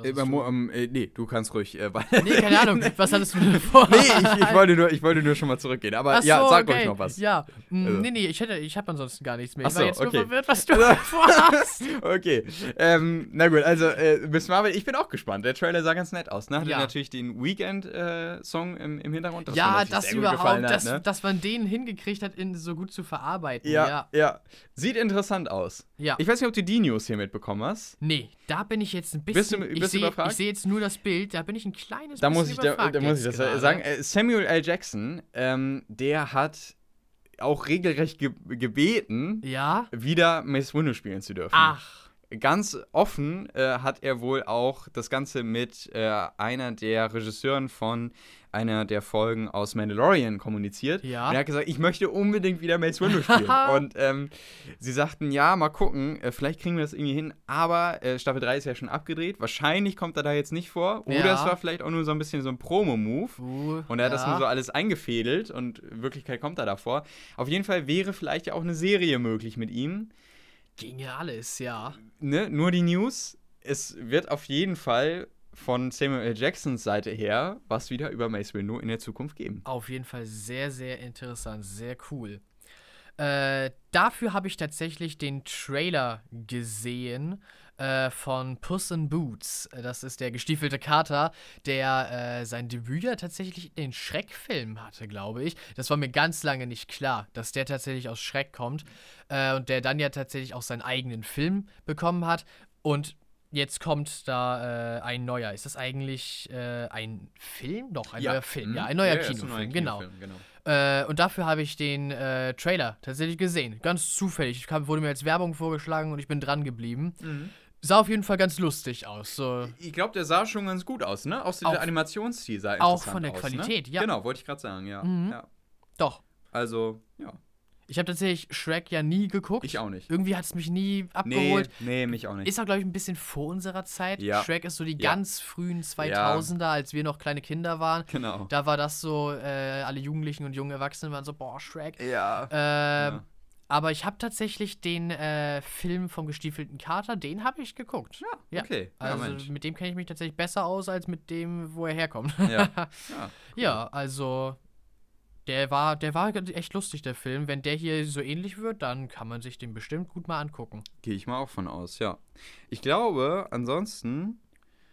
Äh, du? ähm, äh, nee, du kannst ruhig. Äh, [LAUGHS] Nee, keine Ahnung. Was hattest du denn vor? nee, ich, ich, wollte nur, ich wollte nur schon mal zurückgehen. Aber Ach ja, so, sag okay. ruhig noch was. Ja, mm, Also. nee, nee, ich hätte, ich habe ansonsten gar nichts mehr. Ach Ich war so, jetzt okay. nur verwirrt, was du [LAUGHS] vorhast. Okay. Ähm, na gut, also äh, Miss Marvel, ich bin auch gespannt. Der Trailer sah ganz nett aus. Ne? Hatte Ja. natürlich den Weekend-Song im, im Hintergrund. das ja, das überhaupt, hat, dass, ne? dass man den hingekriegt hat, ihn so gut zu verarbeiten. ja, Ja. ja, Sieht interessant aus. ja. Ich weiß nicht, ob du die News hier mitbekommen hast. nee, da bin ich jetzt ein bisschen. Bist du- bist du sehe überfragt? ich seh jetzt nur das Bild, da bin ich ein kleines Da bisschen muss ich, da, überfragt da muss ich das gerade. sagen. Äh, Samuel L. Jackson, ähm, der hat auch regelrecht ge gebeten, Ja? wieder Miss Windows spielen zu dürfen. Ach. Ganz offen äh, hat er wohl auch das Ganze mit äh, einer der Regisseuren von einer der Folgen aus Mandalorian kommuniziert. Ja. Und er hat gesagt, ich möchte unbedingt wieder Mace Windu [LAUGHS] spielen. und ähm, sie sagten, ja, mal gucken, äh, vielleicht kriegen wir das irgendwie hin. Aber äh, Staffel 3 ist ja schon abgedreht. Wahrscheinlich kommt er da jetzt nicht vor. Oder Ja. es war vielleicht auch nur so ein bisschen so ein Promo-Move. Uh, Und er hat das ja. nur so alles eingefädelt und in Wirklichkeit kommt er davor. Auf jeden Fall wäre vielleicht ja auch eine Serie möglich mit ihm. Ginge alles, ja. Ne? Nur die News. Es wird auf jeden Fall von Samuel L. Jacksons Seite her was wieder über Mace Windu in der Zukunft geben. Auf jeden Fall sehr, sehr interessant, sehr cool. Äh, dafür habe ich tatsächlich den Trailer gesehen äh, von Puss in Boots. Das ist der gestiefelte Kater, der äh, sein Debüt ja tatsächlich in den Schreckfilm hatte, glaube ich. Das war mir ganz lange nicht klar, dass der tatsächlich aus Schreck kommt äh, und der dann ja tatsächlich auch seinen eigenen Film bekommen hat. Und jetzt kommt da äh, ein neuer. Ist das eigentlich äh, ein Film? Doch, ein neuer Film. Ja, ein neuer Kinofilm, genau. Äh, und dafür habe ich den äh, Trailer tatsächlich gesehen. Ganz zufällig. Kam, wurde mir als Werbung vorgeschlagen und ich bin dran geblieben. Sah auf jeden Fall ganz lustig aus. So. Ich glaube, der sah schon ganz gut aus, ne? Auch so Auch- der Animationsstil sah auch interessant von der aus, Qualität, ne? ja. Genau, wollte ich gerade sagen, ja. Mhm. ja. Doch. Also, ja. Ich habe tatsächlich Shrek ja nie geguckt. Ich auch nicht. Irgendwie hat es mich nie Nee, abgeholt. nee, mich auch nicht. Ist auch, glaube ich, ein bisschen vor unserer Zeit. Ja. Shrek ist so die Ja. ganz frühen 2000er, als wir noch kleine Kinder waren. genau. Da war das so, äh, alle Jugendlichen und jungen Erwachsenen waren so, boah, Shrek. Ja. Ähm, Ja. Aber ich habe tatsächlich den äh, Film vom gestiefelten Kater, den habe ich geguckt. Ja, okay. Ja, Also Mensch. mit dem kenne ich mich tatsächlich besser aus als mit dem, wo er herkommt. Ja. [LAUGHS] ja. ja, also der war, der war echt lustig, der Film. Wenn der hier so ähnlich wird, dann kann man sich den bestimmt gut mal angucken. Gehe ich mal auch von aus, ja. Ich glaube, ansonsten,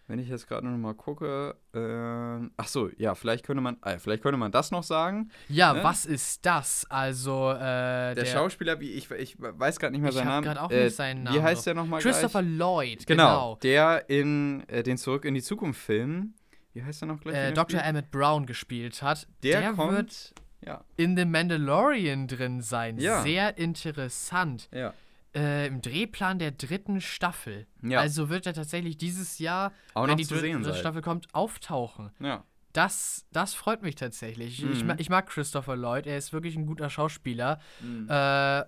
wenn ich jetzt gerade noch mal gucke, äh, ach so, ja, vielleicht könnte man, ah, vielleicht könnte man das noch sagen. Ja, Ne? was ist das? Also, äh, Der, Schauspieler, wie ich, ich weiß gerade nicht mehr Ich seinen Namen. grad auch äh, nicht seinen Wie Namen heißt drauf. der nochmal? Christopher Lloyd, Genau, genau. der in äh, den Zurück in die Zukunft Film, wie heißt der noch gleich? Äh, Dr. Emmett Brown gespielt hat. Der, kommt, wird ja, in The Mandalorian drin sein. Ja. Sehr interessant. ja, Äh, Im Drehplan der dritten Staffel. Also wird er tatsächlich dieses Jahr, auch wenn die dritte. Staffel kommt, auftauchen. Das, das freut mich tatsächlich. Ich, Mhm. ma- ich mag Christopher Lloyd, er ist wirklich ein guter Schauspieler. Mhm. Äh,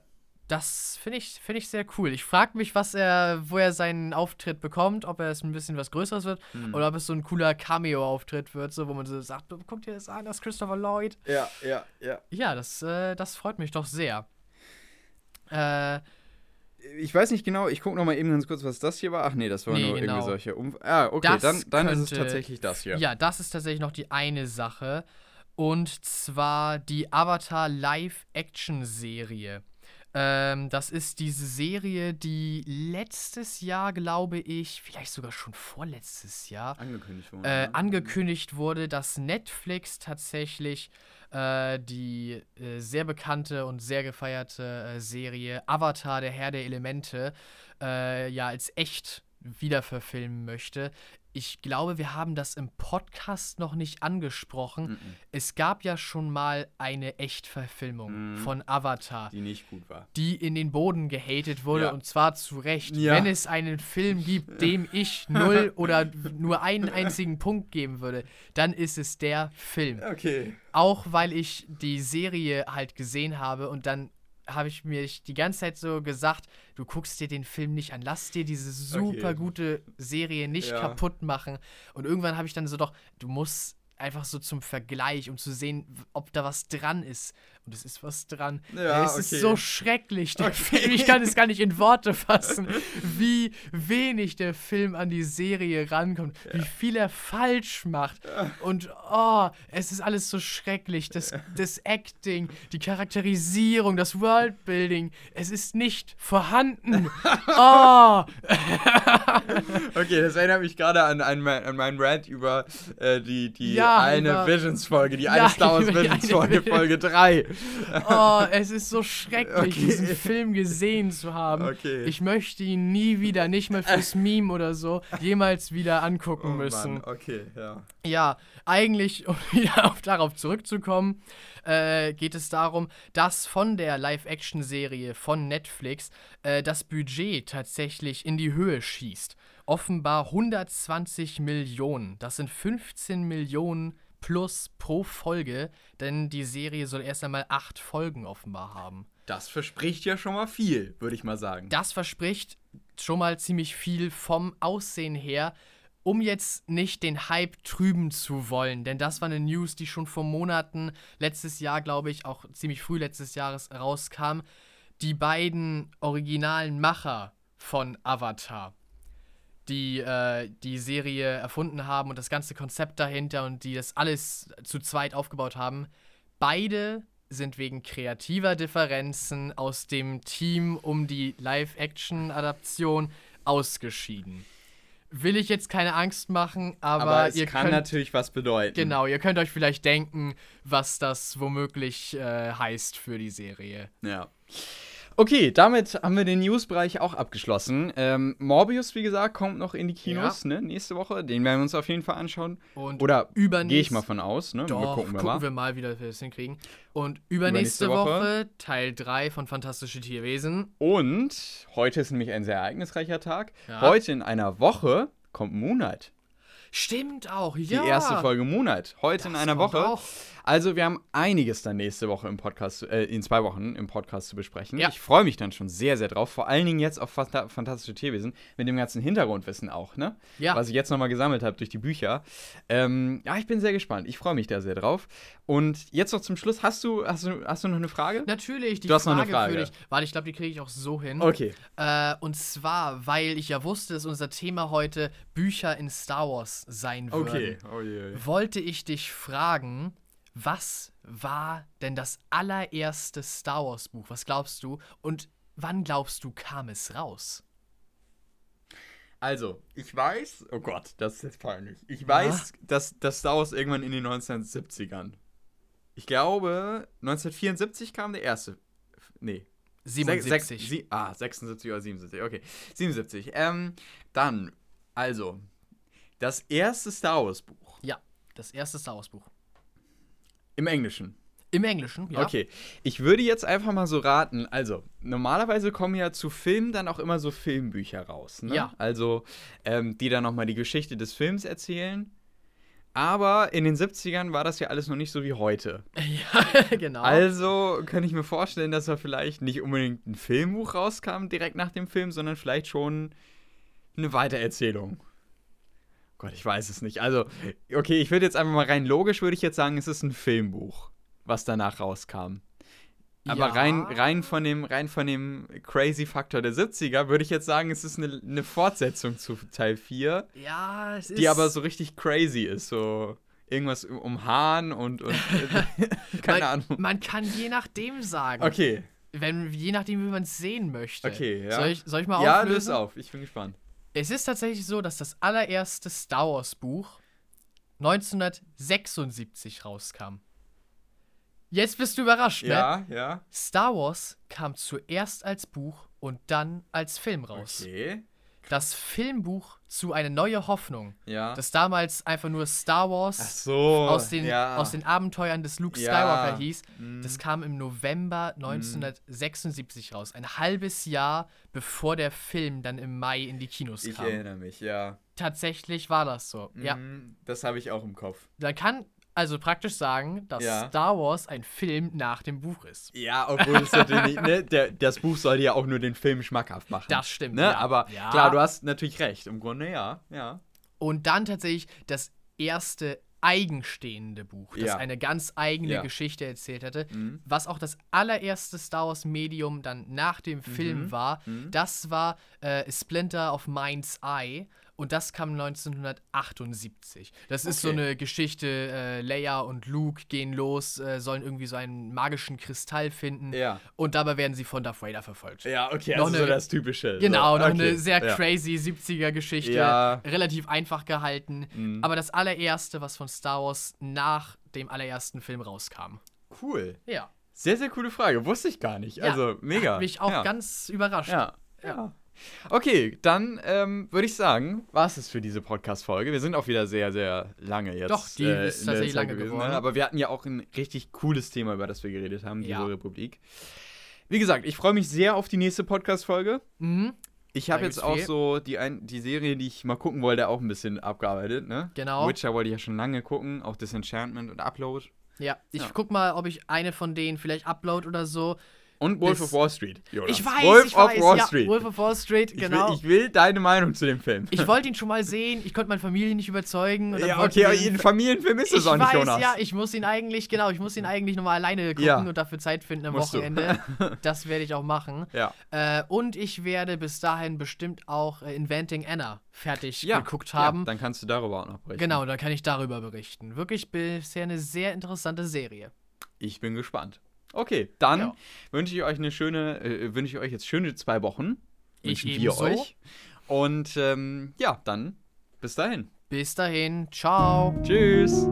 das finde ich, find ich sehr cool. Ich frage mich, was er, wo er seinen Auftritt bekommt, ob er es ein bisschen was Größeres wird Mhm. oder ob es so ein cooler Cameo-Auftritt wird, so wo man so sagt, guck dir das an, das ist Christopher Lloyd. ja, ja, ja. Ja, das, äh, das freut mich doch sehr. Äh, Ich weiß nicht genau, ich gucke noch mal eben ganz kurz, was das hier war. Ach nee, das war Nee, nur genau. irgendwie solche um Ah, okay, Das dann, dann ist es könnte- tatsächlich das hier. Ja, das ist tatsächlich noch die eine Sache. Und zwar die Avatar Live-Action-Serie. Ähm, das ist diese Serie, die letztes Jahr, glaube ich, vielleicht sogar schon vorletztes Jahr, Angekündigt worden. äh, ne? angekündigt wurde, dass Netflix tatsächlich äh, die äh, sehr bekannte und sehr gefeierte äh, Serie Avatar, der Herr der Elemente, äh, ja als echt wiederverfilmen möchte. Ich glaube, wir haben das im Podcast noch nicht angesprochen. Mhm. Es gab ja schon mal eine Echtverfilmung Mhm. von Avatar Die nicht gut war. die in den Boden gehatet wurde Ja. und zwar zu Recht. Ja. Wenn es einen Film gibt, [LAUGHS] dem ich null oder nur einen einzigen Punkt geben würde, dann ist es der Film. Okay. Auch weil ich die Serie halt gesehen habe und dann habe ich mir die ganze Zeit so gesagt, du guckst dir den Film nicht an, lass dir diese super Okay. gute Serie nicht Ja. kaputt machen. Und irgendwann habe ich dann so doch, du musst einfach so zum Vergleich, um zu sehen, ob da was dran ist. Und es ist was dran. Ja, es okay. ist so schrecklich, der Okay. Film. Ich kann es gar nicht in Worte fassen, [LAUGHS] wie wenig der Film an die Serie rankommt, wie viel er falsch macht. Und oh, es ist alles so schrecklich. Das, das Acting, die Charakterisierung, das Worldbuilding, es ist nicht vorhanden. [LAUGHS] Oh, [LAUGHS] Okay, das erinnert mich gerade an, an, an meinen Rant über äh, die, die Ja, eine Visions-Folge, die Ja, eine Star Wars Visions-Folge, Visions- Folge 3. oh, es ist so schrecklich, Okay. diesen Film gesehen zu haben. Okay. Ich möchte ihn nie wieder, nicht mal fürs [LAUGHS] Meme oder so, jemals wieder angucken müssen. Oh Mann, okay, ja. Ja, eigentlich, um [LAUGHS] wieder auf, darauf zurückzukommen, äh, geht es darum, dass von der Live-Action-Serie von Netflix äh, das Budget tatsächlich in die Höhe schießt. Offenbar 120 Millionen. Das sind 15 Millionen plus pro Folge, denn die Serie soll erst einmal acht Folgen offenbar haben. Das verspricht ja schon mal viel, würde ich mal sagen. Das verspricht schon mal ziemlich viel vom Aussehen her, um jetzt nicht den Hype trüben zu wollen. Denn das war eine News, die schon vor Monaten, letztes Jahr, glaube ich, auch ziemlich früh letztes Jahres rauskam. Die beiden originalen Macher von Avatar, die äh, die Serie erfunden haben und das ganze Konzept dahinter und die das alles zu zweit aufgebaut haben, beide sind wegen kreativer Differenzen aus dem Team um die Live-Action-Adaption ausgeschieden. Will ich jetzt keine Angst machen, aber, Aber es ihr kann könnt, natürlich was bedeuten. genau, ihr könnt euch vielleicht denken, was das womöglich äh, heißt für die Serie. Ja. Okay, damit haben wir den News-Bereich auch abgeschlossen. Ähm, Morbius, wie gesagt, kommt noch in die Kinos, ne, nächste Woche. Den werden wir uns auf jeden Fall anschauen. Und Oder gehe ich mal von aus, ne? Doch, mal gucken wir mal. mal, wie wir das hinkriegen. Und übernächste, Übernächste Woche, Woche Teil 3 von Fantastische Tierwesen. Und heute ist nämlich ein sehr ereignisreicher Tag. Ja. Heute in einer Woche kommt Moonlight. Stimmt auch, Die ja. erste Folge Moonlight. Heute in Das einer kommt Woche. auch. Also, wir haben einiges dann nächste Woche im Podcast, äh, in zwei Wochen im Podcast zu besprechen. Ja. Ich freue mich dann schon sehr, sehr drauf. Vor allen Dingen jetzt auf Fanta Fantastische Tierwesen, mit dem ganzen Hintergrundwissen auch, ne? Ja. Was ich jetzt nochmal gesammelt habe durch die Bücher. Ähm, ja, ich bin sehr gespannt. Ich freue mich da sehr drauf. Und jetzt noch zum Schluss, hast du, hast du, hast du noch eine Frage? Natürlich, die Du hast noch Frage, eine Frage. für dich. Warte, ich glaube, die kriege ich auch so hin. Okay. Äh, und zwar, weil ich ja wusste, dass unser Thema heute Bücher in Star Wars sein würden. Okay. Oh je. Wollte ich dich fragen, was war denn das allererste Star Wars Buch? Was glaubst du? Und wann glaubst du, kam es raus? Also, ich weiß, oh Gott, das ist jetzt peinlich. Ich weiß, dass das Star Wars irgendwann in den 1970ern. Ich glaube, 1974 kam der erste. Nee. 77. Sech- sech- sie, ah, 76 oder 77, okay. 77. Ähm, dann, also, das erste Star Wars Buch. ja, das erste Star Wars Buch. Im Englischen. Im Englischen, ja. Okay. Ich würde jetzt einfach mal so raten. Also, normalerweise kommen ja zu Filmen dann auch immer so Filmbücher raus. Ne? Ja. Also, ähm, die dann nochmal die Geschichte des Films erzählen. Aber in den 70ern war das ja alles noch nicht so wie heute. [LAUGHS] ja, genau. Also kann ich mir vorstellen, dass da vielleicht nicht unbedingt ein Filmbuch rauskam direkt nach dem Film, sondern vielleicht schon eine Weitererzählung. Gott, ich weiß es nicht. Also, okay, ich würde jetzt einfach mal rein logisch, würde ich jetzt sagen, es ist ein Filmbuch, was danach rauskam. Aber Ja. rein, rein, von dem, rein von dem Crazy-Faktor der 70er würde ich jetzt sagen, es ist eine, eine Fortsetzung zu Teil 4, ja, es ist. die aber so richtig crazy ist. So irgendwas um- Hahn und, und [LAUGHS] keine man, Ahnung. Man kann je nachdem sagen. Okay, Wenn, je nachdem, wie man es sehen möchte. okay, ja. Soll ich, soll ich mal ja, auflösen? löse auf, ich bin gespannt. Es ist tatsächlich so, dass das allererste Star Wars Buch 1976 rauskam. Jetzt bist du überrascht, ne? Ja, ja. Star Wars kam zuerst als Buch und dann als Film raus. Okay. Das Filmbuch zu Eine neue Hoffnung, Ja. das damals einfach nur Star Wars so. aus, den, ja. aus den Abenteuern des Luke Ja. Skywalker hieß, Mhm. das kam im November 1976 raus. Ein halbes Jahr bevor der Film dann im Mai in die Kinos Ich kam. erinnere mich, ja. Tatsächlich war das so. Ja. Mhm, Das habe ich auch im Kopf. Man kann also praktisch sagen, dass Ja. Star Wars ein Film nach dem Buch ist. Ja, obwohl es natürlich, ne, der, das Buch soll ja auch nur den Film schmackhaft machen. Das stimmt, Ne? ja. Aber Ja. klar, du hast natürlich recht. Im Grunde ja, ja. Und dann tatsächlich das erste eigenstehende Buch, das eine ganz eigene. Geschichte erzählt hätte, Mhm. was auch das allererste Star Wars Medium dann nach dem Film Mhm. war. Mhm. Das war äh, Splinter of Mind's Eye und das kam 1978. Das ist so Okay. eine Geschichte, äh, Leia und Luke gehen los, äh, sollen irgendwie so einen magischen Kristall finden Ja. und dabei werden sie von Darth Vader verfolgt. Ja, okay, Noch also eine- so das Typische. Genau, so. noch okay. eine sehr ja. crazy 70er-Geschichte. Ja. Relativ einfach gehalten. Mhm. Aber das allererste, was von Star Wars nach dem allerersten Film rauskam. Cool. Ja. Sehr, sehr coole Frage. Wusste ich gar nicht. Ja, Also, mega. Hat mich auch ja. ganz überrascht. Ja. ja. Okay, dann ähm, würde ich sagen, war es für diese Podcast-Folge. Wir sind auch wieder sehr, sehr lange jetzt. Doch, die äh, ist tatsächlich lange gewesen, geworden. Ne? Aber wir hatten ja auch ein richtig cooles Thema, über das wir geredet haben, die Ja. Republik. Wie gesagt, ich freue mich sehr auf die nächste Podcast-Folge. Mhm, Ich habe jetzt auch viel. so die, ein, die Serie, die ich mal gucken wollte, auch ein bisschen abgearbeitet. Ne? Genau. Witcher wollte ich ja schon lange gucken, auch Disenchantment und Upload. ja, ich Ja. guck mal, ob ich eine von denen vielleicht upload oder so. Und Wolf of Wall Street. Jonas. Ich weiß, Wolf ich of weiß. Wall ja, Street. Wolf of Wall Street, Ich genau. will, ich will deine Meinung zu dem Film. Ich wollte ihn [LAUGHS] schon mal sehen, ich konnte meine Familie nicht überzeugen. ja, okay, aber ein Familienfilm ist es ich auch nicht, weiß, Jonas. ja, ich muss ihn eigentlich, genau, ich muss ihn eigentlich nochmal alleine gucken Ja. und dafür Zeit finden am Musst. Wochenende. [LAUGHS] das werde ich auch machen. Ja. Äh, und ich werde bis dahin bestimmt auch äh, Inventing Anna fertig Ja, geguckt Ja, haben. dann kannst du darüber auch noch berichten. genau, dann kann ich darüber berichten. Wirklich bisher eine sehr interessante Serie. Ich bin gespannt. Okay, dann Ja. wünsche ich euch eine schöne, äh, wünsche ich euch jetzt schöne zwei Wochen. Ich Wünschen wir euch. Und ähm, ja, dann bis dahin. Bis dahin, ciao. Tschüss.